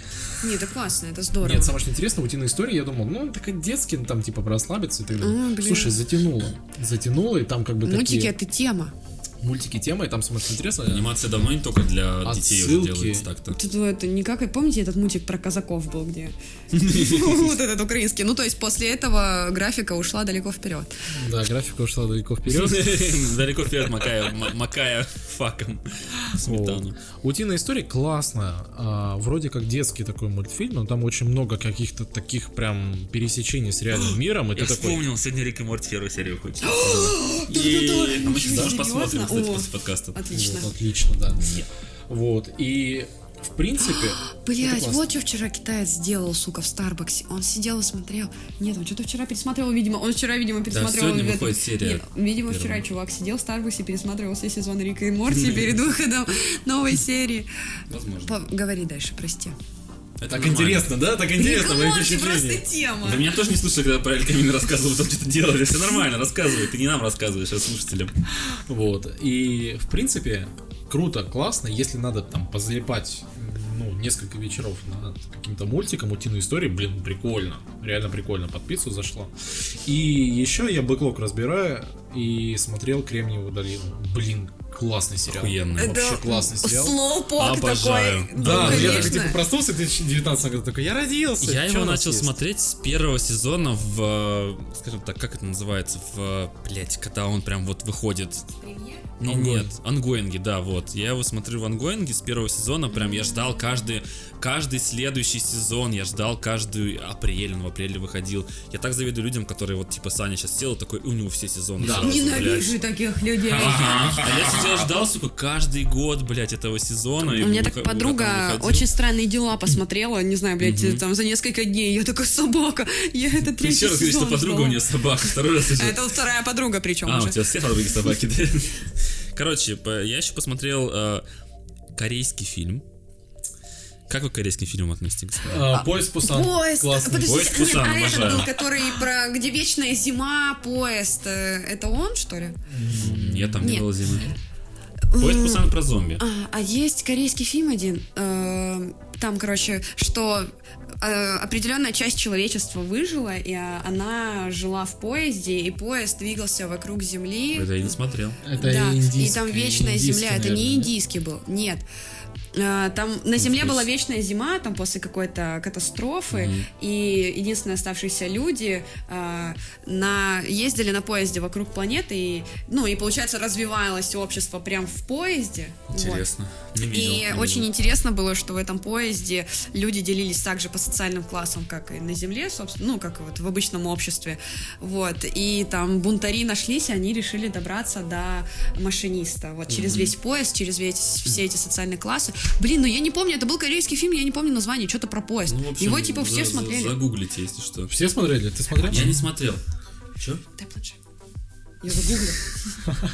Не, это классно, это здорово. Нет, самое что интересно, утиные истории, я думал, ну, такая детский, ну, там, типа, расслабиться и так далее. А, блин. Слушай, затянуло. Затянуло, и там как бы Мультики такие это тема. Мультики тема, и там, что интересно, Анимация давно не только для детей уже делается так-то. Тут это не как, помните, этот мультик про казаков был, где? Вот этот украинский. Ну, то есть после этого графика ушла далеко вперед. да, графика ушла далеко вперед. Далеко вперед макая, макая факом сметану. Утиная история классная. а, вроде как детский такой мультфильм, но там очень много каких-то таких прям пересечений с реальным миром. И Я вспомнил, сегодня Рик и Морти первую серию тоже? А мы сейчас посмотрим? Кстати, О. после подкаста. Отлично. Вот, отлично, да. Вот. И в принципе. это Блять, вот что вчера китаец сделал, сука, в Старбаксе. Он сидел и смотрел. Нет, он что-то вчера пересматривал, видимо. Он вчера, видимо, пересматривал. сегодня этот- выходит серия Нет, видимо, первая. вчера чувак сидел в Старбаксе, пересматривал все сезоны Рика и Морти перед выходом новой серии. Возможно. По- Говори дальше, прости. Это Так нормально. интересно, да? Так интересно, мои впечатления. просто тема. Да меня тоже не слушали, когда про Эль Камино рассказывал, там что-то делали. Все нормально, рассказывай. Ты не нам рассказываешь, а слушателям. Вот. И, в принципе, круто, классно, если надо там позалипать ну, несколько вечеров над каким-то мультиком, утиную историю, блин, прикольно. Реально прикольно. Под пиццу зашло. И еще я бэклог разбираю и смотрел Кремниевую долину. Блин, классный сериал. Охуенно. Вообще классный сериал. Slowpoke Обожаю. такой. Да, ну, я такой, типа, проснулся в 2019 году, такой, я родился. Я его начал есть?» смотреть с первого сезона в, э, скажем так, как это называется, в, блять, когда он прям вот выходит. Не, Ongoing. нет, ongoing и, да, вот. Я его смотрю в ongoing е с первого сезона, прям я ждал каждый, каждый следующий сезон, я ждал каждый апрель, он в апреле выходил. Я так завидую людям, которые вот типа Саня сейчас сел, такой, у него все сезоны. Да. сразу, блядь. Ненавижу таких людей. Ага. А я сидел ждал, сука, каждый год, блядь, этого сезона. У меня так подруга очень странные дела посмотрела, не знаю, блядь, там за несколько дней. Я такая собака. Я это третий еще раз говоришь, что сезон подруга у нее собака, второй раз уже. Это вторая подруга причем А, у тебя все подруги собаки, да? Короче, я еще посмотрел э, корейский фильм. Как вы к корейским фильмам относитесь, господа? А, Поезд Пусан. Поезд, Классный. подождите, Поезд Пусан, а обожаю. был, который про где вечная зима, поезд, э, это он, что ли? Нет, там не нет. было зимы. Поезд Пусан про зомби. А, а есть корейский фильм один, э, там, короче, что э, определенная часть человечества выжила, и а, она жила в поезде, и поезд двигался вокруг Земли. Это я не смотрел. да, Это и индийский- там вечная индийский, земля, это не да? индийский был, нет. А, Там на Земле была вечная зима, там после какой-то катастрофы, и единственные оставшиеся люди а, на, ездили на поезде вокруг планеты, и, ну, и, получается, развивалось общество прям в поезде. Вот. Интересно. Не видел. И не очень видел. интересно было, что в этом поезде люди делились также по социальным классам, как и на Земле, собственно, ну, как и вот в обычном обществе. Вот. И там бунтари нашлись, и они решили добраться до машиниста. Вот через весь поезд, через весь, все эти социальные классы. Блин, ну я не помню, это был корейский фильм, я не помню название, что-то про поезд. Ну, общем, Его типа все за- за- смотрели. Загуглите, если что. Все смотрели? Ты смотрел? Я не смотрел. Че? Дай планшет. Я загуглю.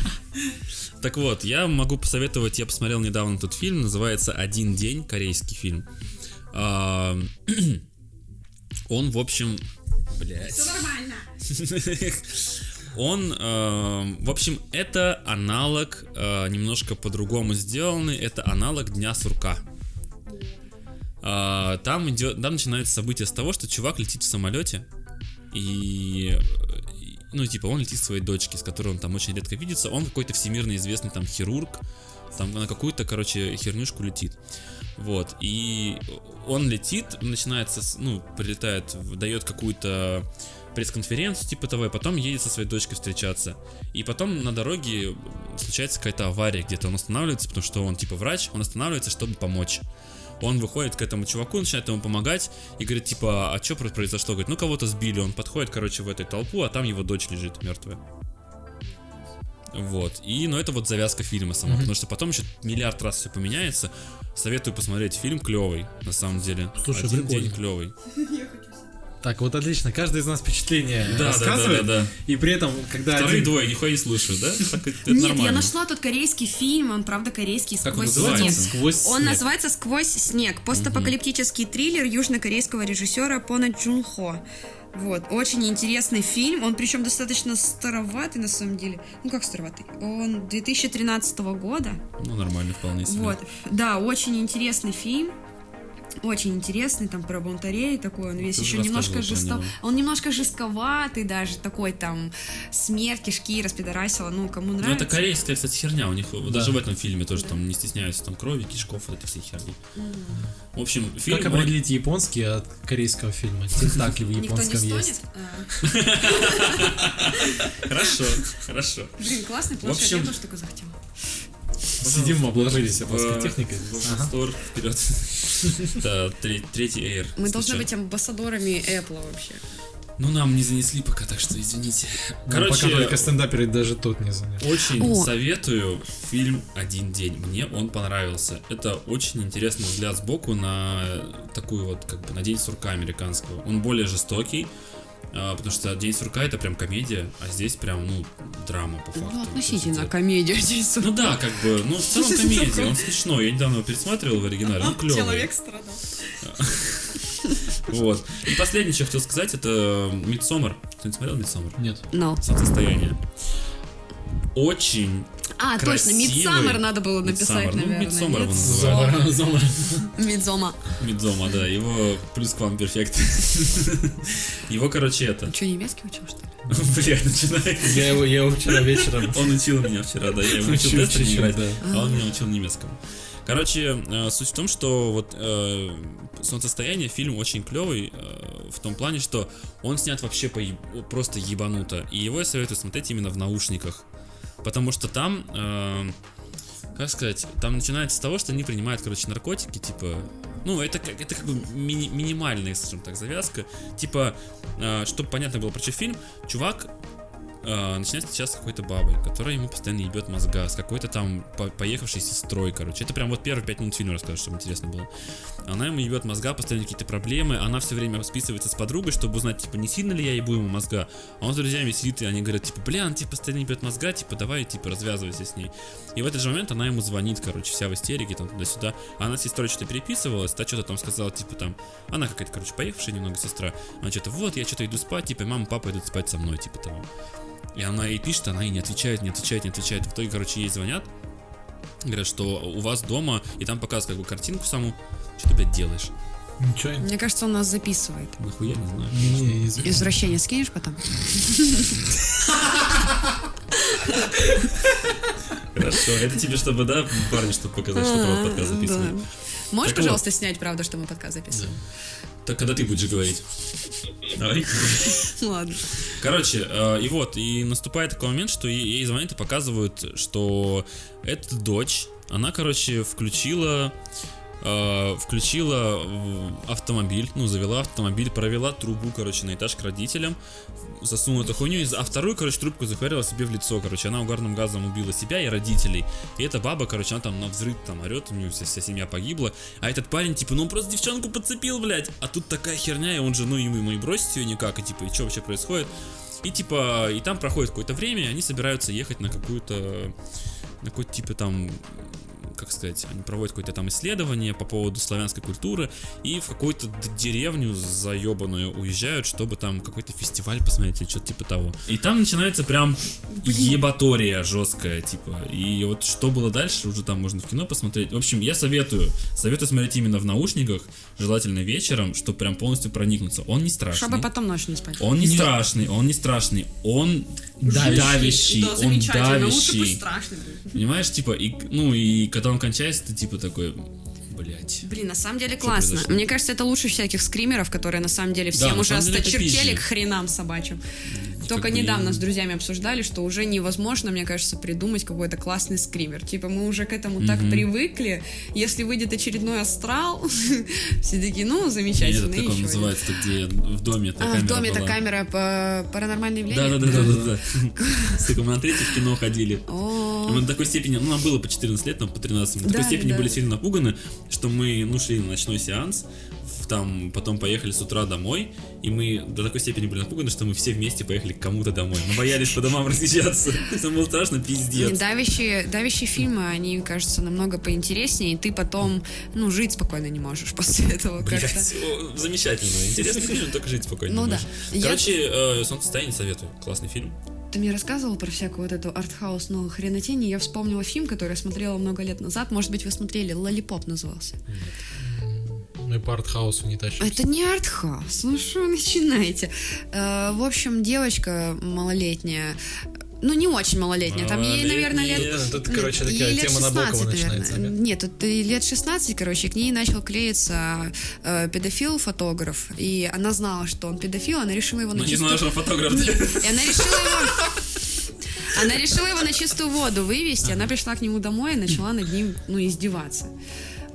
Так вот, я могу посоветовать, я посмотрел недавно тут фильм, называется «Один день», корейский фильм. А, Он, в общем... Блять. нормально. Он, э, в общем, это аналог, э, немножко по-другому сделанный, это аналог Дня сурка. А, там идет, там начинается событие с того, что чувак летит в самолете и, и, ну типа он летит к своей дочке, с которой он там очень редко видится, он какой-то всемирно известный там хирург, там на какую-то, короче, хернюшку летит. Вот, и он летит, начинается, ну, прилетает, дает какую-то пресс-конференцию типа того, и потом едет со своей дочкой встречаться. И потом на дороге случается какая-то авария, где-то он останавливается, потому что он типа врач, он останавливается, чтобы помочь. Он выходит к этому чуваку, начинает ему помогать и говорит, типа, а что произошло? Говорит, ну кого-то сбили. Он подходит, короче, в этой толпу, а там его дочь лежит мертвая. Вот. И, ну, это вот завязка фильма сама, потому что потом еще миллиард раз все поменяется. Советую посмотреть фильм клевый, на самом деле. Слушай, Один прикольно. день клевый. Так, вот отлично. Каждый из нас впечатление Да, да, да, рассказывает. да, да. И при этом, когда Вторые один... двое нихуя не слушают, да? Так это Нет, нормально. я нашла тут корейский фильм, он правда корейский, Как он сквозь называется? снег. Сквозь Он снег. называется «Сквозь снег». Постапокалиптический триллер южнокорейского режиссера Пона Джун Хо. Вот, очень интересный фильм. Он причем достаточно староватый на самом деле. Ну как староватый? Он 2013 года. Ну, нормально вполне себе. Вот, да, очень интересный фильм. Очень интересный, там про бунтарей такой, он весь Ты еще немножко жесток. него. Он немножко жестковатый даже, такой там смерть, кишки, распидорасила, ну, кому Ну, нравится. это корейская, кстати, херня. У них Да. даже в этом фильме тоже там не стесняются там крови, кишков, вот этой всей херни. В общем, фильм... Как он- определить японский от корейского фильма? Тентакли в Никто не японском есть. А, Хорошо, хорошо. Блин, классный планшет, общем- я тоже такой захотела. Сидим, обложились японской техникой. Store вперед. Да, тре- третий Air. Мы должны быть амбассадорами Apple вообще. Ну, нам не занесли пока, так что извините. Ну, Пока Короче, только стендаперы даже тот не занят. очень О. советую фильм «Один день». Мне он понравился. Это очень интересный взгляд сбоку на такую вот, как бы, на День сурка американского. Он более жестокий, потому что День сурка это прям комедия, а здесь прям, ну, драма по факту. Ну, относительно есть комедия здесь. это- Ну да, как бы, ну в целом комедия, он смешной. Я недавно его пересматривал в оригинале, он клевый. страдал. Вот. И последнее, что я хотел сказать, это Мидсомер. Ты не смотрел Мидсомер? Нет. No. Солнцестояние. Очень А, точно, Красивый. Мидсаммер надо было написать, Midsommar. Ну, наверное. Midsommar его называют. Мидзома. Мидзома, да, его плюс к вам перфект. Его, короче, это. Что, немецкий учил, что ли? Блядь, начинает. Я его, я его вчера вечером Он учил меня вчера, да, я его учил встречать, играть, да. а он меня учил немецкому. Короче, э, суть в том, что вот э, «Солнцестояние» фильм очень клевый э, в том плане, что он снят вообще по еб- просто ебануто. И его я советую смотреть именно в наушниках. Потому что там, э, как сказать, там начинается с того, что они принимают, короче, наркотики, типа... Ну, это, это как бы мини- минимальная, скажем так, завязка. Типа, чтобы понятно было про что фильм, чувак э, начинает встречаться с какой-то бабой, которая ему постоянно ебет мозга, с какой-то там по- поехавшей сестрой, короче. Это прям вот первые пять минут фильма рассказываю, чтобы интересно было. Она ему ебет мозга, постоянно какие-то проблемы, она все время списывается с подругой, чтобы узнать, типа, не сильно ли я ебу ему мозга. А он с друзьями сидит, и они говорят, типа, бля, он тебе постоянно ебет мозга, типа, давай, типа, развязывайся с ней. И в этот же момент она ему звонит, короче, вся в истерике, там, туда-сюда. Она с сестрой что-то переписывалась, та что-то там сказала, типа, там, она какая-то, короче, поехавшая немного сестра. Она что-то, вот, я что-то иду спать, типа, мама, папа идут спать со мной, типа, того. И она ей пишет, она ей не отвечает, не отвечает, не отвечает. В итоге, короче, ей звонят, говорят, что у вас дома, и там показывают как бы картинку саму. Что ты, блядь, делаешь? Ничего. Мне кажется, он нас записывает. Нахуя, не знаю. Не, из- Извращение скинешь потом? Хорошо, это тебе чтобы, да, парни, чтобы показать, что провод подкаст записывает. Да. Можешь, Так вот. пожалуйста, снять, правда, что мы подкаст записываем? Так когда ты будешь говорить? Давай. Ладно. Короче, э, и вот, и наступает такой момент, что ей звонят и показывают, что эта дочь, она, короче, включила включила в автомобиль, ну, завела автомобиль, провела трубу, короче, на этаж к родителям, засунула эту хуйню, а вторую, короче, трубку захватила себе в лицо, короче, она угарным газом убила себя и родителей. И эта баба, короче, она там на взрыв там орет, у нее вся, вся семья погибла, а этот парень, типа, ну он просто девчонку подцепил, блядь, а тут такая херня, и он же, ну, ему, ему и бросить ее никак, и типа, и что вообще происходит? И типа, и там проходит какое-то время, и они собираются ехать на какую-то, на какой-то типа там, как сказать, они проводят какое-то там исследование по поводу славянской культуры, и в какую-то деревню заебанную уезжают, чтобы там какой-то фестиваль посмотреть или что-то типа того. И там начинается прям ебатория жесткая, типа. И вот что было дальше, уже там можно в кино посмотреть. В общем, я советую, советую смотреть именно в наушниках, желательно вечером, чтобы прям полностью проникнуться. Он не страшный. Чтобы потом ночью не спать. Он не страшный, он не страшный, он давящий, Да, он замечательно. Лучше давящий. страшный. Понимаешь, типа, и, ну и когда он кончается, ты типа такой, блять. Блин, на самом деле классно. Мне кажется, это лучше всяких скримеров, которые на самом деле всем на уже осточертели к хренам собачьим. Только как бы недавно с друзьями обсуждали, что уже невозможно, мне кажется, придумать какой-то классный скример. Типа мы уже к этому так привыкли. Если выйдет очередной астрал, все такие, ну, замечательно. как и он называется, где в доме эта. А, камера в доме это была. камера по паранормальное явление? Да, да, да, да, да, да. Сука, мы на третий в кино ходили. Мы до такой степени, ну, нам было по 14 лет, там по 13, мы до такой степени были сильно напуганы, что мы, ну, шли на ночной сеанс, там, потом поехали с утра домой, и мы до такой степени были напуганы, что мы все вместе поехали к кому-то домой. Мы боялись по домам разъезжаться. Это было страшно, пиздец. Давящие, давящие фильмы, они, кажется, намного поинтереснее, и ты потом, ну, жить спокойно не можешь после этого. Блять, замечательно. Интересный фильм, только жить спокойно. Ну не да. можешь. Я- Короче, э, «Солнцестояние» советую. Классный фильм. Ты мне рассказывал про всякую вот эту артхаусную хренотень, и я вспомнила фильм, который я смотрела много лет назад. Может быть, вы смотрели, «Лолипоп» назывался. Мы по артхаусу не тащимся. Это не артхаус, ну что вы начинаете? Э, в общем, девочка малолетняя, ну не очень малолетняя, там ей, наверное, лет... Малолетняя. Тут, короче, Ей такая лет тема Набокова 16, начинается. наверное. Нет, тут лет 16, короче, к ней начал клеиться э, педофил-фотограф, и она знала, что он педофил, она решила его Ну, на не чистую... знаю, что он фотограф. И она решила его... Она решила его на чистую воду вывести, она пришла к нему домой и начала над ним, ну, издеваться.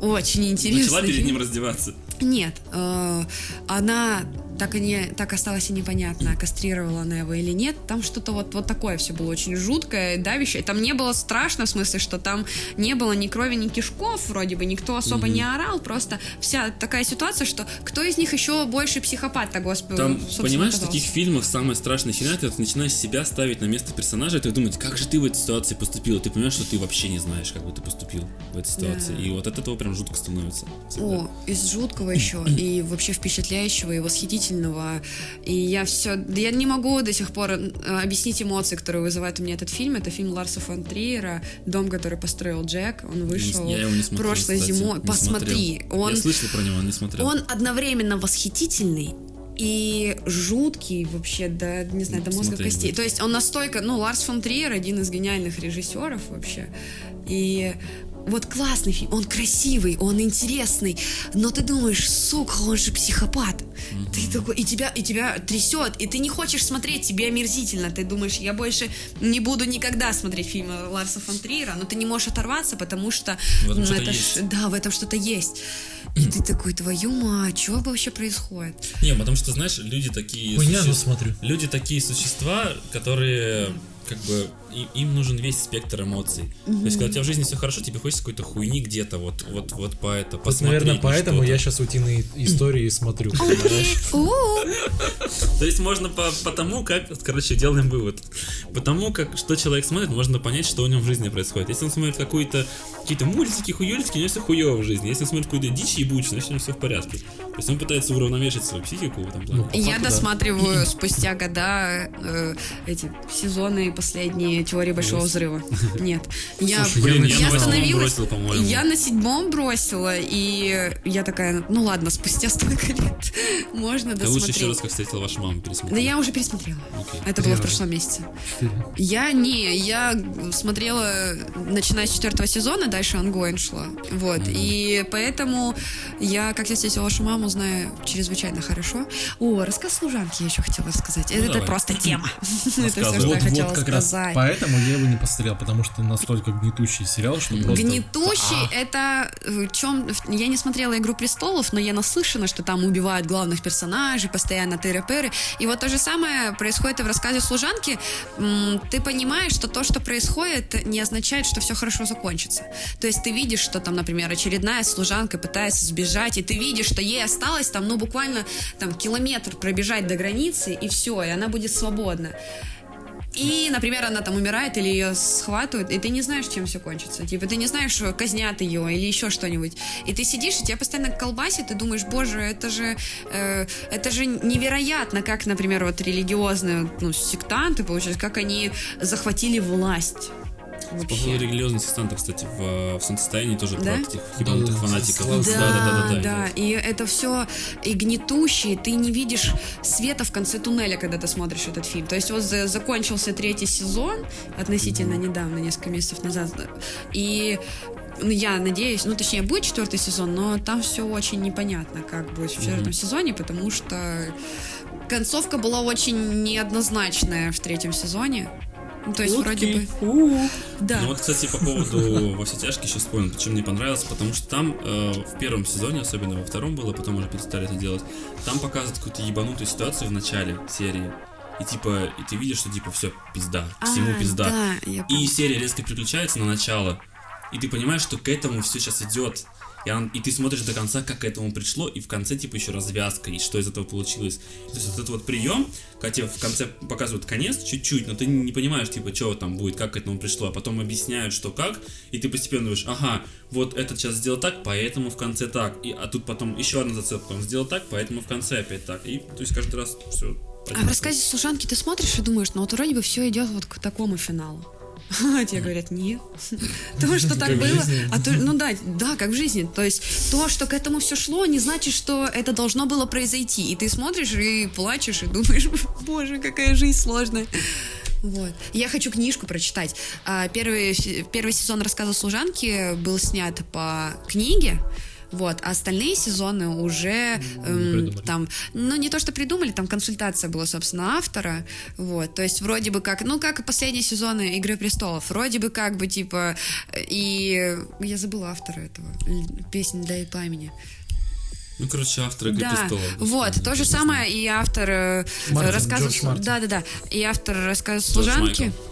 Очень интересно. Начала перед ним раздеваться. Нет, э, она так и не так осталось и непонятно, кастрировала она его или нет. Там что-то вот, вот такое все было очень жуткое, давящее. Там не было страшно, в смысле, что там не было ни крови, ни кишков, вроде бы никто особо не орал. Просто вся такая ситуация, что кто из них еще больше психопат-то, господи. Там, понимаешь, в оказался? таких фильмах самая страшная херня, когда ты начинаешь себя ставить на место персонажа, и ты думаешь, как же ты в этой ситуации поступил, ты понимаешь, что ты вообще не знаешь, как бы ты поступил в этой ситуации. Да. И вот от этого прям жутко становится. всегда. О, из жуткого еще, и вообще впечатляющего, и восхитительного. И я все... да Я не могу до сих пор э, объяснить эмоции, которые вызывает у меня этот фильм. Это фильм Ларса фон Триера «Дом, который построил Джек». Он вышел Я его не смотрел, прошлой кстати, зимой. не Посмотри. смотрел. Он, Я слышал про него, не смотрел. он одновременно восхитительный и жуткий вообще до, не знаю, до мозга Смотреть костей. будет. То есть он настолько, ну, Ларс фон Триер один из гениальных режиссеров вообще. И вот классный фильм, он красивый, он интересный, но ты думаешь, сука, он же психопат. Ты такой, и тебя, и тебя трясет, и ты не хочешь смотреть, тебе омерзительно. Ты думаешь, я больше не буду никогда смотреть фильмы Ларса фон Триера, но ты не можешь оторваться, потому что В этом ну, что-то это ж- есть. да, в этом что-то есть. И ты такой, твою мать, что вообще происходит? Не, потому что, знаешь, люди такие... Хуйня, суще- но смотрю. Люди такие существа, которые как бы и- им нужен весь спектр эмоций. То есть, когда у тебя в жизни все хорошо, тебе хочется какой-то хуйни где-то, вот, вот, вот по это, Вот, посмотреть наверное, на поэтому что-то. я сейчас утиные истории смотрю. То есть можно по, тому, как, короче, делаем вывод. По тому, как, что человек смотрит, можно понять, что у него в жизни происходит. Если он смотрит какую-то, какие-то мультики, хуёльтики, у него все хуево в жизни. Если он смотрит какую-то дичь ебучую, значит у него все в порядке. То есть он пытается уравновешивать свою психику в этом плане. Ну, Я досматриваю спустя года э, эти сезоны последние теории большого взрыва. Нет. Я, Блин, я я, остановилась. бросил. Я на седьмом бросила, и я такая, ну ладно, спустя столько лет Можно Ты лучше еще досмотреть. раз, как встретила вашу маму, Да пересмотреть. я уже пересмотрела. Это было в прошлом месяце. Я не, я смотрела, начиная с четвертого сезона, дальше ангоин шла. Вот. И поэтому я, как я встретила вашу маму, знаю чрезвычайно хорошо. О, рассказ служанки я еще хотела рассказать. Это Ну, давай. просто тема. Это все, что я хотела сказать. Поэтому я его не посмотрел, потому что настолько гнетущий сериал, что просто... Гнетущий это в чем я не смотрела Игру престолов, но я наслышана, что там убивают главных персонажей, постоянно тыры-пыры. И вот то же самое происходит и в рассказе служанки. Ты понимаешь, что то, что происходит, не означает, что все хорошо закончится. То есть ты видишь, что там, например, очередная служанка пытается сбежать, и ты видишь, что ей осталось там, ну, буквально там километр пробежать до границы, и все, и она будет свободна. И, например, она там умирает или ее схватывают, и ты не знаешь, чем все кончится. Типа, ты не знаешь, казнят ее или еще что-нибудь. И ты сидишь, и тебя постоянно колбасит, и думаешь, боже, это же, э, это же невероятно, как, например, вот религиозные ну, сектанты, получается, как они захватили власть. По Вообще. поводу религиозных сектантов, кстати, в, в солнцестоянии тоже Да? про этих ебанутых Да, фанатиков. слава- Да, да, да. и это все и гнетущее, ты не видишь света в конце туннеля, когда ты смотришь этот фильм. То есть вот за- закончился третий сезон относительно недавно, несколько месяцев назад, и ну, я надеюсь, ну, точнее, будет четвертый сезон, но там все очень непонятно, как будет в четвертом сезоне, потому что концовка была очень неоднозначная в третьем сезоне. Ну, то есть, вроде бы... Да. Ну вот, кстати, по поводу «Во все тяжкие» еще вспомнил, почему мне понравилось, потому что там э, в первом сезоне, особенно во втором было, потом уже перестали это делать, там показывают какую-то ебанутую ситуацию в начале серии. И типа, и ты видишь, что типа все, пизда, всему А, пизда. Да, я И серия резко переключается на начало. И ты понимаешь, что к этому все сейчас идет. И, он- и ты смотришь до конца, как к этому пришло, и в конце, типа, еще развязка, и что из этого получилось. То есть вот этот вот прием, когда тебе в конце показывают конец чуть-чуть, но ты не понимаешь, типа, что там будет, как к этому пришло, а потом объясняют, что как, и ты постепенно думаешь, ага, вот этот сейчас сделал так, поэтому в конце так, и, а тут потом еще одна зацепка, он сделал так, поэтому в конце опять так. И, то есть, каждый раз все. А в рассказе служанки ты смотришь и думаешь, ну вот вроде бы все идет вот к такому финалу. А тебе говорят, нет. То, что так было. А то, ну да, да, как в жизни. То есть то, что к этому все шло, не значит, что это должно было произойти. И ты смотришь и плачешь, и думаешь, боже, какая жизнь сложная. Вот. Я хочу книжку прочитать. А, Первый, первый сезон рассказа служанки был снят по книге. Вот, а остальные сезоны уже эм, придумали. там, ну не то что придумали, там консультация была, собственно, автора, вот, то есть вроде бы как, ну как и последние сезоны Игры престолов, вроде бы как бы типа и я забыла автора этого песни «Дай пламени». Ну, короче, автор «Игры Да, престолов». вот, то же самое и автор э, Мартин, Мартин. да, да, да, и автор рассказа Джордж служанки. Майкл.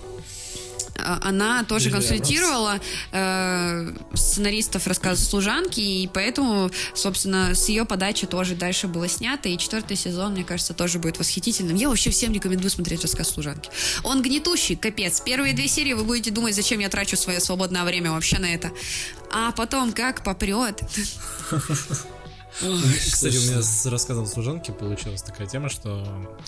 А, Она тоже консультировала э, сценаристов рассказа служанки, и поэтому, собственно, с ее подачи тоже дальше было снято. И четвертый сезон, мне кажется, тоже будет восхитительным. Я вообще всем рекомендую смотреть рассказ служанки. Он гнетущий, капец. Первые две серии вы будете думать, зачем я трачу свое свободное время вообще на это. А потом как попрет. Кстати, у меня с рассказом служанки получилась такая тема, что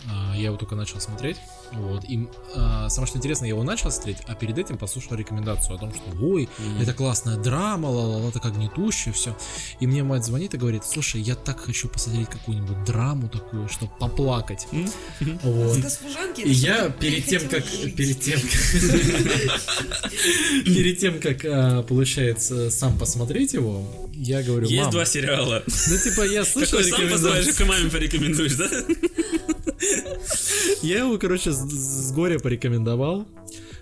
а, я его только начал смотреть. Вот. И а, самое что интересно, я его начал смотреть, а перед этим послушал рекомендацию о том, что ой, это классная драма, ла-ла-ла, такая гнетущая, все. И мне мать звонит и говорит, слушай, я так хочу посмотреть какую-нибудь драму такую, чтобы поплакать. Вот. Рассказ служанки. И я перед тем, как перед тем, как- перед тем, как а, получается сам посмотреть его, я говорю, Есть мам, два сериала. ну типа я слышал Какой сам как и маме порекомендуешь, да? Я его, короче, с, с горя порекомендовал.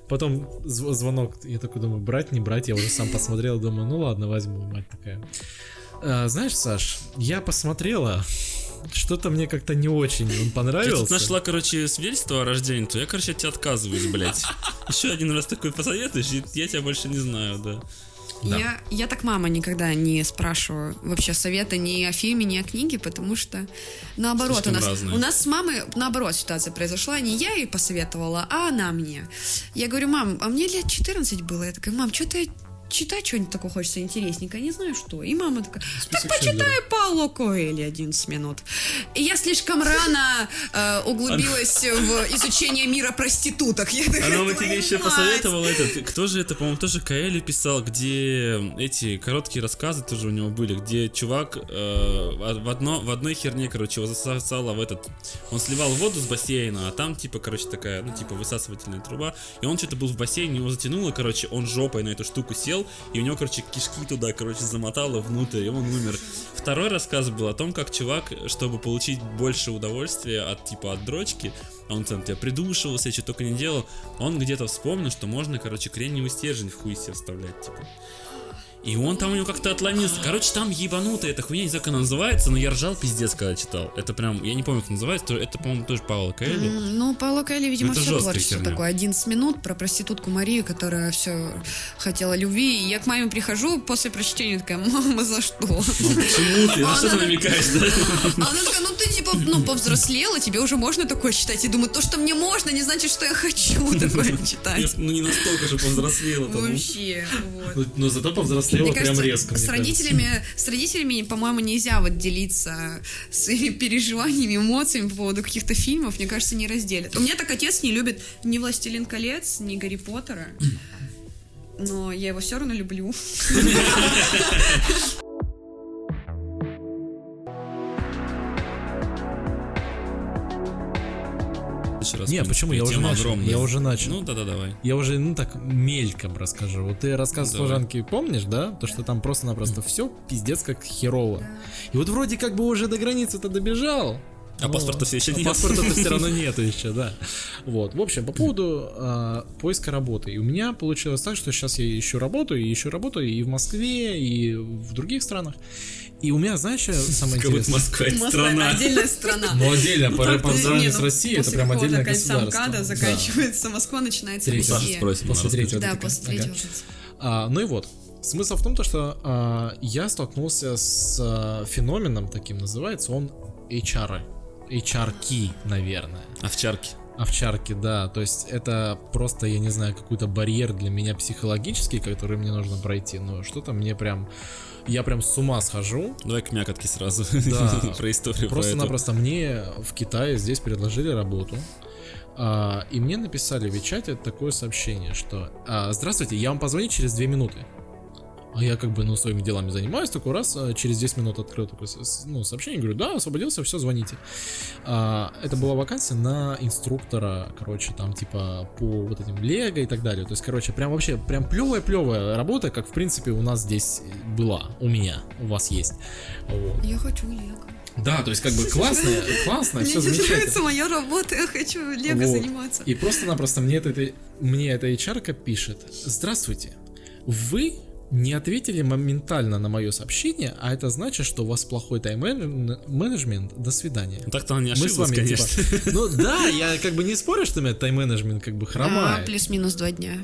Потом зв- звонок, я такой думаю, брать, не брать, я уже сам посмотрел, думаю, ну ладно, возьму, мать такая. А, знаешь, Саш, я посмотрела, что-то мне как-то не очень он Я тут понравился. нашла, короче, свидетельство о рождении, то я, короче, от тебя отказываюсь, блядь. Еще один раз такой посоветуешь, я тебя больше не знаю, да. Да. Я, я так мама никогда не спрашиваю вообще совета ни о фильме, ни о книге, потому что наоборот, у нас, разные. у нас с мамой наоборот ситуация произошла, не я ей посоветовала, а она мне. Я говорю, мам, а мне лет 14 было, я такая, мам, что ты читать что-нибудь такое хочется интересненькое, не знаю что. И мама такая, так почитай Пауло Коэли 11 минут. И я слишком рано э, углубилась в изучение мира проституток. Я такая, Она вот «Твою тебе еще мать!» посоветовала этот. Кто же это, по-моему, тоже Каэли писал, где эти короткие рассказы тоже у него были, где чувак э, в, одно, в одной херне, короче, его засосало в этот. Он сливал воду с бассейна, а там, типа, короче, такая, ну, типа, высасывательная труба. И он что-то был в бассейне, его затянуло, короче, он жопой на эту штуку сел, и у него, короче, кишки туда, короче, замотало внутрь, и он умер. Второй рассказ был о том, как чувак, чтобы получить больше удовольствия от, типа, от дрочки, он там тебя придушивался, что только не делал, он где-то вспомнил, что можно, короче, кремниевый стержень в хуй себе вставлять, типа. И он там у него как-то отломился. Короче, там ебанутая эта хуйня, не знаю, как она называется, но я ржал пиздец, когда читал. Это прям, я не помню, как называется, то- это, по-моему, тоже Паула Каэли. М, Ну, Пауло Коэльо, видимо, Это все творчество такое. 11 минут про проститутку Марию, которая все хотела любви. И я к маме прихожу после прочтения, такая, мама, за что? Почему ты? На что ты намекаешь, она такая, ну ты типа, ну, повзрослела, тебе уже можно такое читать. И думаю, то, что мне можно, не значит, что я хочу такое читать. Ну не настолько же повзрослела. Вообще, вот. Ну, Но зато повзрослела Мне прям кажется, резко. с родителями, с родителями, по-моему, нельзя вот делиться своими переживаниями, эмоциями по поводу каких-то фильмов. Мне кажется, не разделят. У меня так отец не любит ни «Властелин колец», ни «Гарри Поттера». Но я его все равно люблю. раз, Не, почему? Я уже начал. огромная. Я уже начал. Ну да-да, давай. Я уже, ну так, мельком расскажу. Вот ты рассказ Давай. служанки помнишь, да? То, что там просто-напросто все пиздец как херово. И вот вроде как бы уже до границы-то добежал. А но- паспорта всё еще а нет. Паспорта-то все равно нету еще, да. Вот, в общем, по поводу а, поиска работы. И у меня получилось так, что сейчас я ищу работу, и ищу работу и в Москве, и в других странах. И у меня, знаешь, что самое Как интересное? Москва это Москва страна. отдельная страна. Ну, отдельно, по, Так, по сравнению не, с ну, Россией, это после прям отдельное государство. МКАДа Да. заканчивается Москва, начинается Россия. спросим. После третьего. Да, после третьего. А, ну и вот. Смысл в том, то, что а, я столкнулся с а, феноменом таким, называется он HR. HR-ки, наверное. Овчарки. Овчарки, да. То есть это просто, я не знаю, какой-то барьер для меня психологический, который мне нужно пройти. Но что-то мне прям... Я прям с ума схожу. Давай к мякотке сразу. Да. Про историю. Просто-напросто мне в Китае здесь предложили работу. а, и мне написали в чате такое сообщение, что а, «Здравствуйте, я вам позвоню через две минуты». А я как бы, ну, своими делами занимаюсь, такой раз, а, через 10 минут открыл такое ну, сообщение, говорю, да, освободился, все, звоните. А, это была вакансия на инструктора, короче, там, типа, по вот этим лего и так далее. То есть, короче, прям вообще, прям плевая-плевая работа, как, в принципе, у нас здесь была, у меня, у вас есть. Вот. Я хочу Лего. Да, то есть как бы классная, классная, Мне все нравится замечательно. моя работа, я хочу Лего Вот. заниматься. И просто-напросто мне это, мне эта HR пишет. Здравствуйте, вы не ответили моментально на мое сообщение, а это значит, что у вас плохой тайм-менеджмент. До свидания. Ну, Так-то она не Мы с ошиблась, вами, конечно. типа, ну да, я как бы не спорю, что у меня тайм-менеджмент как бы А, хромает. плюс-минус два дня.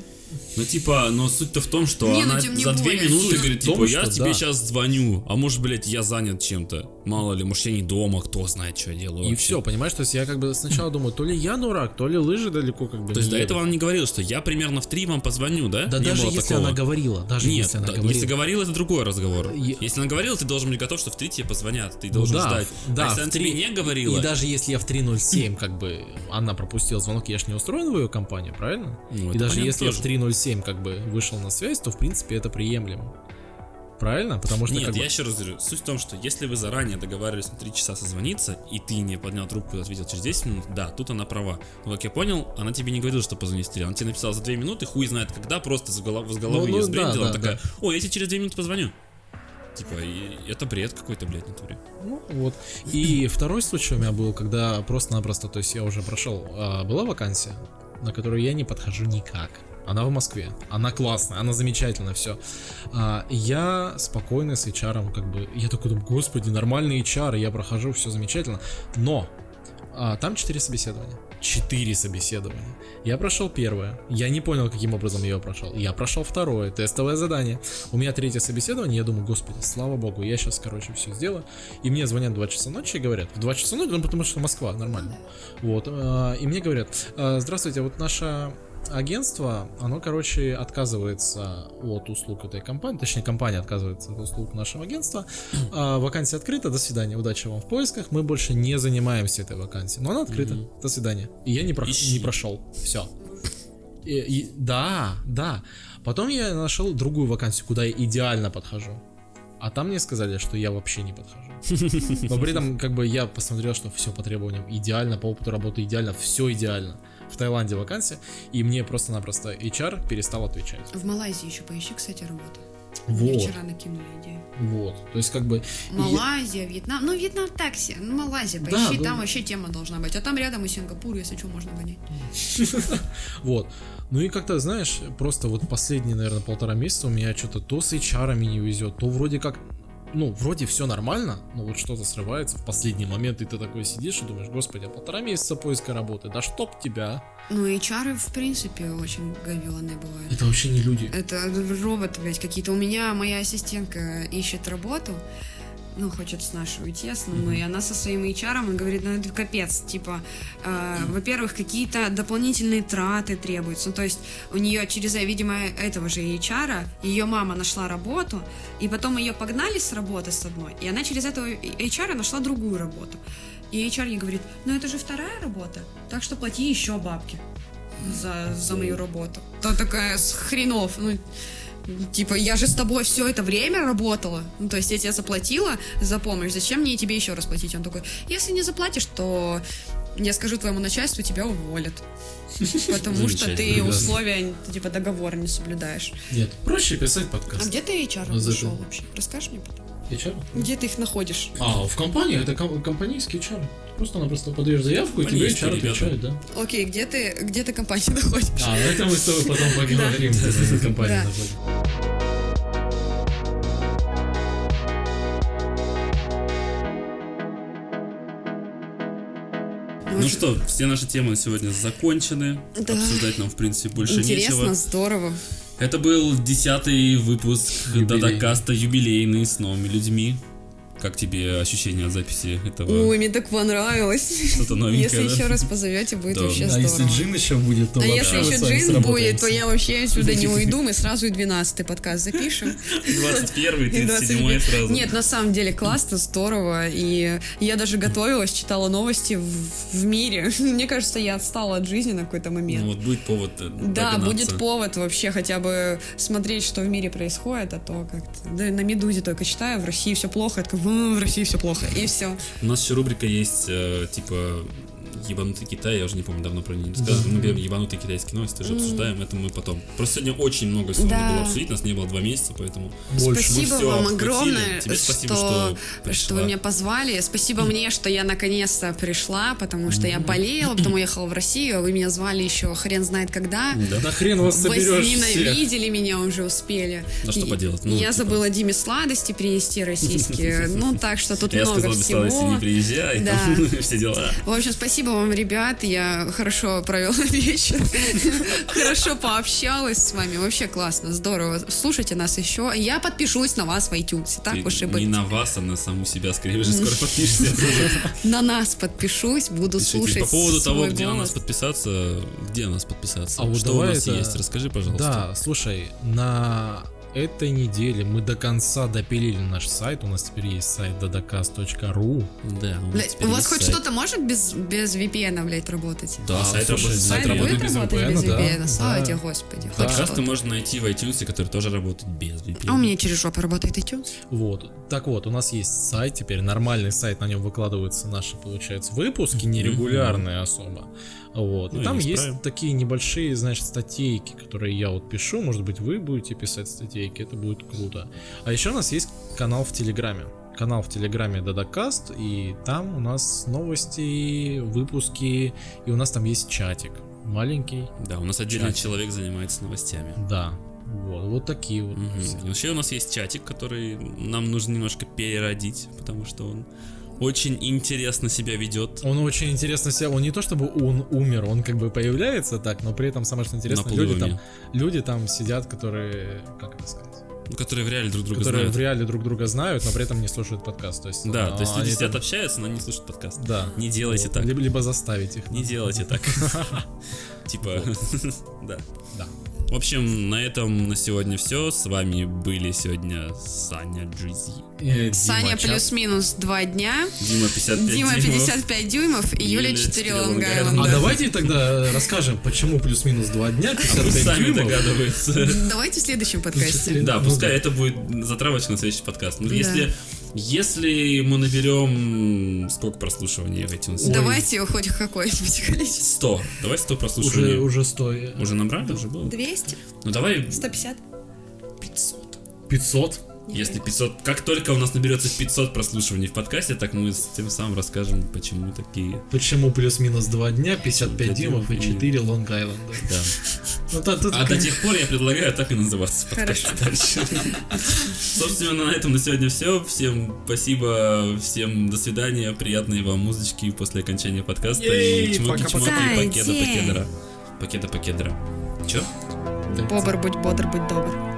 Ну, типа, но суть-то в том, что Не, ну, она не за две более. минуты Суть говорит, в том, типа, я что тебе да. сейчас звоню, а может, блядь, я занят чем-то. Мало ли, может, я не дома, кто знает, что я делаю И вообще. все, понимаешь, то есть я как бы сначала думаю, то ли я дурак, то ли лыжи далеко как бы То есть до этого она не говорила, что я примерно в три вам позвоню, да? Да Не даже если такого. она говорила, даже Нет, если она да, говорила. если говорила, это другой разговор. Е- Если она говорила, ты должен быть готов, что в три тебе позвонят, ты Ну должен да, ждать. в- да, а если в она три- тебе не говорила, И даже если я в 3.07, как бы, она пропустила звонок, я ж не устроен в ее компанию, правильно? Ну, и даже если я в 3.07, как бы, вышел на связь, то, в принципе, это приемлемо. Правильно? Потому что, Нет, я бы, еще раз говорю, суть в том, что если вы заранее договаривались на 3 часа созвониться, и ты не поднял трубку и ответил через 10 минут, да, тут она права. Но, как я понял, она тебе не говорила, что позвонить в 3. Она тебе написала за 2 минуты, хуй знает когда, просто с головы, с головы Ну, ну, да, сбрендила, да, она такая, о, я тебе через 2 минуты позвоню. Типа, и это бред какой-то, блядь, на туре. ну, вот. И второй случай у меня был, когда просто-напросто, то есть я уже прошел, а, была вакансия, на которую я не подхожу никак. Она в Москве, она классная, она замечательная, все. я спокойно с HR, как бы, я такой думаю, господи, нормальный HR, я прохожу, все замечательно. Но а, там 4 собеседования. 4 собеседования. Я прошел первое. Я не понял, каким образом я его прошел. Я прошел второе, тестовое задание. У меня третье собеседование. Я думаю, господи, слава богу, я сейчас, короче, все сделаю. И мне звонят в 2 часа ночи и говорят, в 2 часа ночи, ну потому что Москва, нормально. Вот. а, И мне говорят, «А, здравствуйте, вот наша агентство, оно, короче, отказывается от услуг этой компании, точнее, компания отказывается от услуг нашего агентства. А, вакансия открыта, до свидания, удачи вам в поисках, мы больше не занимаемся этой вакансией. Но она открыта, до свидания. И я не, про- Ищи. не прошел, все. да, да. Потом я нашел другую вакансию, куда я идеально подхожу. А там мне сказали, что я вообще не подхожу. Но при этом, как бы, я посмотрел, что все по требованиям идеально, по опыту работы идеально, все идеально. В Таиланде вакансия, и мне просто-напросто HR перестал отвечать. В Малайзии еще поищи, кстати, работу. Мне Вот, вчера накинули идею. вот. То есть, как бы... Малайзия, Вьетнам. Ну, Вьетнам такси. Ну, Малайзия, Да, поищи, да. там вообще тема должна быть. А там рядом и Сингапур, если что, можно гонять. Вот. Ну и как-то, знаешь, просто вот последние, наверное, полтора месяца у меня что-то то с HR не везет, то вроде как, ну, вроде все нормально, но вот что-то срывается в последний момент, и ты такой сидишь и думаешь, господи, а полтора месяца поиска работы, да чтоб тебя. Ну, HR, в принципе, очень говёные бывают. Это вообще не люди. Это роботы, блядь, какие-то. У меня моя ассистентка ищет работу, ну, хочет с нашей уйти основной, и она со своим HR и говорит, ну, это капец, типа, э, во-первых, какие-то дополнительные траты требуются, ну, то есть у нее через, видимо, этого же HR, ее мама нашла работу, и потом ее погнали с работы с одной, и она через этого HR нашла другую работу. И HR ей говорит, ну, это же вторая работа, так что плати еще бабки за, за мою работу. То такая с хренов, ну, типа, я же с тобой все это время работала, ну, то есть я тебе заплатила за помощь, зачем мне тебе еще раз платить? Он такой, если не заплатишь, то я скажу твоему начальству, тебя уволят. Потому что ты условия, типа, договора не соблюдаешь. Нет, проще писать А подкаст. где ты HR нашел вообще? Расскажешь мне потом? HR? Где ты их находишь? А, в компании, это ком- компанейский HR. Просто-напросто подаешь заявку, и тебе HR отвечает, да. Окей, где ты, где ты компанию находишь? А, это мы с тобой потом поговорим, где ты компанию находишь. Ну что, все наши темы на сегодня закончены. Да. Обсуждать нам, в принципе, больше Интересно, нечего. здорово. Это был десятый выпуск. Дадакаста юбилейный с новыми людьми. Как тебе ощущение от записи этого? Ой, мне так понравилось. Что-то новенькое, Если да? еще раз позовете, будет Да. вообще А здорово. если джин еще будет, то А вообще если еще джин будет, то я вообще отсюда не уйду, мы сразу и 12-й подкаст запишем. 21 И 37 21. сразу. Нет, на самом деле классно, здорово. И я даже готовилась, читала новости в, в мире. Мне кажется, я отстала от жизни на какой-то Ну момент. вот будет повод э, Да, догнаться. будет повод вообще хотя бы смотреть, что в мире происходит, а то как-то... Да, на Медузе только читаю, в России все плохо, я такая, «М, в России все плохо, и все. У нас еще рубрика есть, э, типа, ебанутый Китай, я уже не помню, давно про нее не рассказывал. Мы берем ебанутые китайские новости, тоже обсуждаем, это мы потом. Просто сегодня очень много всего Да. было обсудить, нас не было два месяца, поэтому... Больше. Спасибо вам обхватили. огромное, Тебе спасибо, что, что что вы меня позвали. Спасибо мне, что я наконец-то пришла, потому что я болела, потом уехала в Россию, а вы меня звали еще хрен знает когда. Да. Да хрен вас соберешь всех. Возненавидели меня уже успели. А что поделать? Ну, я типа. забыла Диме сладости принести российские. Ну, так что тут Я много сказал, без сладости всего. не приезжай, Да. все дела. В общем, спасибо вам, ребят. Я хорошо провела вечер. Хорошо пообщалась с вами. Вообще классно, здорово. Слушайте нас еще. Я подпишусь на вас в iTunes. Так уж и не быть. на вас, а на саму себя, скорее уже скоро подпишешься. На нас подпишусь, буду слушать По поводу того, где на голос. нас подписаться, где на нас подписаться? А Что у нас есть? Расскажи, пожалуйста. Да, слушай, на этой неделе мы до конца допилили наш сайт. У нас теперь есть сайт dadacast.ru. Да, у Блядь, у вас хоть сайт. что-то может без, без VPN, блядь, работать? Да, А, сайт слушай, работает. сайт Сайт без будет без работать без VPN, да, VPN? Слава да. тебе, Господи. Да. Подкасты можно найти в iTunes, который тоже работает без VPN. А у меня через жопу работает iTunes. Вот. Так вот, у нас есть сайт теперь, нормальный сайт, на нем выкладываются наши, получается, выпуски, нерегулярные особо. Вот. Ну, и там есть исправим. такие небольшие, значит, статейки, которые я вот пишу. Может быть, вы будете писать статейки, это будет круто. А еще у нас есть канал в Телеграме. Канал в Телеграме Дадакаст, и там у нас новости, выпуски, и у нас там есть чатик. Маленький. Да, у нас отдельный Чатик. человек занимается новостями. Да. Вот, вот такие вот. И Вообще у нас есть чатик, который нам нужно немножко переродить, потому что он очень интересно себя ведет. Он очень интересно себя, он не то чтобы он умер, он как бы появляется так, но при этом самое что интересно, люди там, люди там сидят, которые, как это сказать, Ну, которые в реале друг друга которые знают. в реале друг друга знают, но при этом не слушают подкаст. То есть, Да, а, то есть люди сидят, там- общаются, но не слушают подкаст. Да. Не делайте Вот. так. Либо, либо заставить их. Не делайте так. Типа, да. Да. В общем, на этом на сегодня все. С вами были сегодня Саня Джизи, Э, Саня плюс-минус два дня, Дима 55 Дима дюймов. 55 дюймов и Юля Юля 4 4 лонгайленда. А давайте тогда расскажем, почему плюс-минус два дня, А 55 пусть сами дюймов. догадываются. Давайте в следующем подкасте. Да, Ну пускай да. это будет затравочка на следующий подкаст. Ну, если, если мы наберем... Сколько прослушиваний в iTunes? Давайте хоть какое-нибудь количество. 100. Давай 100 прослушиваний. Уже, уже стоит. Уже набрали? Уже было? 200? Ну давай 150? 500. 500? Если 500, как только у нас наберется 500 прослушиваний в подкасте, так мы с тем самым расскажем, почему такие. Почему плюс-минус два дня, 55 55 дюймов и дюймов. 4 лонг-айленда? Да. Ну, та- тут А до тех пор я предлагаю так и называться подкаст дальше. Собственно, на этом на сегодня все. Всем спасибо, всем до свидания, приятной вам музычки после окончания подкаста. И чмоки пока-пока. чмоки покеда Зайди. покедра. Покеда покедра. Чё? Бобр, будь бодр, будь добр.